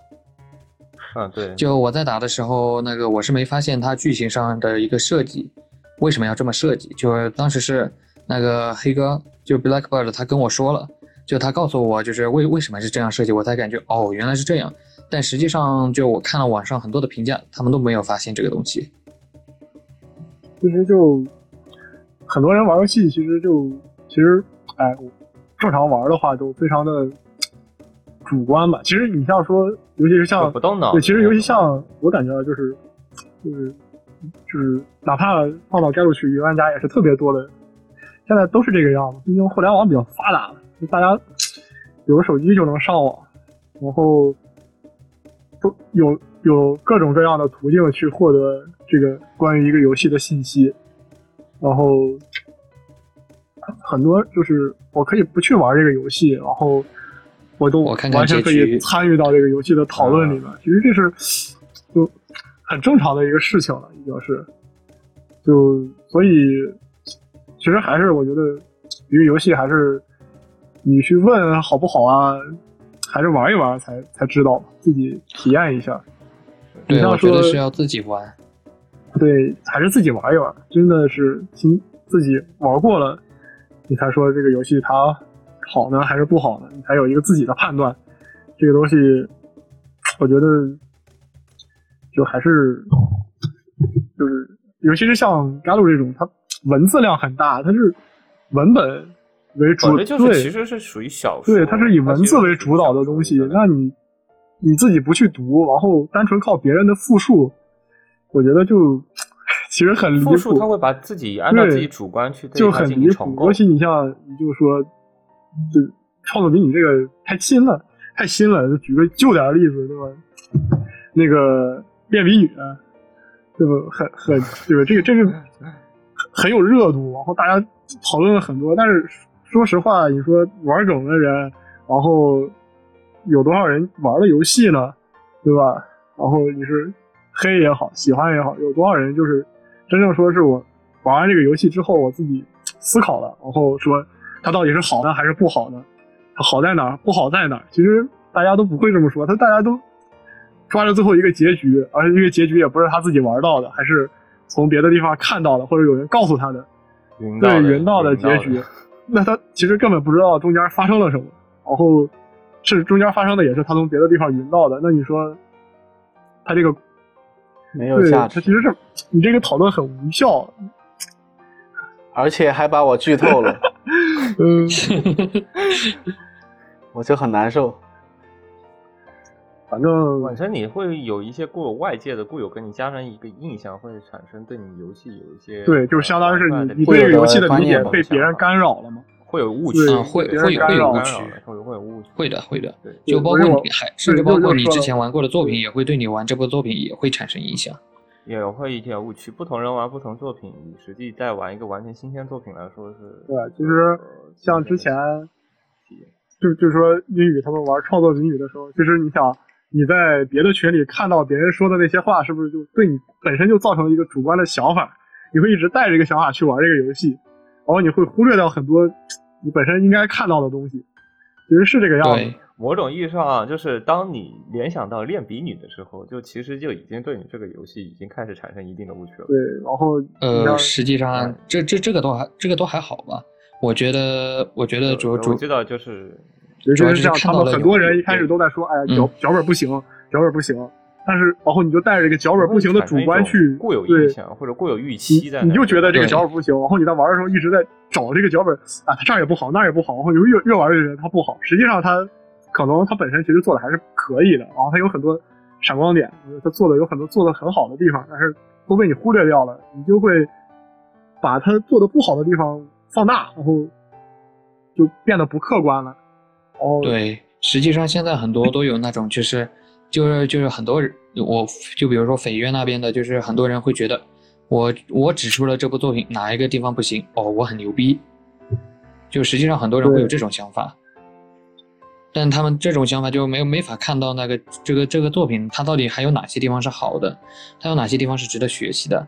嗯，对。就我在打的时候，那个我是没发现它剧情上的一个设计。为什么要这么设计？就是当时是那个黑哥，就 Blackbird，他跟我说了，就他告诉我，就是为为什么是这样设计，我才感觉哦，原来是这样。但实际上，就我看了网上很多的评价，他们都没有发现这个东西。其实就很多人玩游戏，其实就其实哎，正常玩的话都非常的主观吧。其实你像说，尤其是像对，其实尤其像我感觉就是就是。就是哪怕放到该路区，云玩家也是特别多的。现在都是这个样子，毕竟互联网比较发达了，大家有个手机就能上网，然后都有有各种各样的途径去获得这个关于一个游戏的信息。然后很多就是我可以不去玩这个游戏，然后我都完全可以参与到这个游戏的讨论里面。其实这是就。很正常的一个事情了，已经是，就所以，其实还是我觉得，一个游戏还是你去问好不好啊，还是玩一玩才才知道，自己体验一下。对，我觉得是要自己玩。对，还是自己玩一玩，真的是亲自己玩过了，你才说这个游戏它好呢还是不好呢？你才有一个自己的判断。这个东西，我觉得。就还是，尤其是像 g a l o 这种，它文字量很大，它是文本为主，对，其实是属于小说，对，它是以文字为主导的东西。那你你自己不去读，然后单纯靠别人的复述，我觉得就其实很离谱。复述他会把自己按照自己主观去就很离谱。尤其你像，你就说，就创作比你这个太新了，太新了。就举个旧点的例子，对吧？那个。变美女，对吧？很很对吧？这个这个很有热度，然后大家讨论了很多。但是说实话，你说玩梗的人，然后有多少人玩了游戏呢？对吧？然后你是黑也好，喜欢也好，有多少人就是真正说是我玩完这个游戏之后，我自己思考了，然后说它到底是好的还是不好的？它好在哪儿？不好在哪儿？其实大家都不会这么说，他大家都。抓着最后一个结局，而且这个结局也不是他自己玩到的，还是从别的地方看到的，或者有人告诉他的，对云道的结局。那他其实根本不知道中间发生了什么，然后是中间发生的也是他从别的地方云到的。那你说他这个没有价值？他其实是你这个讨论很无效，而且还把我剧透了。(laughs) 嗯，(laughs) 我就很难受。反正本身你会有一些固有外界的固有跟你加上一个印象，会产生对你游戏有一些对，就相当于是你你对游戏的理解被别人干扰了吗？会有误区啊，会会有会有误区，会会有误区，会的会的。就包括你还甚至包括你之前玩过的作品，也会对你玩这部作品也会产生影响，也会一点误区。不同人玩不同作品，你实际在玩一个完全新鲜作品来说是。对，其实像之前，就就是说英语他们玩创作英语的时候，其实你想。你在别的群里看到别人说的那些话，是不是就对你本身就造成了一个主观的想法？你会一直带着一个想法去玩这个游戏，然后你会忽略掉很多你本身应该看到的东西。其实是这个样子。某种意义上啊，就是当你联想到练比女的时候，就其实就已经对你这个游戏已经开始产生一定的误区了。对，然后呃，实际上这这这个都还这个都还好吧？我觉得，我觉得主主知道就是。就是这样，他们很多人一开始都在说：“哎呀，脚脚本不行，脚本不行。”但是，然后你就带着这个脚本不行的主观去固有印象或者固有预期在，你就觉得这个脚本不行。然后你在玩的时候一直在找这个脚本啊，它这儿也不好，那儿也不好。然后你越越玩越觉得它不好。实际上，它可能它本身其实做的还是可以的。然后它有很多闪光点，它做的有很多做的很好的地方，但是都被你忽略掉了。你就会把它做的不好的地方放大，然后就变得不客观了。对，实际上现在很多都有那种，就是，就是就是很多人，我就比如说绯约那边的，就是很多人会觉得，我我指出了这部作品哪一个地方不行，哦，我很牛逼，就实际上很多人会有这种想法，但他们这种想法就没有没法看到那个这个这个作品它到底还有哪些地方是好的，它有哪些地方是值得学习的，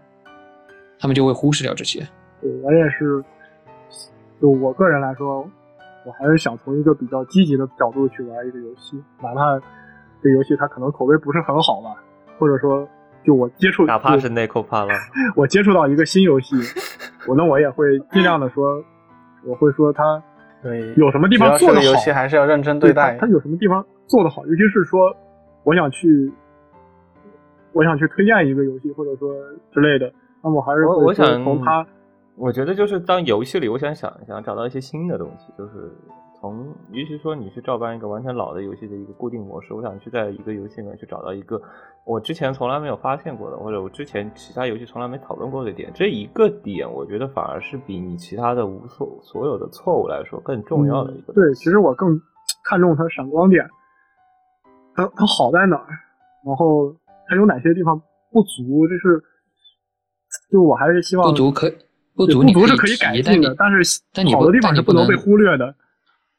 他们就会忽视掉这些。对，我也是，就我个人来说。我还是想从一个比较积极的角度去玩一个游戏，哪怕这个游戏它可能口碑不是很好吧，或者说就我接触，哪怕是内扣怕了，(laughs) 我接触到一个新游戏，(laughs) 我那我也会尽量的说，我会说它对有什么地方做的好，游戏还是要认真对待。它有什么地方做的好，尤其是说我想去，我想去推荐一个游戏或者说之类的，那我还是会从它。我觉得就是当游戏里，我想想想找到一些新的东西，就是从，与其说你去照搬一个完全老的游戏的一个固定模式，我想去在一个游戏里面去找到一个我之前从来没有发现过的，或者我之前其他游戏从来没讨论过的点。这一个点，我觉得反而是比你其他的无所所有的错误来说更重要的一个。对，其实我更看重它闪光点，它它好在哪儿，然后它有哪些地方不足，就是就我还是希望不足可。不足你不是可以改进的，但是但你好的地方是不能被忽略的。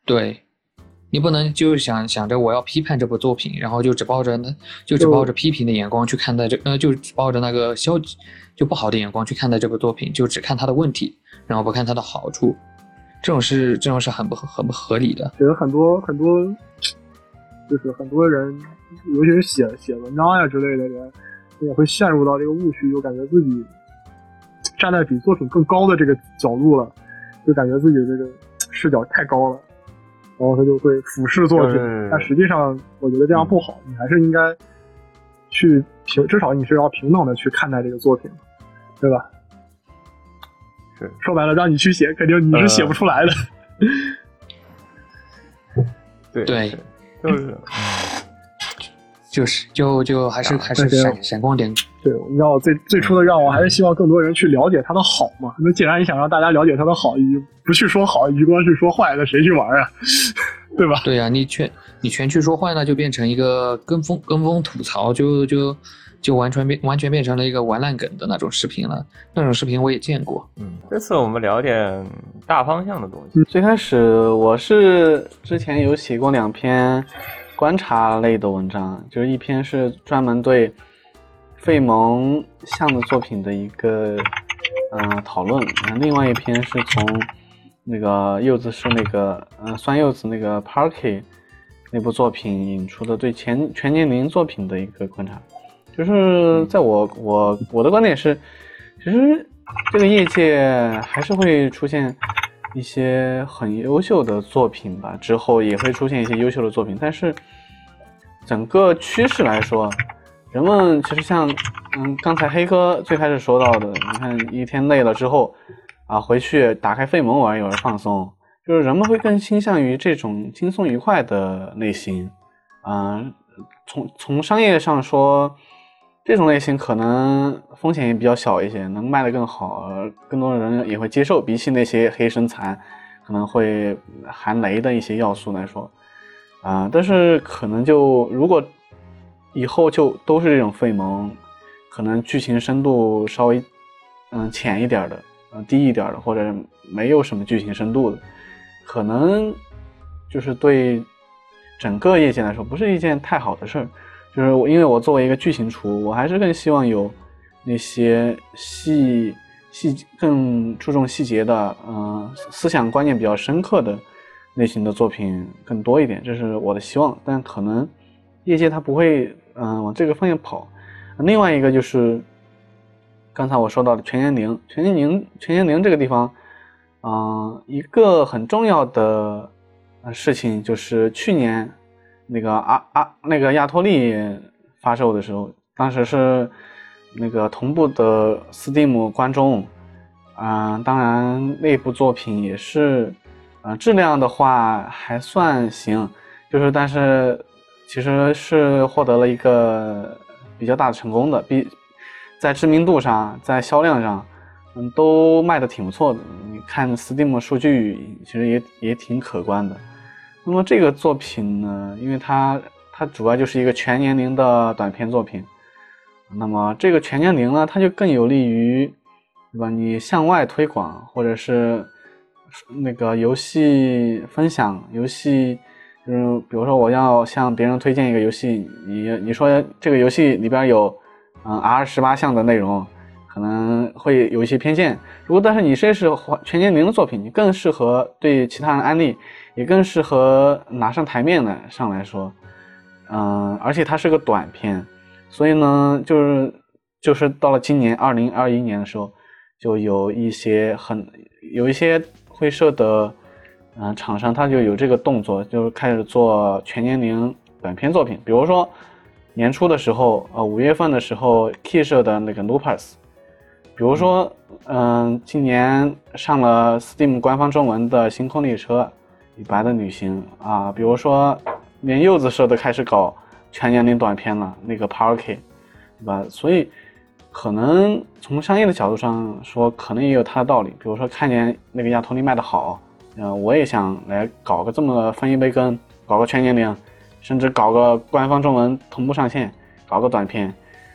对，你不能就想想着我要批判这部作品，然后就只抱着那，就只抱着批评的眼光去看待这，呃，就只抱着那个消极就不好的眼光去看待这部作品，就只看它的问题，然后不看它的好处，这种是这种是很不很不合理的。觉得很多很多，就是很多人，尤其是写写文章呀之类的人，也会陷入到这个误区，就感觉自己。站在比作品更高的这个角度了，就感觉自己这个视角太高了，然后他就会俯视作品。但实际上，我觉得这样不好，你还是应该去平，至少你是要平等的去看待这个作品，对吧？是说白了，让你去写，肯定你是写不出来的。(laughs) 对对，就是。(laughs) 就是就就还是还是闪闪光点。对，你知道最最初的让我还是希望更多人去了解它的好嘛。那既然你想让大家了解它的好，你不去说好，你光去说坏，那谁去玩啊？(laughs) 对吧？对呀，你全你全去说坏，那就变成一个跟风跟风吐槽，就就就完全变完全变成了一个玩烂梗的那种视频了。那种视频我也见过。嗯，这次我们聊点大方向的东西。最开始我是之前有写过两篇。观察类的文章，就是一篇是专门对费蒙像的作品的一个嗯讨论，那另外一篇是从那个柚子是那个嗯酸柚子那个 Parky 那部作品引出的对全全年龄作品的一个观察，就是在我我我的观点是，其实这个业界还是会出现。一些很优秀的作品吧，之后也会出现一些优秀的作品，但是整个趋势来说，人们其实像嗯，刚才黑哥最开始说到的，你看一天累了之后啊，回去打开费蒙玩一玩放松，就是人们会更倾向于这种轻松愉快的类型，嗯，从从商业上说，这种类型可能风险也比较小一些，能卖得更好，更多的人也会接受，比起那些黑身残，可能会含雷的一些要素来说，啊，但是可能就如果以后就都是这种费蒙，可能剧情深度稍微嗯浅一点的，嗯低一点的，或者没有什么剧情深度的。可能就是对整个业界来说不是一件太好的事儿，就是我因为我作为一个剧情厨，我还是更希望有那些细细更注重细节的，嗯，思想观念比较深刻的类型的作品更多一点，这是我的希望。但可能业界它不会嗯往这个方向跑。另外一个就是刚才我说到的全年龄，全年龄全年龄这个地方。嗯，一个很重要的事情就是去年那个阿阿那个亚托利发售的时候，当时是那个同步的 Steam 观众，嗯，当然那部作品也是，呃，质量的话还算行，就是但是其实是获得了一个比较大的成功的，比在知名度上，在销量上。嗯，都卖的挺不错的。你看 Steam 数据，其实也也挺可观的。那么这个作品呢，因为它它主要就是一个全年龄的短片作品。那么这个全年龄呢，它就更有利于，对吧？你向外推广，或者是那个游戏分享，游戏就是比如说我要向别人推荐一个游戏，你你说这个游戏里边有嗯 R 十八项的内容。可能会有一些偏见，如果但是你这是全年龄的作品，你更适合对其他人安利，也更适合拿上台面的上来说，嗯，而且它是个短片，所以呢，就是就是到了今年二零二一年的时候，就有一些很有一些会社的嗯厂商，他就有这个动作，就是开始做全年龄短片作品，比如说年初的时候，呃五月份的时候，Key 社的那个 Loopers。比如说，嗯，今年上了 Steam 官方中文的《星空列车》，李白的旅行啊，比如说，连柚子社都开始搞全年龄短片了，那个 Parky，对吧？所以，可能从商业的角度上说，可能也有它的道理。比如说，看见那个亚托利卖的好，嗯，我也想来搞个这么分一杯羹，搞个全年龄，甚至搞个官方中文同步上线，搞个短片，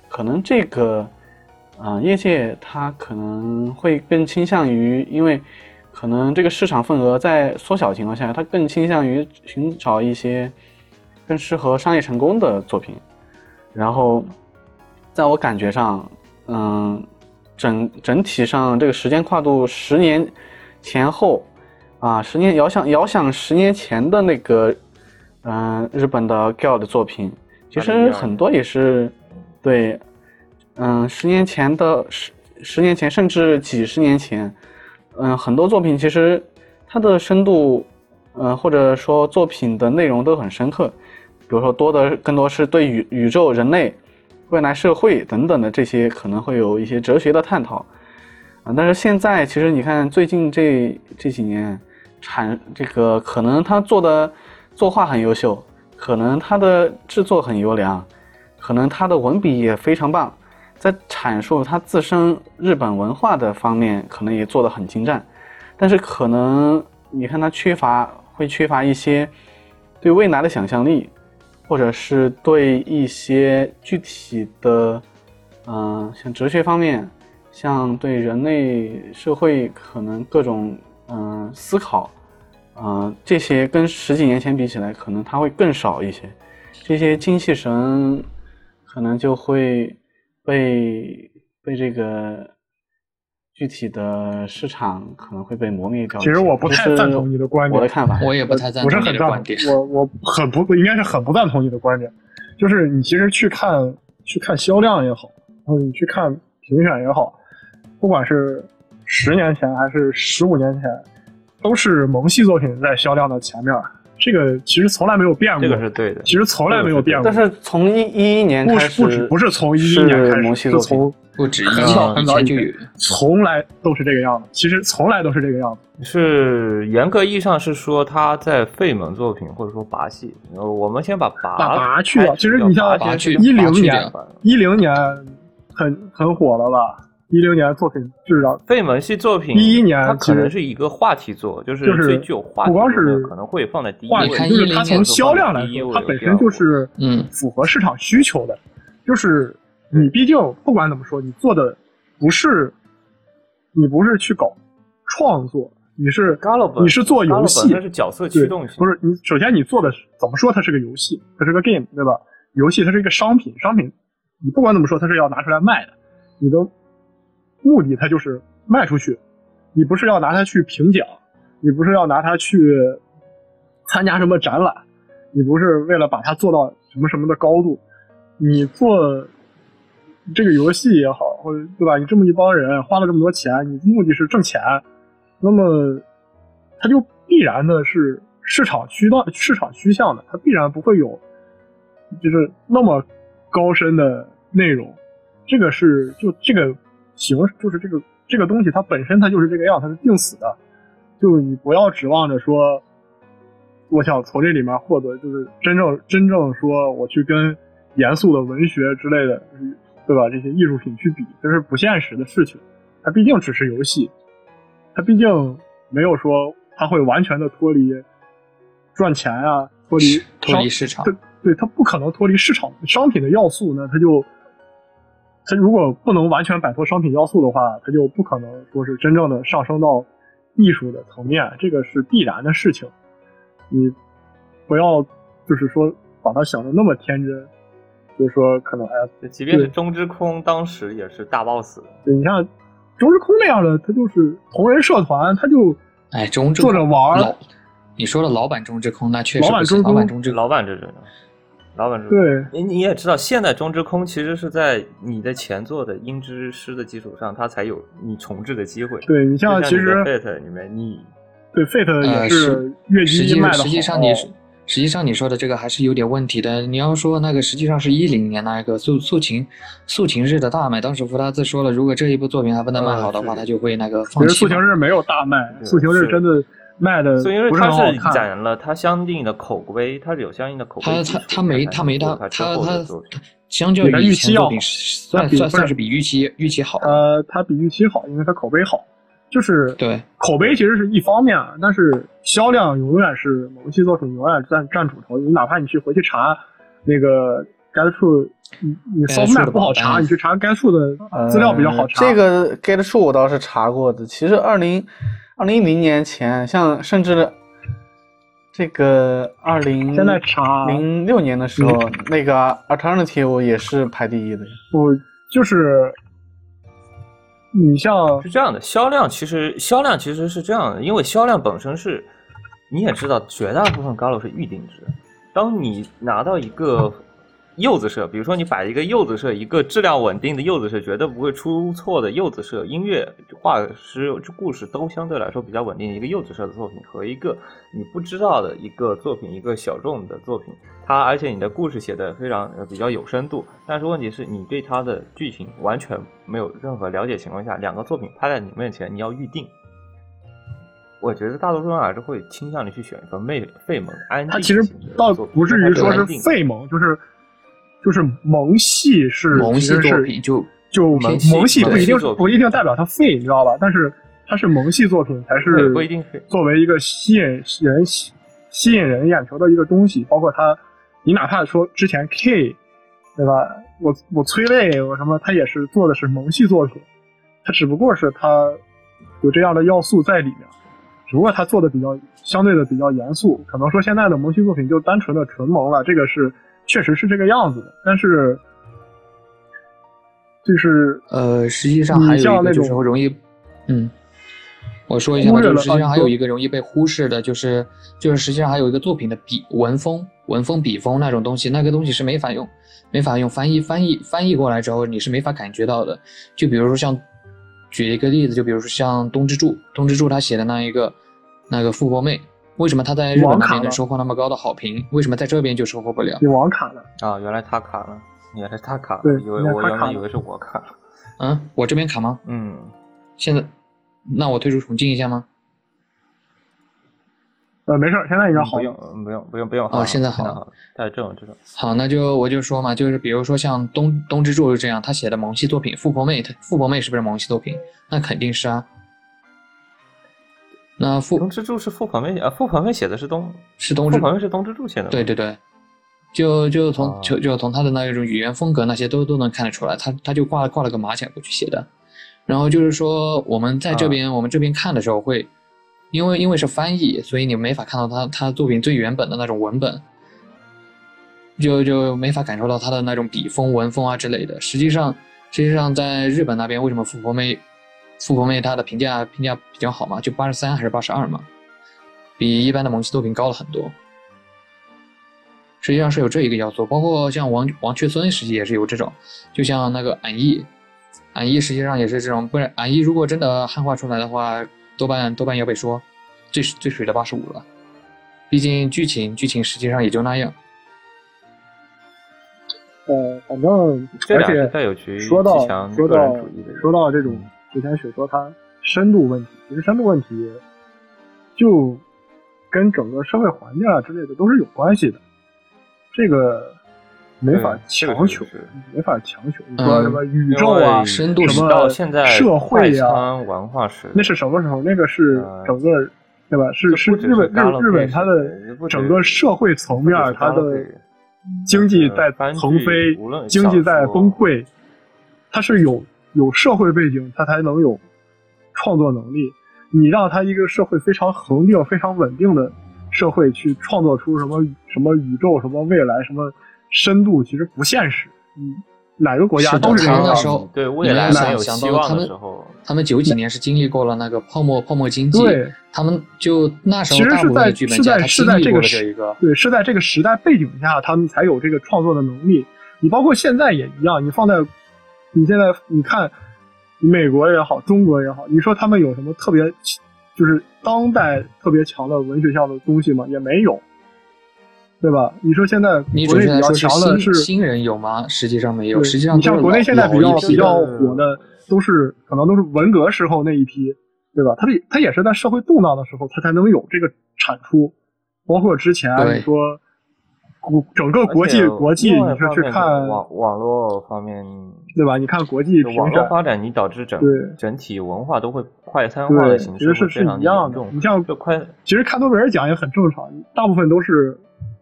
可能这个。嗯，业界它可能会更倾向于，因为可能这个市场份额在缩小情况下，它更倾向于寻找一些更适合商业成功的作品。然后，在我感觉上，嗯，整整体上这个时间跨度十年前后，啊，十年遥想遥想十年前的那个，嗯，日本的 GAL 的作品，其实很多也是对。嗯，十年前的十十年前，甚至几十年前，嗯，很多作品其实它的深度，嗯，或者说作品的内容都很深刻，比如说多的更多是对宇宇宙、人类、未来社会等等的这些可能会有一些哲学的探讨，啊，但是现在其实你看最近这这几年产这个可能他做的作画很优秀，可能他的制作很优良，可能他的文笔也非常棒。在阐述他自身日本文化的方面，可能也做得很精湛，但是可能你看他缺乏，会缺乏一些对未来的想象力，或者是对一些具体的，嗯，像哲学方面，像对人类社会可能各种嗯思考，嗯，这些跟十几年前比起来，可能他会更少一些，这些精气神可能就会。被被这个具体的市场可能会被磨灭掉。其实我不太赞同你的观点，我的看法，我也不太赞同你的观点。我我很不应该是很不赞同你的观点，就是你其实去看去看销量也好，然后你去看评选也好，不管是十年前还是十五年前，都是萌系作品在销量的前面，这个其实从来没有变过，这个是对的。其实从来没有变过。但是从一一一年开始，不止不是从一一年开始，是从不止很早很早就有，从来都是这个样子。其实从来都是这个样子。是严格意义上是说他在费蒙作品或者说拔戏。我们先把拔把拔去了。其实你像一零年，一零年很很火了吧？一零年作品至少费蒙系作品，一一年它可能是一个话题作，就是最具有话题，不光是可能会放在第一位，就是它从销量来说，它本身就是嗯符合市场需求的。就是你毕竟不管怎么说，你做的不是你不是去搞创作，你是你是做游戏，是角色驱动不是你首先你做的怎么说它是个游戏，它是个 game 对吧？游戏它是一个商品，商品你不管怎么说它是要拿出来卖的，你都。目的它就是卖出去，你不是要拿它去评奖，你不是要拿它去参加什么展览，你不是为了把它做到什么什么的高度，你做这个游戏也好，或者对吧？你这么一帮人花了这么多钱，你目的是挣钱，那么它就必然的是市场驱动、市场趋向的，它必然不会有就是那么高深的内容，这个是就这个。形就是这个这个东西，它本身它就是这个样，它是定死的。就你不要指望着说，我想从这里面获得，就是真正真正说我去跟严肃的文学之类的，对吧？这些艺术品去比，这是不现实的事情。它毕竟只是游戏，它毕竟没有说它会完全的脱离赚钱啊，脱离脱离市场。对，对，它不可能脱离市场商品的要素呢，它就。它如果不能完全摆脱商品要素的话，它就不可能说是真正的上升到艺术的层面，这个是必然的事情。你不要就是说把它想的那么天真，就是说可能哎，即便是中之空当时也是大 boss。对你像中之空那样的，他就是同人社团，他就哎中做着玩。你说的老板中之空，那确实老板中老版中之老版这种。老板说：“对，你你也知道，现在中之空其实是在你的前作的音之诗的基础上，它才有你重置的机会。对你像其实 Fate 里面，你对 Fate 也是月季卖的实际上你实际上你说的这个还是有点问题的。你要说那个实际上是一零年那一个素素琴素琴日的大卖，当时福达兹说了，如果这一部作品还不能卖好的话，他就会那个放弃。其实素琴日没有大卖，素琴日真的。”卖的，所以因为它是攒了它相应的口碑，它是有相应的口碑。它它它没它没它它它相较于预期要算算算是比预期预期好。呃，它比预期好，因为它口碑好。就是对口碑其实是一方面，但是销量永远是某系作品永远占占主头。你哪怕你去回去查那个该处，你你搜卖不好查，你去查该处的资料比较好查。这个 Get 处我倒是查过的，其实二零。二零一零年前，像甚至这个二零现在查零六年的时候，那个 Alternative 也是排第一的。我，就是你像是这样的，销量其实销量其实是这样的，因为销量本身是，你也知道，绝大部分高楼是预定制。当你拿到一个。柚子社，比如说你摆一个柚子社，一个质量稳定的柚子社，绝对不会出错的柚子社，音乐、画师、故事都相对来说比较稳定。一个柚子社的作品和一个你不知道的一个作品，一个小众的作品，它而且你的故事写的非常比较有深度，但是问题是你对它的剧情完全没有任何了解情况下，两个作品拍在你面前，你要预定。我觉得大多数人还是会倾向于去选一个费费蒙安静。他其实倒不至于说是费蒙，就是。就是萌系是萌系作品，就就萌系不一定不一定代表它废，你知道吧？但是它是萌系作品，才是不一定作为一个吸引人吸吸引人眼球的一个东西。包括它，你哪怕说之前 K，对吧？我我催泪我什么，它也是做的是萌系作品，它只不过是它有这样的要素在里面，只不过它做的比较相对的比较严肃。可能说现在的萌系作品就单纯的纯萌了，这个是。确实是这个样子的，但是就是呃，实际上还有一个就是容易，嗯，我说一下吧，就实际上还有一个容易被忽视的，就是就是实际上还有一个作品的笔文风、文风、笔锋那种东西，那个东西是没法用，没法用翻译翻译翻译过来之后，你是没法感觉到的。就比如说像举一个例子，就比如说像东之助，东之助他写的那一个那个富婆妹。为什么他在日本那边能收获那么高的好评？为什么在这边就收获不了？你网卡了啊！原来他卡了，原来他卡了，以为我原来以为是我卡了。嗯，我这边卡吗？嗯，现在那我退出重进一下吗？呃，没事，现在应该好。不用，不用，不用，不用。哦，现在好了。带这种这种。好，那就我就说嘛，就是比如说像东东之助是这样，他写的萌系作品，富婆妹，富婆妹是不是萌系作品？那肯定是啊。那富东之助是富婆妹啊，富旁边写的是东是东之，富旁边是东之助写的。对对对，就就从就就从他的那种语言风格那些都都能看得出来，他他就挂了挂了个马甲过去写的。然后就是说我们在这边我们这边看的时候会。因为因为是翻译，所以你没法看到他他作品最原本的那种文本，就就没法感受到他的那种笔锋、文风啊之类的。实际上，实际上在日本那边，为什么富婆妹富婆妹她的评价评价比较好嘛？就八十三还是八十二嘛？比一般的萌系作品高了很多。实际上是有这一个要素，包括像王王雀孙，实际也是有这种，就像那个俺一，俺一实际上也是这种，不然俺一如果真的汉化出来的话。多半多半要被说最最水的八十五了，毕竟剧情剧情实际上也就那样。呃，反正而且说到说到说到这种之前雪说它深度问题，其实深度问题就跟整个社会环境啊之类的都是有关系的，这个没法强求，没法强求。你说什么宇宙啊，深度什么社会啊，文化史，那是什么时候？那个是整个对吧？是是日本日日本它的整个社会层面，它的。经济在腾飞，经济在崩溃，它是有有社会背景，他才能有创作能力。你让他一个社会非常恒定、非常稳定的社会去创作出什么什么宇宙、什么未来、什么深度，其实不现实。嗯。哪个国家都是这样。那时候，对未来没有希望的时候，他们九几年是经历过了那个泡沫泡沫经济，对，他们就那时候其实是在是在是在这个这一个，对，是在这个时代背景下，他们才有这个创作的能力。你包括现在也一样，你放在你现在你看美国也好，中国也好，你说他们有什么特别就是当代特别强的文学上的东西吗？也没有。对吧？你说现在国内比较强的是新人有吗？实际上没有，实际上你像国内现在比较比较火的，都是可能都是文革时候那一批，对吧？他他也是在社会动荡的时候，他才能有这个产出。包括之前你说，整个国际国际，你是去看网网络方面，对吧？你看国际网络发展，你导致整整体文化都会快餐化的形式，其实是是一样的。你像快，其实看诺贝尔奖也很正常，大部分都是。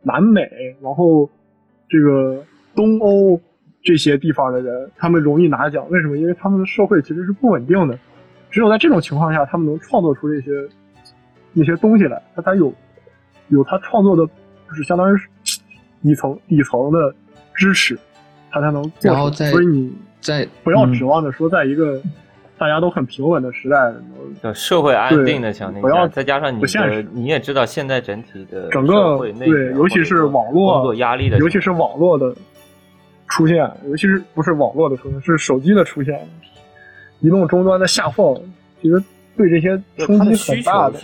南美，然后这个东欧这些地方的人，他们容易拿奖，为什么？因为他们的社会其实是不稳定的，只有在这种情况下，他们能创作出这些那些东西来，他才有有他创作的，就是相当于底层底层的支持，它才能。然后在，所以你在不要指望着说在一个。大家都很平稳的时代，的社会安定的条件下，再加上你的，你也知道现在整体的整个对，尤其是网络工作压力的，尤其是网络的出现，尤其是不是网络的出现，是手机的出现，移动终端的下放，其实对这些冲击很大的。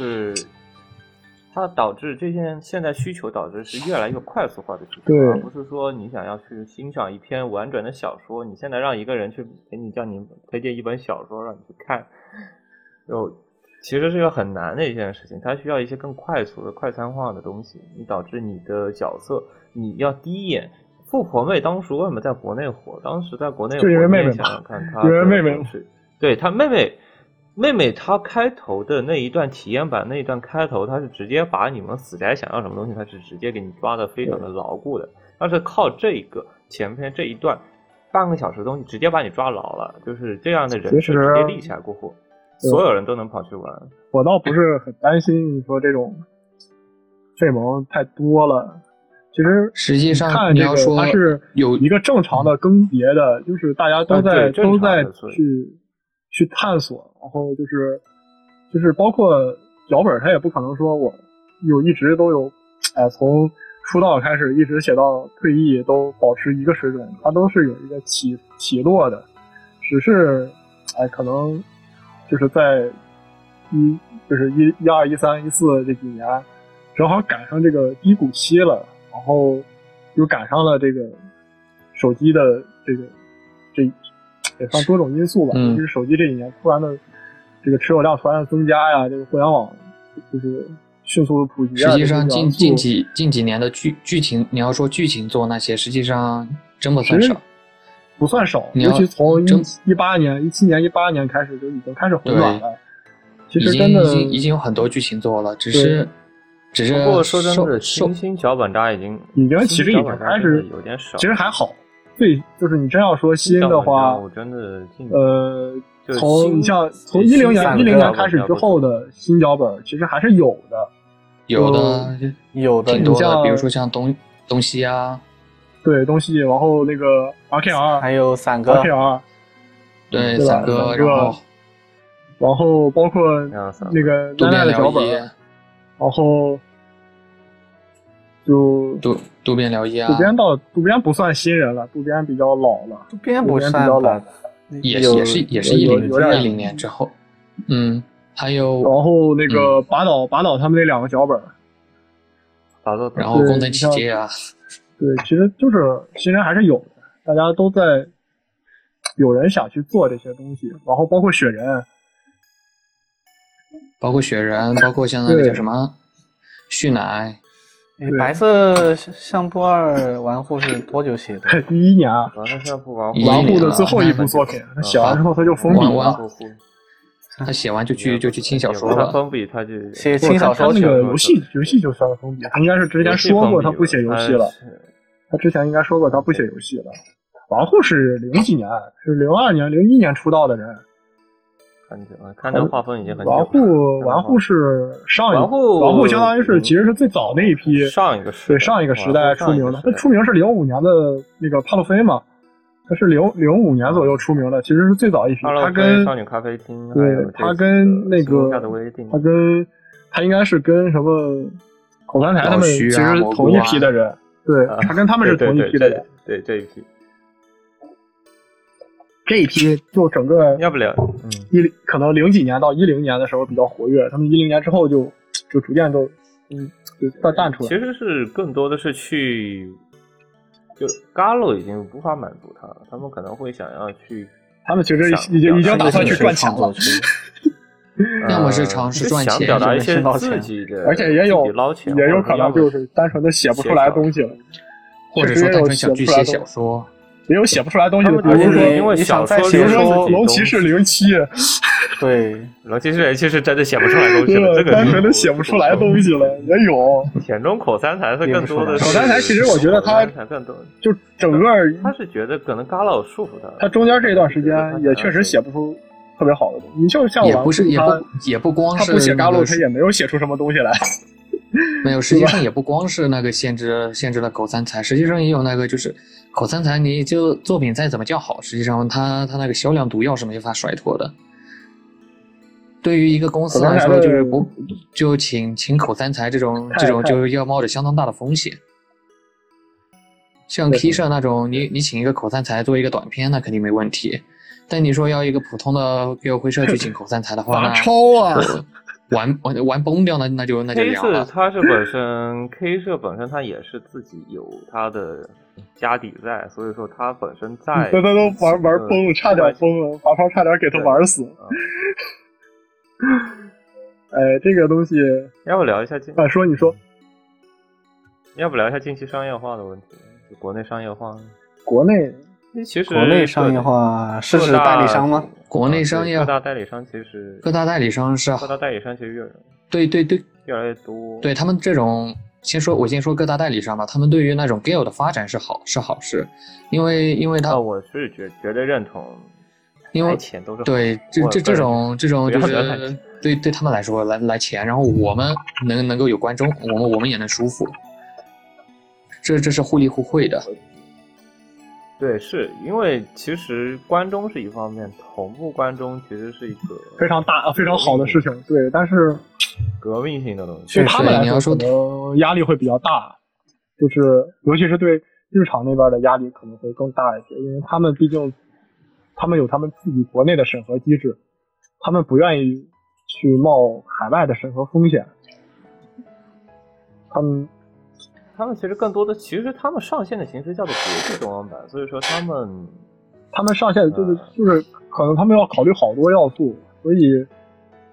它导致这些现在需求导致是越来越快速化的需求，而不是说你想要去欣赏一篇完整的小说，你现在让一个人去给你叫你推荐一本小说让你去看，就其实是一个很难的一件事情，它需要一些更快速的快餐化的东西，你导致你的角色你要第一眼，富婆妹当时为什么在国内火？当时在国内就因为妹妹想想看，她对她妹妹。妹妹，她开头的那一段体验版那一段开头，她是直接把你们死宅想要什么东西，她是直接给你抓的非常的牢固的。她是靠这个前篇这一段半个小时的东西，直接把你抓牢了。就是这样的人是直接立起来过后，所有人都能跑去玩。我倒不是很担心你说这种费蒙太多了。其实实际上看这个，它是有一个正常的更迭的，就是大家都在都在去。去探索，然后就是，就是包括脚本，他也不可能说我有一直都有，哎，从出道开始一直写到退役都保持一个水准，他都是有一个起起落的，只是，哎，可能就是在一就是一一二一三一四这几年，正好赶上这个低谷期了，然后又赶上了这个手机的这个这也算多种因素吧，嗯。就是手机这几年突然的这个持有量突然增加呀，这个互联网就是迅速的普及啊。实际上近近几近几年的剧剧情，你要说剧情做那些，实际上真不算少。不算少，你要尤其从一真一八年、一七年、一八年开始就已经开始回暖了。其已经实真的已经已经有很多剧情做了，只是只是不过说真的，新兴脚本扎已经已经其实已经开始有点少。其实还好，最就是你真要说新的话，我真的近呃，就是从你像从一零年散一零年开始之后的新脚本，其实还是有的。有的有的挺多的，你像比如说像东东西啊，对东西，然后那个 RKR、还有散哥，RKR，对伞哥，然后然后包括那个渡奈奈边的脚本，然后就渡渡边辽一啊渡，边到渡边不算新人了，渡边比较老了。渡边不算渡边吧比较，有也也是也是一零一零年之后，嗯，还有然后那嗯个拔岛拔岛他们那两个脚本，然后宫藤你像启介啊，对，其实就是新人还是有的，大家都在有人想去做这些东西，然后包括雪人，包括雪人，包括像那个叫什么旭乃，哎白色相簿二玩户是多久写的？(laughs) 第一年啊，完了像不玩一玩户的最后一部作品，他嗯写完之后他就封笔玩玩了。他写完就去就去轻小说了，他封笔他就写小说去他他那个游戏游戏就算封笔，他应该是之前说过他不写游戏了，他之前应该说过他不写游戏了。玩户是零几年，是零二年、零一年出道的人。很久了，看这画风已经很久了。玩户玩户是上一玩户玩户相当于是其实是最早那一批上一个时代对上一个时代出名的，他他出名是零五年的那个帕洛菲嘛，他是零零五年左右出名的，其实是最早一批。他跟少女咖啡厅，对他跟那个他跟他应该是跟什么口三台他们其实同一批的人，对他跟他们是同一批的人，对这一批。这一批就整个要不了，嗯，一可能零几年到一零年的时候比较活跃，他们一零年之后就就逐渐都嗯就淡淡出来。其实是更多的是去，就 Galo 已经无法满足他了，他们可能会想要去，他们其实已经已经打算去赚钱了。(laughs) 要么是尝试赚钱，想表达一些自己的，而且也有捞钱，也有可能就是单纯的写不出来东西了，或者说单纯想去写小说。也有写不出来东西的，比如说，因为小说，比如说龙骑士零七，对，龙骑士零七是真的写不出来东西了，这个单纯的写不出来东西了，(laughs) 也有。田中口三才是更多的，口三才其实我觉得他更多，就整个他是觉得可能嘎老束缚他，他中间这一段时间也确实写不出特别好的东西。你就像也不是也不也不光是他不写嘎洛，他也没有写出什么东西来。没有，(laughs) 实际上也不光是那个限制限制了狗三才，实际上也有那个就是口三才，你就作品再怎么叫好，实际上他他那个销量毒药是没法甩脱的。对于一个公司来说，就是不就请请口三才这种这种就要冒着相当大的风险。像 K 社那种，你你请一个口三才做一个短片，那肯定没问题。但你说要一个普通的给我会社去请口三才的话，那超啊！玩玩玩崩掉，那那就那就凉了。K 社它是本身 (clears throat) K 社本身它也是自己有它的家底在，所以说它本身在。他他都玩玩崩了，差点崩了，华超差点给他玩死。(laughs) 哎，这个东西 (laughs) 要不聊一下近啊？说你说，要不聊一下近期商业化的问题？就国内商业化，国内其实国内商业化是指代理商吗？国内商业各大代理商其实各大代理商是各大代理商其实越对对对越来越多。对他们这种，先说我先说各大代理商吧，他们对于那种 Gale 的发展是好是好事，因为因为他、哦、我是绝绝对认同，因为钱都是对这这这种这种就是对对他们来说来来钱，然后我们能能够有观众，我们我们也能舒服，这这是互利互惠的。对，是因为其实关中是一方面，同步关中其实是一个非常大、非常好的事情。对，但是革命性的东西，对他们来说可能压力会比较大，就是尤其是对日常那边的压力可能会更大一些，因为他们毕竟他们有他们自己国内的审核机制，他们不愿意去冒海外的审核风险。他们他们其实更多的，其实他们上线的形式叫做国际中文版，所以说他们他们上线就是就是可能他们要考虑好多要素，所以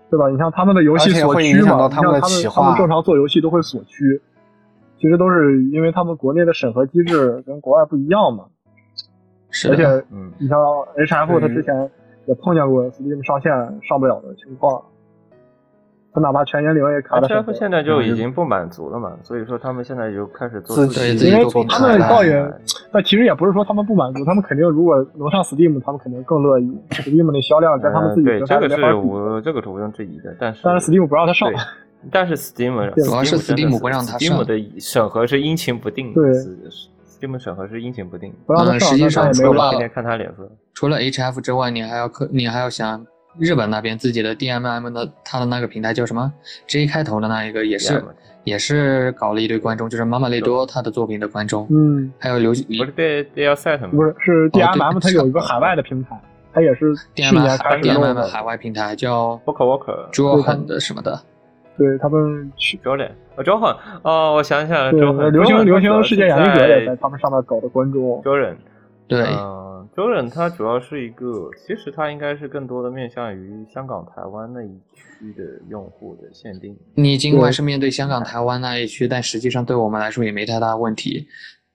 对吧？你像他们的游戏锁区嘛，他们他们正常做游戏都会锁区，其实都是因为他们国内的审核机制跟国外不一样嘛。是而且，嗯，你像 HF 他之前也碰见过 Steam 上线上不了的情况。他哪怕全年龄也卡了。HF 现在就已经不满足了嘛，所所以说他们现在就开始做自己，因为他们倒也，但其实也不是说他们不满足，他们肯定如果能上 Steam，他们肯定更乐意。Steam 的销量跟他们自己对这个是我这个是毋庸置疑的，但是但是 Steam 不让他上，但是 Steam 主要是 Steam 不让他上，Steam 的审核是阴晴不定，对，Steam 审核是阴晴不定，不让他上，实际上除了天天看他脸色，除了 HF 之外，你还要可你还要想。日本那边自己的 DMM 的，他的那个平台叫什么？J 开头的那一个也是，也是搞了一堆观众，就是马马雷多他的作品的观众。嗯，还有刘，不是 D D L Set 吗？不是，是 DMM，它有一个海外的平台，它也是去年开始弄的海外平台，叫 Walker Walker Jordan 的什么的。对他们去 Jordan，哦，Jordan，哦，我想起来了，流行流行世界眼镜蛇也在他们上面搞的观众。Jordan，对。周忍他主要是一个，其实它应该是更多的面向于香港、台湾那一区的用户的限定。你尽管是面对香港、台湾那一区，但实际上对我们来说也没太大问题。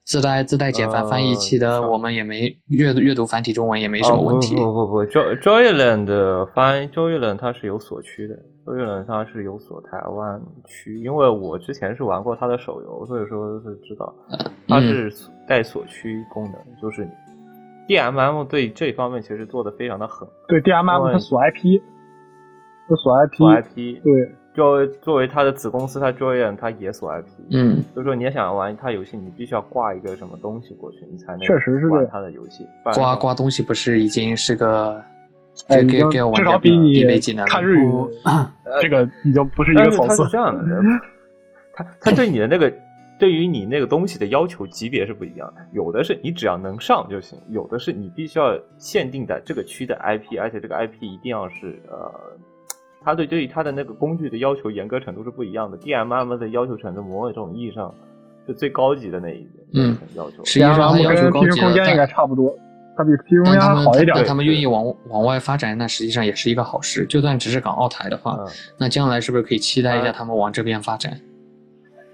自带自带简繁翻译器的，我们也没阅阅读繁体中文也没什么问题。不不不，Jo Joyland 的翻 Joyland 它是有锁区的，Joyland 它是有锁台湾区，因为我之前是玩过它的手游，所以说是知道它是带锁区功能，就是你。D M M 对这方面其实做的非常的狠。对 D M M 它锁 I P，它锁 I P，锁 I P。对，作为作为它的子公司，它 Joyan 它也锁 I P。嗯，所以说你要想玩它游戏，你必须要挂一个什么东西过去，你才能确实是玩它的游戏。挂挂东西不是已经是个，哎，给给至少比你看日语这个已经不是一个层次。是这样的，他他对你的那个。对于你那个东西的要求级别是不一样的，有的是你只要能上就行，有的是你必须要限定在这个区的 IP，而且这个 IP 一定要是呃，它对对于它的那个工具的要求严格程度是不一样的。DMM 的要求程度，某种意义上是最高级的那一嗯要求。实际上它要求高级，空间应该差不多，它比 QQ 空间好一点。但他们愿意往往外发展，那实际上也是一个好事。就算只是港澳台的话，那将来是不是可以期待一下他们往这边发展？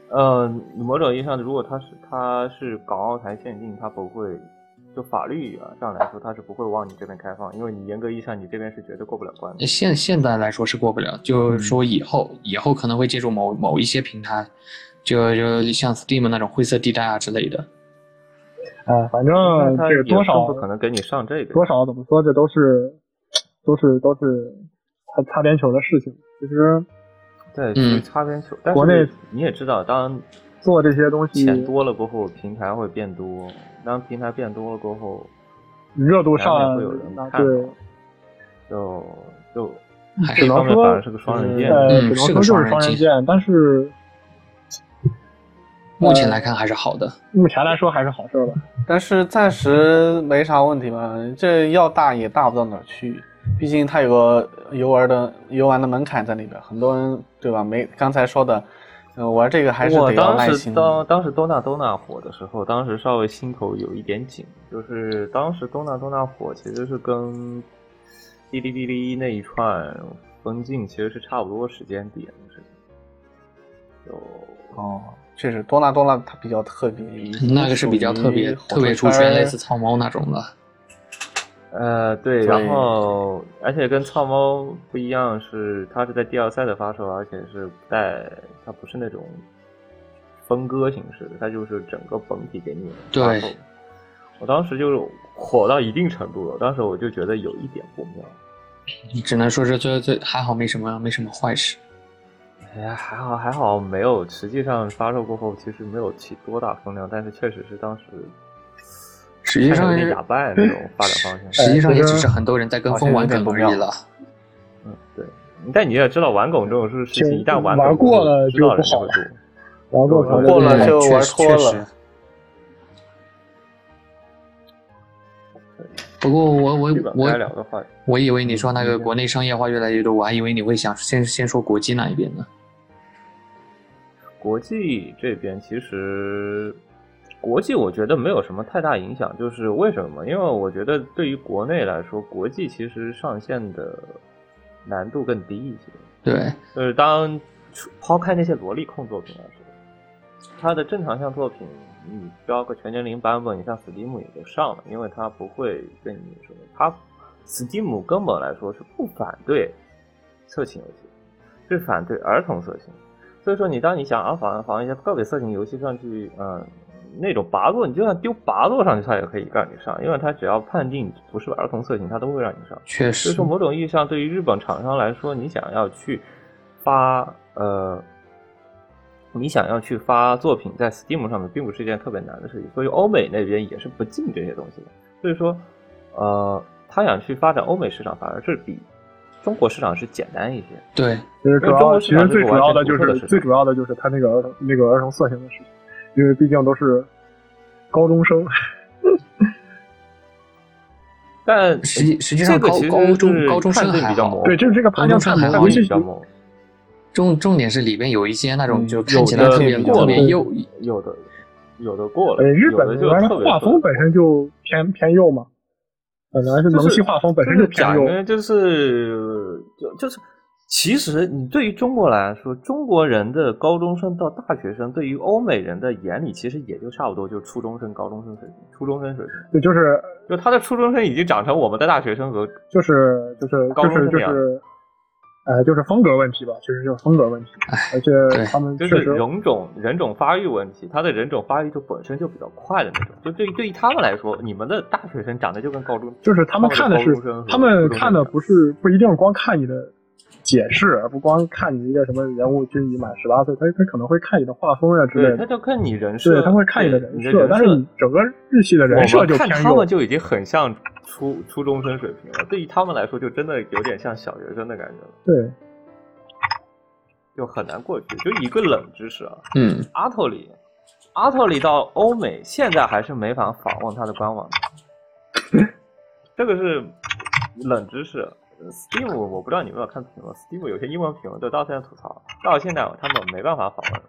呃，某种意义上，如果它是它是港澳台限定，它不会就法律上来说，它是不会往你这边开放，因为你严格意义上，你这边是绝对过不了关的。现现在来说是过不了，就是说以后以后可能会借助某某一些平台，就就像 Steam 那种灰色地带啊之类的。啊，反正这多少不可能给你上这个，多少怎么说，这都是都是都是擦擦边球的事情，其实。对，擦边球。国内你也知道，当做这些东西钱多了过后，平台会变多。当平台变多了过后，热度上来，会有人看。对，就就只能说是个双刃剑，只能说就是双刃剑。但是目前来看还是好的，目前来说还是好事吧。但是暂时没啥问题吧？这要大也大不到哪儿去。毕竟它有个游玩的游玩的门槛在里边，很多人对吧？没刚才说的，嗯，玩这个还是得要耐心。当当时多纳多纳火的时候，当时稍微心头有一点紧，就是当时多纳多纳火其实是跟哔哩哔哩那一串分镜其实是差不多时间点的事情。就哦，确实多纳多纳它比较特别，那个是比较特别特别出圈，类似草猫那种的。呃，对，然后而且跟草猫不一样，是它是在第二赛的发售，而且是带它不是那种分割形式的，它就是整个本体给你发售。我当时就是火到一定程度了，当时我就觉得有一点不妙。你只能说是最最还好，没什么没什么坏事。哎呀，还好还好没有，实际上发售过后其实没有起多大风量，但是确实是当时。实际上是哑巴那种发展方向，实际上也只是很多人在跟风玩梗而已了。嗯，对。但你也知道，玩梗这种事情，一旦玩过了就不好了。玩过过了就玩脱了。不过我我我我以为你说那个国内商业化越来越多，我还以为你会想先先说国际那一边呢。国际这边其实，国际我觉得没有什么太大影响。就是为什么？因为我觉得对于国内来说，国际其实上线的难度更低一些。对，就是当抛开那些萝莉控作品来说，它的正常向作品，你标个全年龄版本，你像 Steam 也就上了，因为它不会跟你说，它 Steam 根本来说是不反对色情游戏，是反对儿童色情。所以说，你当你想啊仿仿一些个别色情游戏上去，嗯，那种拔座，你就算丢拔座上去，他也可以让你上，因为他只要判定不是儿童色情，他都会让你上。确实。所以说，某种意义上，对于日本厂商来说，你想要去发呃，你想要去发作品在 Steam 上面，并不是一件特别难的事情。所以欧美那边也是不禁这些东西的。所以说，呃，他想去发展欧美市场，反而是比。中国市场是简单一些，对，其实主要其实最主要的就是最主要的就是他那个儿童那个儿童色情的事情，因为毕竟都是高中生。(laughs) 但实际实际上高高中高中生还好，对，就是这个判定上还好一些。重重点是里边有一些那种就看起来特别特别幼，有的有的过了。日本那边的画风本身就偏偏幼嘛。本来是萌系画风，本身就偏幼就是就就是，其实你对于中国来说，中国人的高中生到大学生，对于欧美人的眼里，其实也就差不多，就初中生、高中生水平，初中生水平。对，就是就他的初中生已经长成我们的大学生和就是就是高中生就是。呃，就是风格问题吧，其实就是风格问题，而且他们就是人种人种发育问题，他的人种发育就本身就比较快的那种，就对于对于他们来说，你们的大学生长得就跟高中，就是他们看的是他们看的不是不一定光看你的。解释，而不光看你一个什么人物，就你满十八岁，他他可能会看你的画风呀之类的。他就看你人设，对，他会看你的人设。但是你整个日系的人设就偏看他们就已经很像初初中生水平了，对于他们来说，就真的有点像小学生的感觉了。对，就很难过去。就一个冷知识啊，嗯，阿托里，阿托里到欧美现在还是没法访问他的官网，这个是冷知识。Steam 我不知道你有没有看评论，Steam 有些英文评论对到现在吐槽，到现在他们没办法访问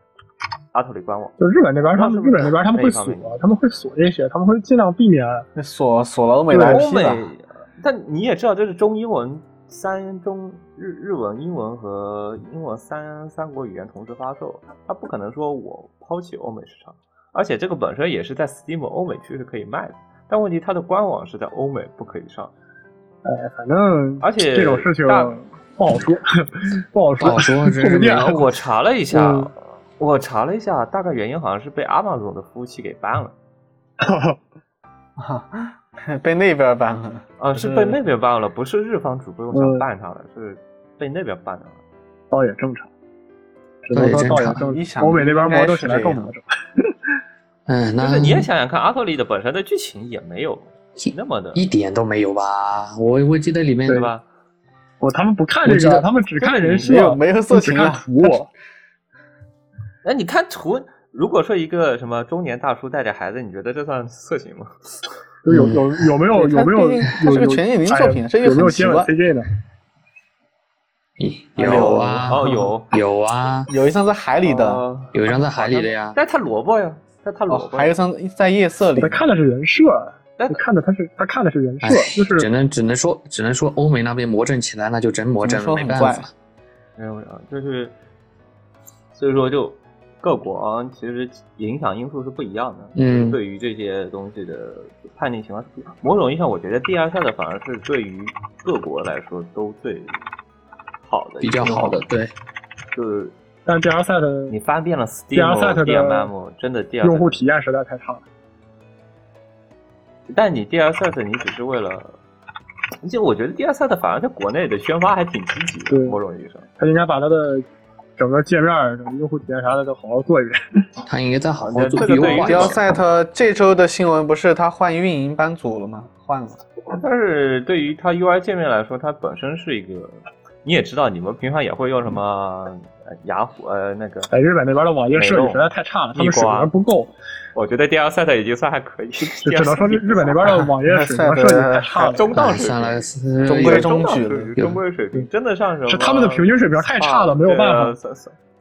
阿特里官网。就日本那边，他们日本那边他们会锁，他们会锁这些，他们会尽量避免锁锁了欧美的 IP 但你也知道，这是中英文三中日日文、英文和英文三三国语言同时发售，他不可能说我抛弃欧美市场，而且这个本身也是在 Steam 欧美区是可以卖的，但问题它的官网是在欧美不可以上。哎，反正而且这种事情不好说，不好说。不好说，我查了一下，我查了一下，大概原因好像是被阿玛总的服务器给 ban 了。哈，被那边 ban 了。啊，是被那边 ban 了，不是日方主播想 ban 他的，是被那边 ban 了。倒也正常，只能说倒也正常。欧美那边魔怔起来更魔怔。嗯，那你也想想看，阿托利的本身的剧情也没有。那么的一点都没有吧？我我记得里面对吧？我他们不看这个，他们只看人设，没有色情看图。哎，你看图，如果说一个什么中年大叔带着孩子，你觉得这算色情吗？(laughs) 有有有没有有没有？它是个全年龄作品，这有没有接吻 CJ 呢？有啊，哦有 (laughs) 有啊，(laughs) 有一张在海里的，有一张在海里的呀。但他萝卜呀，但他萝卜，还有一张在夜色里。他看的是人设。他看的他是他看的是人设，就是只能只能说只能说欧美那边魔怔起来，那就真魔怔了，没办法。没有啊，就是所以说就各国其实影响因素是不一样的。嗯，对于这些东西的判定情况是不一样。某种意义上，我觉得第二赛的反而是对于各国来说都最好的，比较好的，对。就是，但第二赛的你翻遍了 Steam、DMM，真的第二用户体验实在太差了。但你第二赛特，你只是为了，而且我觉得第二赛特反而在国内的宣发还挺积极的，某种意义上，他应该把他的整个界面、用户体验啥的都好好做一遍。(laughs) 他应该再好好做优化。第二赛特这周的新闻不是他换运营班组了吗？换了。但是对于他 UI 界面来说，它本身是一个，你也知道，你们平常也会用什么雅虎呃那个。在日本那边的网页设计实在太差了，他们水平不够。我觉得 DLSet 已经算还可以，只能说日本那边的网页水平设计太差了，(laughs) 中档水平，中规中矩，中规水平，真的上什么？是他们的平均水平太差了，没有办法。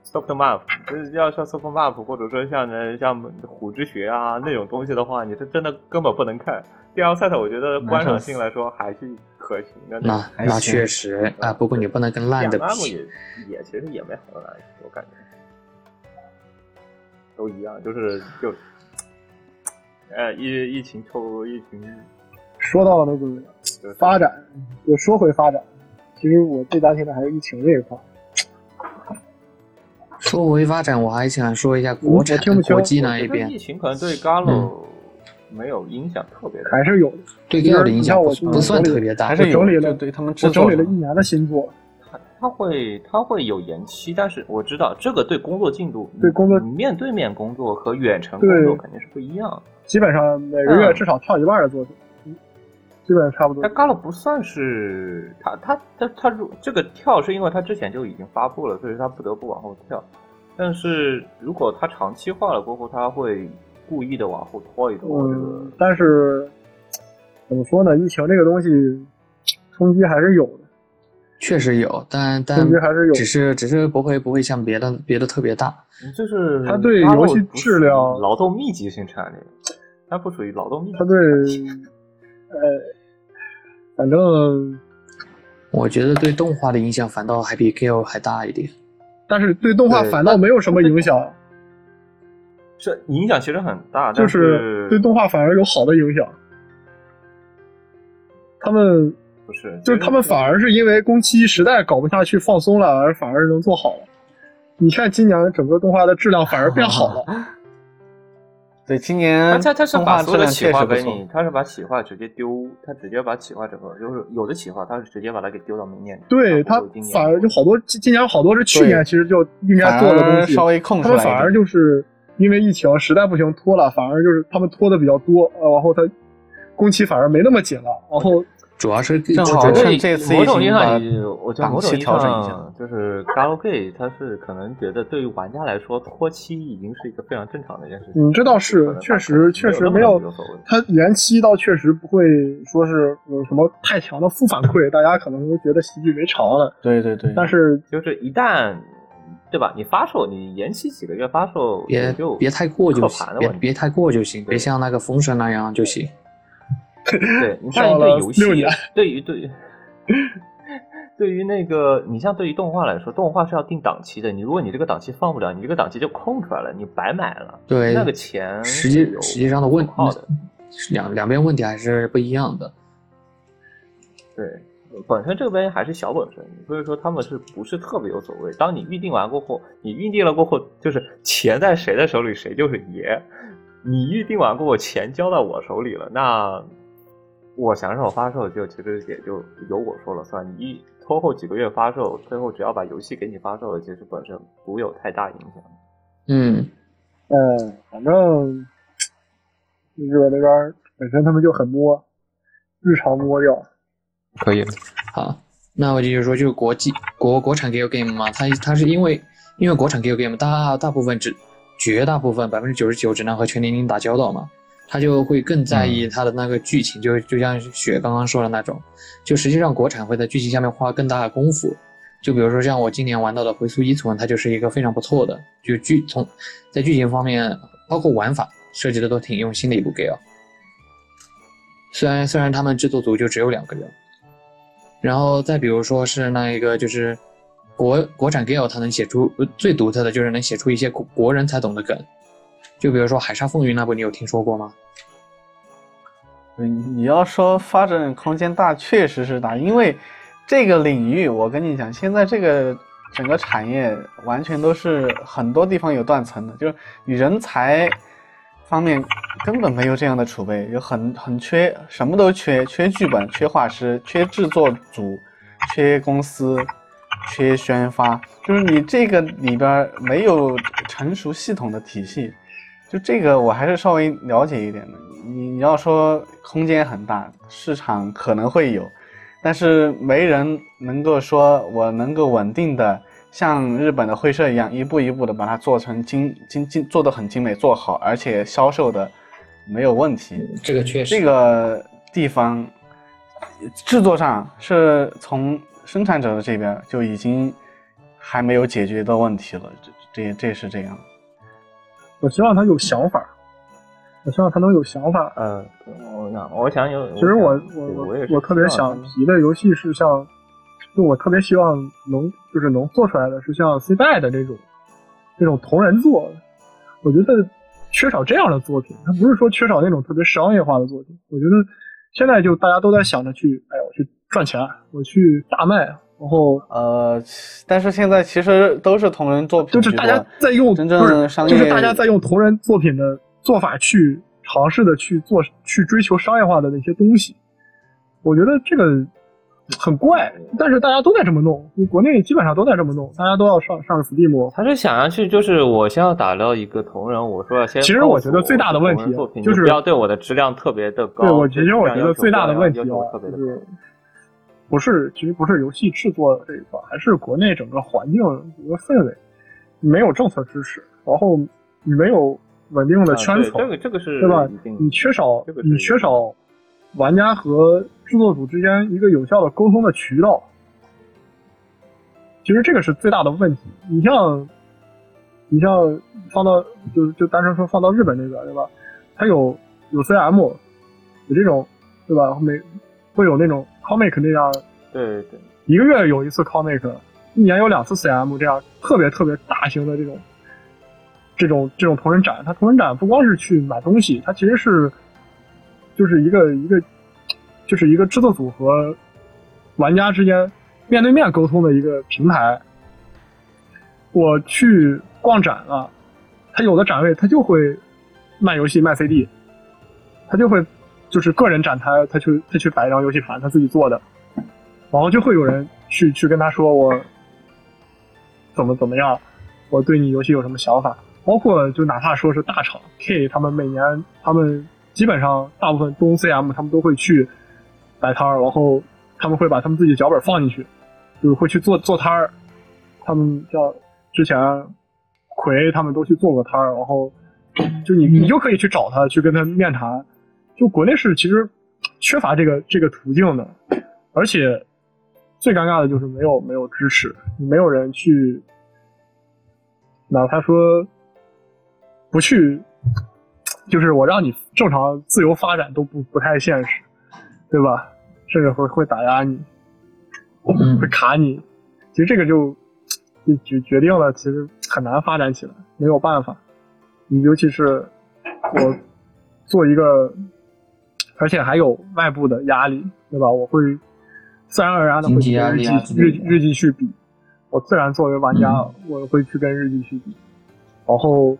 Soft Map，就是要像 Soft Map，或者说像呢像虎之穴啊那种东西的话，你是真的根本不能看。DLSet，我觉得观赏性来说还是可行的。那那确实啊，不过你不能跟烂的比。也也其实也没好到哪里去，我感觉都一样，就是就，呃，疫疫情后疫情。说到那个发展，就说回发展，其实我最担心的还是疫情这一块。说回发展，我还想说一下国产国际那一边。疫情可能对 Galo 没有影响特别大，还是有的。对 Galo 的影响不算特别大，还是整理了对他们整理了一年的新作。他他会他会有延期，但是我知道这个对工作进度，对工作面对面工作和远程工作肯定是不一样。基本上每个月至少跳一半的作品。基本上差不多。但 Galo 不算是他他他他如这个跳是因为他之前就已经发布了，所以他不得不往后跳。但是如果他长期化了过后，他会故意的往后拖一拖。嗯，但是怎么说呢？疫情这个东西冲击还是有的。确实有，但但冲击还是有，只是只是不会不会像别的别的特别大。就是它对游戏质量劳动密集型产业，它不属于劳动密集。它对呃。反正，我觉得对动画的影响反倒还比 G L 还大一点。但是对动画反倒没有什么影响。是影响其实很大，就是对动画反而有好的影响。他们不是，就是他们反而是因为工期实在搞不下去放松了，而反而能做好了。你看今年整个动画的质量反而变好了。(laughs) 对，今年他他是把所有的企划给你，他是把企划直接丢，他直接把企划整个就是有的企划，他是直接把它给丢到明年。对他反而就好多今年好多是去年其实就应该做的东西，稍微空出来。他们反而就是因为疫情实在不行拖了，反而就是他们拖的比较多，呃，然后他工期反而没那么紧了，然后。主要是正好趁这次某种意义上，我觉得某种意义上就是 Galgame，他是可能觉得对于玩家来说拖期已经是一个非常正常的一件事情。嗯，这倒是，确实确实没有，他延期倒确实不会说是有什么太强的负反馈，大家可能都觉得习以为常了。对对对，但是就是一旦对吧，你发售你延期几个月发售，别别太过就行，别别太过就行，别像那个封神那样就行。对 (laughs) 你像对游戏，对于对于 (laughs) 对于那个，你像对于动画来说，动画是要定档期的。你如果你这个档期放不了，你这个档期就空出来了，你白买了。对，那个钱实际实际上的问题两两边问题还是不一样的。对，本身这边还是小本生意，所以说他们是不是特别有所谓？当你预定完过后，你预定了过后，就是钱在谁的手里，谁就是爷。你预定完过后，钱交到我手里了，那。我想让我发售，就其实也就由我说了算。你一拖后几个月发售，最后只要把游戏给你发售了，其实本身不会有太大影响。嗯，嗯，反正日本那边本身他们就很摸，日常摸掉。可以，好，那我继续说，就是国际国国产 Game 嘛，它它是因为因为国产 Game 大大部分只绝大部分百分之九十九只能和全年龄打交道嘛。他就会更在意他的那个剧情，就就像雪刚刚说的那种，就实际上国产会在剧情下面花更大的功夫。就比如说像我今年玩到的《回溯依存》，它就是一个非常不错的，就剧从在剧情方面，包括玩法设计的都挺用心的一部 game。虽然虽然他们制作组就只有两个人，然后再比如说是那一个就是国国产 game，它能写出最独特的就是能写出一些国国人才懂的梗。就比如说《海上风云》那部，你有听说过吗？嗯，你要说发展空间大，确实是大，因为这个领域，我跟你讲，现在这个整个产业完全都是很多地方有断层的，就是你人才方面根本没有这样的储备，有很很缺，什么都缺，缺剧本，缺画师，缺制作组，缺公司，缺宣发，就是你这个里边没有成熟系统的体系。就这个我还是稍微了解一点的。你你要说空间很大，市场可能会有，但是没人能够说我能够稳定的像日本的会社一样，一步一步的把它做成精精精做的很精美，做好，而且销售的没有问题。这个确实，这个地方制作上是从生产者的这边就已经还没有解决的问题了，这这这是这样。我希望他有想法，我希望他能有想法。嗯，我想，我想有。其实我我我我特别想提的游戏是像，就我特别希望能就是能做出来的是像 C 代的这种这种同人作，我觉得缺少这样的作品。它不是说缺少那种特别商业化的作品，我觉得现在就大家都在想着去，哎，我去赚钱，我去大卖。然后呃，但是现在其实都是同人作品，就是大家在用真正商业，就是大家在用同人作品的做法去尝试的去做，去追求商业化的那些东西。我觉得这个很怪，但是大家都在这么弄，国内基本上都在这么弄，大家都要上上 Steam。他是想要去，就是我先要打到一个同人，我说要先。其实我觉得最大的问题就是不要对我的质量特别的高。对我其实我觉得最大的问题就是。不是，其实不是游戏制作这一块，还是国内整个环境一个氛围，没有政策支持，然后你没有稳定的圈层，这个这个是对吧？你缺少你缺少玩家和制作组之间一个有效的沟通的渠道，其实这个是最大的问题。你像你像放到就就单纯说放到日本那边对吧？它有有 CM，有这种对吧？每会有那种。Comic 那样，对对，一个月有一次 comic，一年有两次 CM，这样特别特别大型的这种，这种这种同人展，它同人展不光是去买东西，它其实是，就是一个一个，就是一个制作组和玩家之间面对面沟通的一个平台。我去逛展了，他有的展位他就会卖游戏卖 CD，他就会。就是个人展台，他去他去摆一张游戏盘，他自己做的，然后就会有人去去跟他说我怎么怎么样，我对你游戏有什么想法，包括就哪怕说是大厂 K，他们每年他们基本上大部分东 CM 他们都会去摆摊儿，然后他们会把他们自己脚本放进去，就是会去做做摊儿，他们叫之前葵他们都去做过摊儿，然后就你你就可以去找他去跟他面谈。就国内是其实缺乏这个这个途径的，而且最尴尬的就是没有没有支持，没有人去，哪怕说不去，就是我让你正常自由发展都不不太现实，对吧？甚至会会打压你，会卡你。其实这个就就决决定了，其实很难发展起来，没有办法。你尤其是我做一个。而且还有外部的压力，对吧？我会自然而然的会跟日记日日记去比，我自然作为玩家，我会去跟日记去比。然后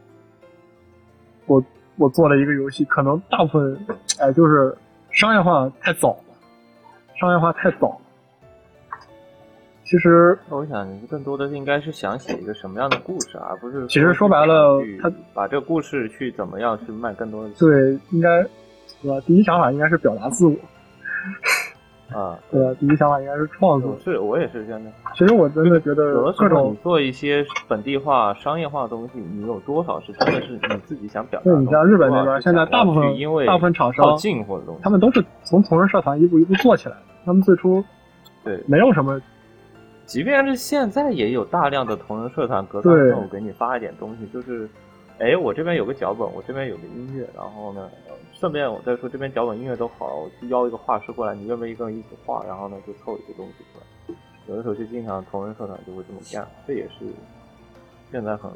我我做了一个游戏，可能大部分哎就是商业化太早了，商业化太早了。其实我想，你更多的应该是想写一个什么样的故事，而不是其实说白了，他把这个故事去怎么样去卖更多的对，应该。对吧？第一想法应该是表达自我，啊，(laughs) 对啊，第一想法应该是创作。是我也是这样的。其实我真的觉得，有的时候你做一些本地化、商业化的东西，你有多少是真的是你自己想表达？对你像日本那边，现在大部分因为大部分厂商进货的东西，他们都是从同人社团一步一步做起来的。他们最初对没有什么，即便是现在也有大量的同人社团隔三差五给你发一点东西，就是。哎，我这边有个脚本，我这边有个音乐，然后呢，顺便我再说这边脚本音乐都好了，我去邀一个画师过来，你愿不愿意跟我一起画？然后呢，就凑一些东西出来。有的时候就经常同人社团就会这么干，这也是现在很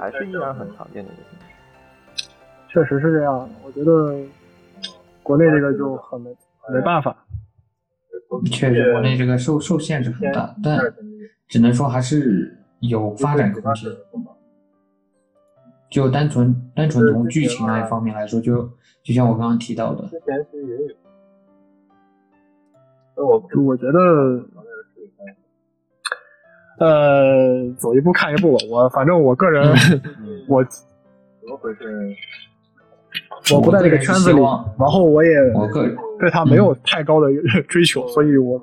还是依然很常见的一个形式。确实是这样，我觉得国内这个就很没没办法。确实，国内这个受受限制很大，但只能说还是有发展空间。就单纯单纯从剧情那一方面来说，就就像我刚刚提到的，之前其实也有。我我觉得，呃，走一步看一步吧。我反正我个人，我 (laughs) 怎么回事？我不在这个圈子里，然后我也对他没有太高的 (laughs) 追求，所以我。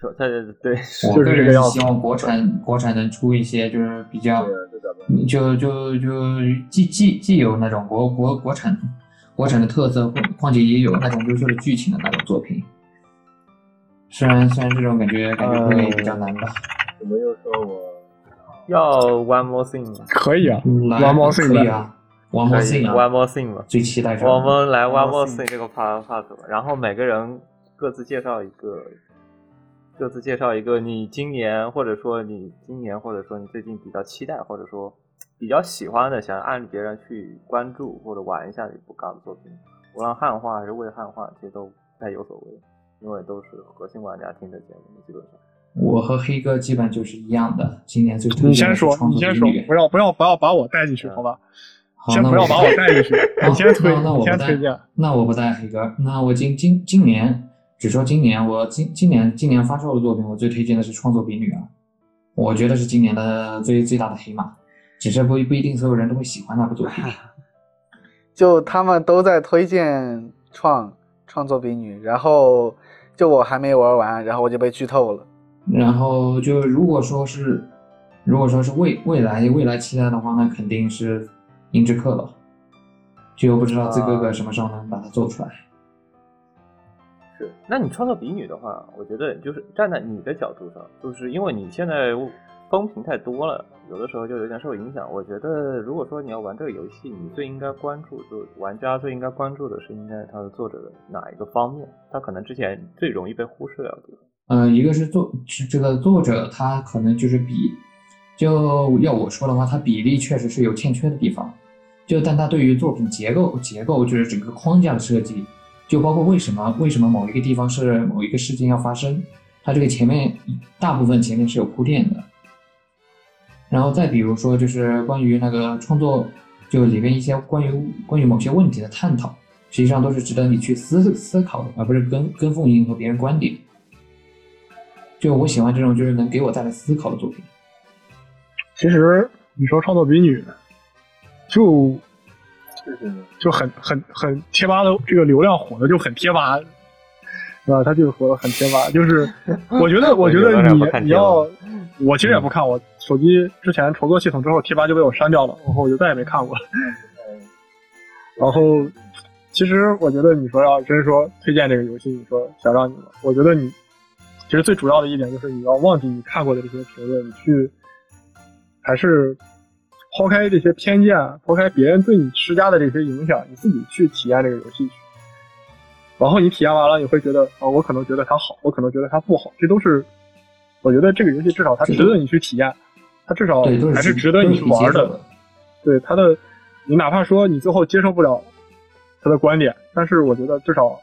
对对对，我个人是希望国产国产能出一些就是比较，就就就既既既有那种国国国产国产的特色，况且也有那种优秀的剧情的那种作品。虽然虽然这种感觉感觉会比较难吧。怎么又说我要 One More Thing 吗？可以啊，One More Thing 可以啊，One More Thing，One More Thing 吧，最期待我们来 One More Thing 这个 part part，吧然后每个人各自介绍一个，各自介绍一个你今年或者说你今年或者说你最近比较期待或者说比较喜欢的，想按别人去关注或者玩一下的一部港作品，无论汉化还是未汉化，其实都不太有所谓，因为都是核心玩家听的节目，基本上。我和黑哥基本就是一样的，今年最推荐你先说，你先说，不要不要不要把我带进去，(laughs) 好吧？好先不要把我带进去，你先推，你先推荐。那我不带黑哥，那我今今今年只说今年，我今今年今年发售的作品，我最推荐的是《创作比女》啊，我觉得是今年的最最大的黑马，只是不不一定所有人都会喜欢那部作品。(laughs) 就他们都在推荐创创作比女，然后就我还没玩完，然后我就被剧透了。然后就如果说是，如果说是未未来未来期待的话，那肯定是音之客了。就不知道这哥哥什么时候能把它做出来。是，那你创作比女的话，我觉得就是站在你的角度上，就是因为你现在风评太多了，有的时候就有点受影响。我觉得如果说你要玩这个游戏，你最应该关注，就玩家最应该关注的是应该它的作者的哪一个方面，他可能之前最容易被忽视掉的地方。呃，一个是作这个作者，他可能就是比，就要我说的话，他比例确实是有欠缺的地方。就但他对于作品结构结构，就是整个框架的设计，就包括为什么为什么某一个地方是某一个事件要发生，它这个前面大部分前面是有铺垫的。然后再比如说，就是关于那个创作，就里面一些关于关于某些问题的探讨，实际上都是值得你去思思考的，而不是跟跟风迎合别人观点。就我喜欢这种，就是能给我带来思考的作品。其实你说创作比女，就就很很很贴吧的这个流量火的就很贴吧，是吧？他就是火的很贴吧。就是 (laughs) 我觉得，我觉得你你要，我其实也不看，我手机之前重做系统之后，贴吧就被我删掉了，然后我就再也没看过。然后，其实我觉得你说要真说推荐这个游戏，你说想让你，我觉得你。其实最主要的一点就是你要忘记你看过的这些评论，你去还是抛开这些偏见，抛开别人对你施加的这些影响，你自己去体验这个游戏去。然后你体验完了，你会觉得啊，我可能觉得它好，我可能觉得它不好，这都是我觉得这个游戏至少它值得你去体验，它至少还是值得你去玩的。对它的，你哪怕说你最后接受不了他的观点，但是我觉得至少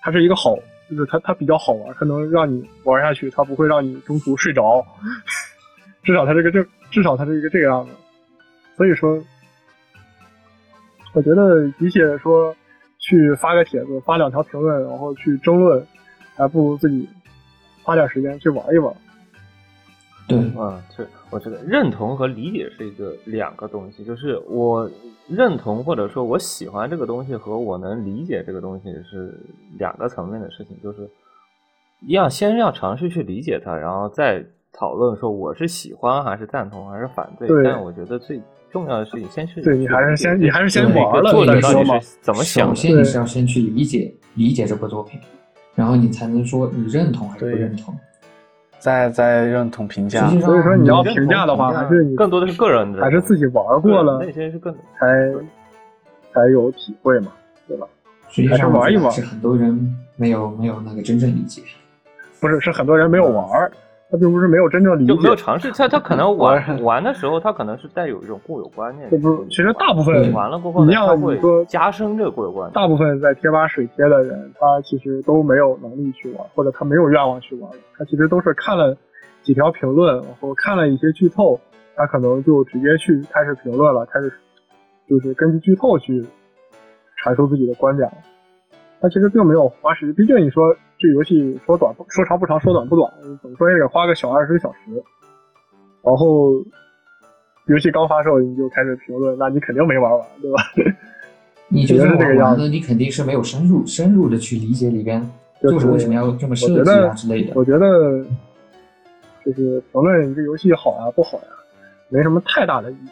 它是一个好。就是它，它比较好玩，它能让你玩下去，它不会让你中途睡着。(laughs) 至少它这个这，至少它是一个这个样子。所以说，我觉得比起说去发个帖子、发两条评论，然后去争论，还不如自己花点时间去玩一玩。对，啊，是，我觉得认同和理解是一个两个东西，就是我认同或者说我喜欢这个东西和我能理解这个东西是两个层面的事情，就是要先要尝试去理解它，然后再讨论说我是喜欢还是赞同还是反对。但我觉得最重要的事情先去对你还是先你还是先玩了，作者到底是怎么想？首先你是要先去理解理解这部作品，然后你才能说你认同还是不认同。再再认同评价，所以说你要评价的话，还是你更多的是个人的，还是自己玩过了那些是更才才有体会嘛，对吧？实际上玩一玩，是很多人没有没有那个真正理解，不是是很多人没有玩。他并不是没有真正理解，就没有尝试。他他可能 (laughs) 玩玩的时候，他可能是带有一种固有观念。不是，其实大部分玩了过后，你要你说加深这个固有观念。大部分在贴吧水贴的人，他其实都没有能力去玩，或者他没有愿望去玩。他其实都是看了几条评论，然后看了一些剧透，他可能就直接去开始评论了，开始就是根据剧透去阐述自己的观点。他其实并没有花时间，毕竟你说。这游戏说短不说长不长，说短不短，怎么说也得花个小二十个小时。然后游戏刚发售你就开始评论，那你肯定没玩完，对吧？你觉得这个样子，你肯定是没有深入深入的去理解里边，就是为什么要这么设计啊之类的。我觉得就是评论你这游戏好呀不好呀，没什么太大的意义，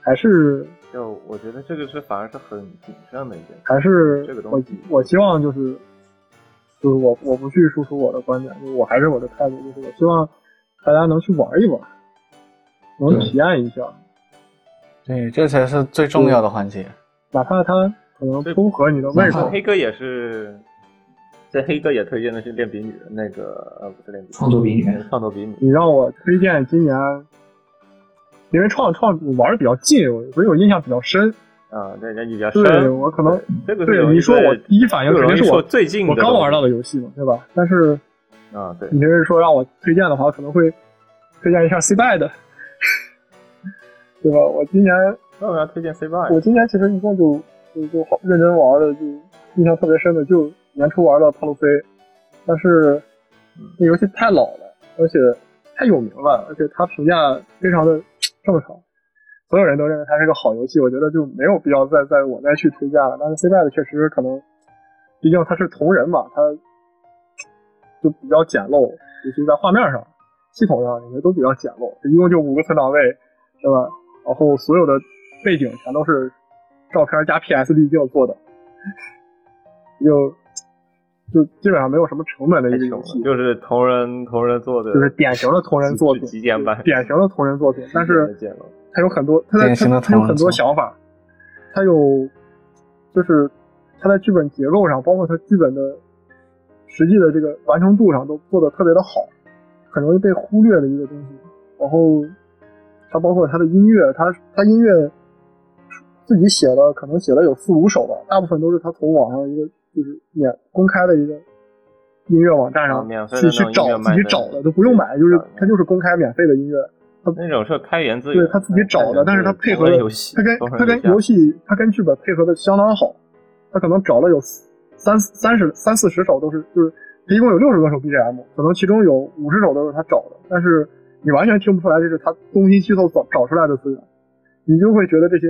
还是就我觉得这个是反而是很谨慎的一件事，还是这个东西，我希望就是。就是我，我不去输出我的观点，就是我还是我的态度，就是我希望大家能去玩一玩。能体验一下。对，这才是最重要的环节。哪怕他可能不合你的胃口。黑哥也是，这黑哥也推荐的是练笔女的那个，呃，不是练笔创作笔女，创作笔女。你让我推荐今年，因为创创玩的比较近，所以我印象比较深。啊，对，那你比较深。对我可能这个对你说我第一反应肯定是我最近我刚玩到的游戏嘛，对吧？但是啊，对，你要是说让我推荐的话，可能会推荐一下 C 拜的。(laughs) 对吧？我今年那我要推荐 C 八？我今年其实一共就就就好认真玩的，就印象特别深的，就年初玩的《帕路飞》，但是那游戏太老了，而且太有名了，而且它评价非常的正常，所有人都认为它是个好游戏，我觉得就没有必要再再我再去推荐了。但是 C 八的确实可能，毕竟它是同人嘛，它就比较简陋，尤其在画面上、系统上，你们都比较简陋，一共就五个存档位，对吧？然后所有的背景全都是照片加 PS 滤镜做的，(laughs) 就就基本上没有什么成本的一个游戏，就是同人同人做的，就是典型的同人作品，极简版，典型的同人作品。但是它有很多，它在它它有很多想法，它有就是它在剧本结构上，包括它剧本的实际的这个完成度上都做的特别的好，很容易被忽略的一个东西。然后。它包括它的音乐，它它音乐自己写了，可能写了有四五首吧，大部分都是他从网上一个就是免公开的一个音乐网站上去去找自己找的，都不用买，就是它就是公开免费的音乐。他那种是开源资源，对他自己找的，但是他配合的，他跟他跟游戏，他跟剧本配合的相当好。他可能找了有三三十三四十首都是，就是他一共有六十多首 BGM，可能其中有五十首都是他找的，但是。你完全听不出来这是他东拼西凑找找出来的资源，你就会觉得这些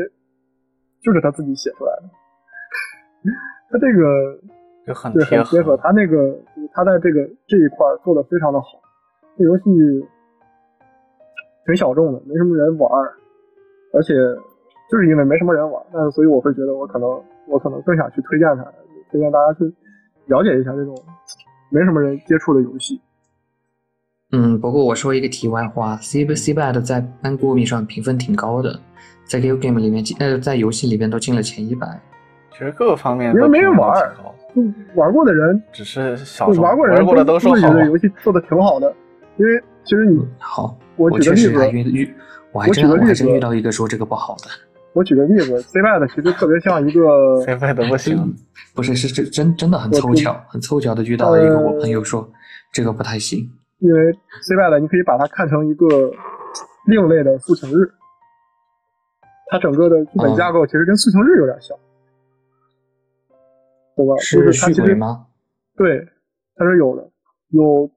就是他自己写出来的。他这个就很对很贴合，他那个他在这个这一块做的非常的好。这游戏挺小众的，没什么人玩，而且就是因为没什么人玩，那所以我会觉得我可能我可能更想去推荐它，推荐大家去了解一下这种没什么人接触的游戏。嗯，不过我说一个题外话，C C Bad 在 n g o m i 上评分挺高的，在 Game Game 里面进呃在游戏里面都进了前一百。其实各个方面因为没人玩，玩过的人只是小玩过的人都都觉得游戏做的挺好的。因为其实你好，我举个例子，遇我还真我还真遇到一个说这个不好的。我举个例子，C Bad 其实特别像一个 (laughs) C Bad 不行，不是是真真真的很凑巧，很凑巧的遇到了一个我朋友说这个不太行。因为 C Y 的，你可以把它看成一个另类的速情日，它整个的基本架构其实跟速情日有点像，对吧？是它其实吗？对，它是有的，有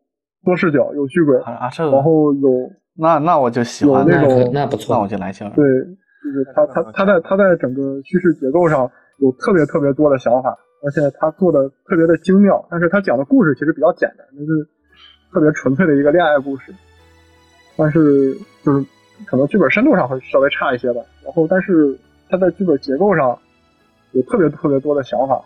多视角，有续轨，啊，这然后有那那我就喜欢那种，那不错，那我就来劲了。对，就是他他他在他在整个叙事结构上有特别特别多的想法，而且他做的特别的精妙，但是他讲的故事其实比较简单，就是。特别纯粹的一个恋爱故事，但是就是可能剧本深度上会稍微差一些吧。然后，但是他在剧本结构上有特别特别多的想法，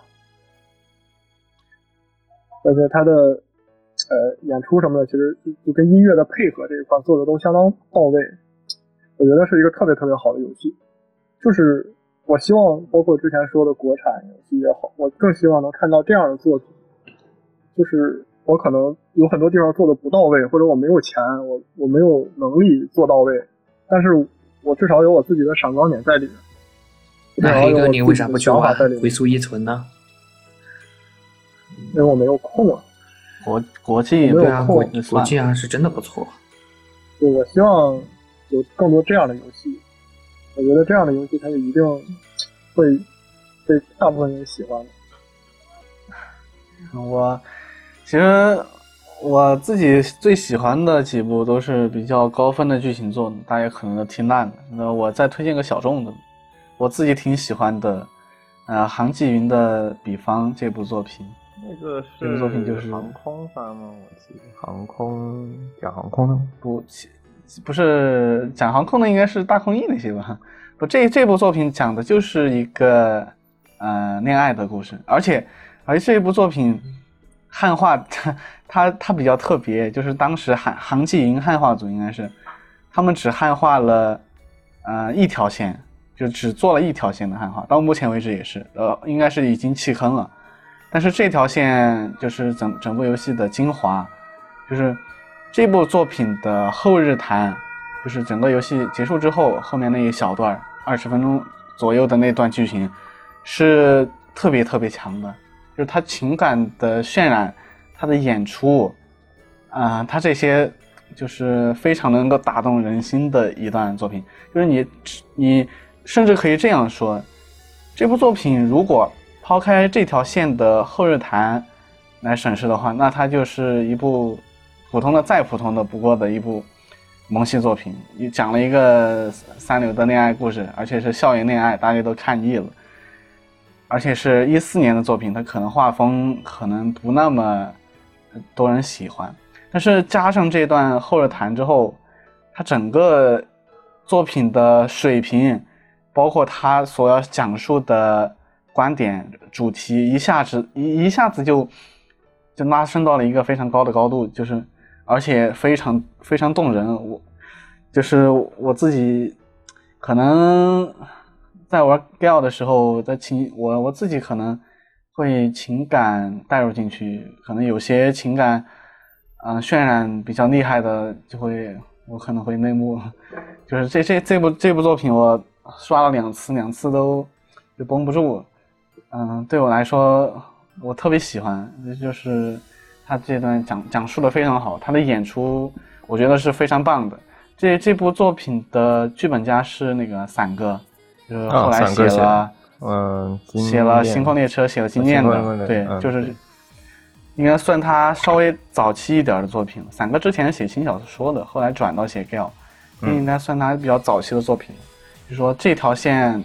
而且他的呃演出什么的，其实就就跟音乐的配合这一块做的都相当到位。我觉得是一个特别特别好的游戏。就是我希望，包括之前说的国产游戏也好，我更希望能看到这样的作品，就是。我可能有很多地方做的不到位，或者我没有钱，我我没有能力做到位，但是我至少有我自己的闪光点在里面。那黑哥，你为啥不去玩《回溯一存》呢？因为我没有空啊。国国际没有空，国际啊是真的不错。对，我希望有更多这样的游戏。我觉得这样的游戏，它就一定会被大部分人喜欢的。我。其实我自己最喜欢的几部都是比较高分的剧情作，大家可能都听烂了。那我再推荐个小众的，我自己挺喜欢的，呃，韩继云的《比方》这部作品。那个是这部作品就是航空番吗？我记得航空讲航空的不，不是讲航空的，应该是大空翼那些吧？不，这这部作品讲的就是一个呃恋爱的故事，而且而且这一部作品。汉化 (laughs) 它它它比较特别，就是当时韩韩继云汉化组应该是，他们只汉化了呃一条线，就只做了一条线的汉化，到目前为止也是，呃，应该是已经弃坑了。但是这条线就是整整部游戏的精华，就是这部作品的后日谈，就是整个游戏结束之后，后面那一小段二十分钟左右的那段剧情，是特别特别强的，就是它情感的渲染，它的演出，啊，它这些就是非常能够打动人心的一段作品。就是你你甚至可以这样说，这部作品如果。抛开这条线的后日谈来审视的话，那它就是一部普通的、再普通的不过的一部萌系作品。你讲了一个 (laughs) 三流的恋爱故事，而且是校园恋爱，大家都看腻了。而且是一四年的作品，它可能画风可能不那么多人喜欢。但是加上这段后日谈之后，它整个作品的水平，包括它所要讲述的。观点主题一下子一一下子就就拉升到了一个非常高的高度，就是而且非常非常动人。我就是我自己可能在玩 Gal 的时候，在情我我自己可能会情感带入进去，可能有些情感嗯渲染比较厉害的，就会我可能会内幕。就是这这这部这部作品我刷了两次，两次都就绷不住。嗯，对我来说，我特别喜欢，就是他这段讲讲述的非常好，他的演出我觉得是非常棒的。这这部作品的剧本家是那个伞哥，就是后来写了，嗯，写了《星空列车》，写了《经验》的，对，就是应该算他稍微早期一点的作品。伞哥之前写轻小说的，后来转到写 gal，应该算他比较早期的作品。就说这条线。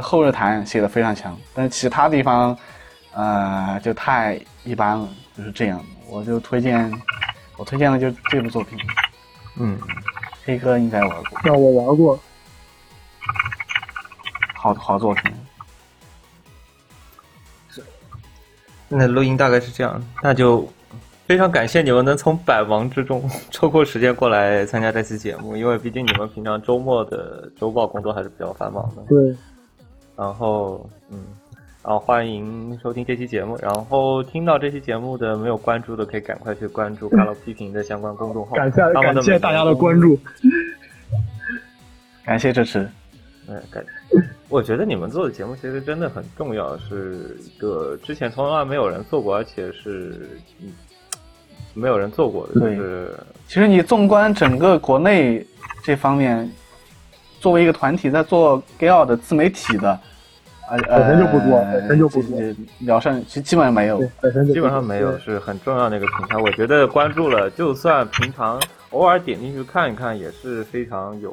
后日谈写的非常强，但是其他地方，呃，就太一般了，就是这样。我就推荐，我推荐的就是这部作品。嗯，黑哥应该玩过。那我玩过。好好作品。是。那录音大概是这样，那就非常感谢你们能从百忙之中 (laughs) 抽空时间过来参加这期节目，因为毕竟你们平常周末的周报工作还是比较繁忙的。对。然后，嗯，然后欢迎收听这期节目。然后听到这期节目的没有关注的，可以赶快去关注“卡罗批评”的相关公众号。感谢感谢大家的关注，(laughs) 感谢支持。嗯，感。我觉得你们做的节目其实真的很重要，是一个之前从来没有人做过，而且是嗯没有人做过的。对，其实你纵观整个国内这方面。作为一个团体在做 GAL 的自媒体的，呃，本身就不多，本身就不多，聊上其实基本上没有，基本上没有，是很重要的一个平台。我觉得关注了，就算平常偶尔点进去看一看，也是非常有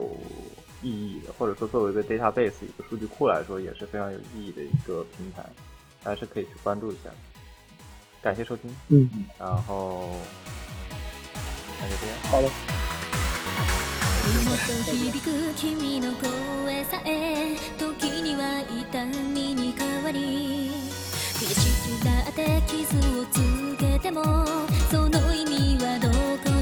意义的。或者说，作为一个 database 一个数据库来说，也是非常有意义的一个平台，还是可以去关注一下。感谢收听，嗯，然后那就这样，好了。響く君の声さえ時には痛みに変わり悔しくなって傷をつけてもその意味はどこ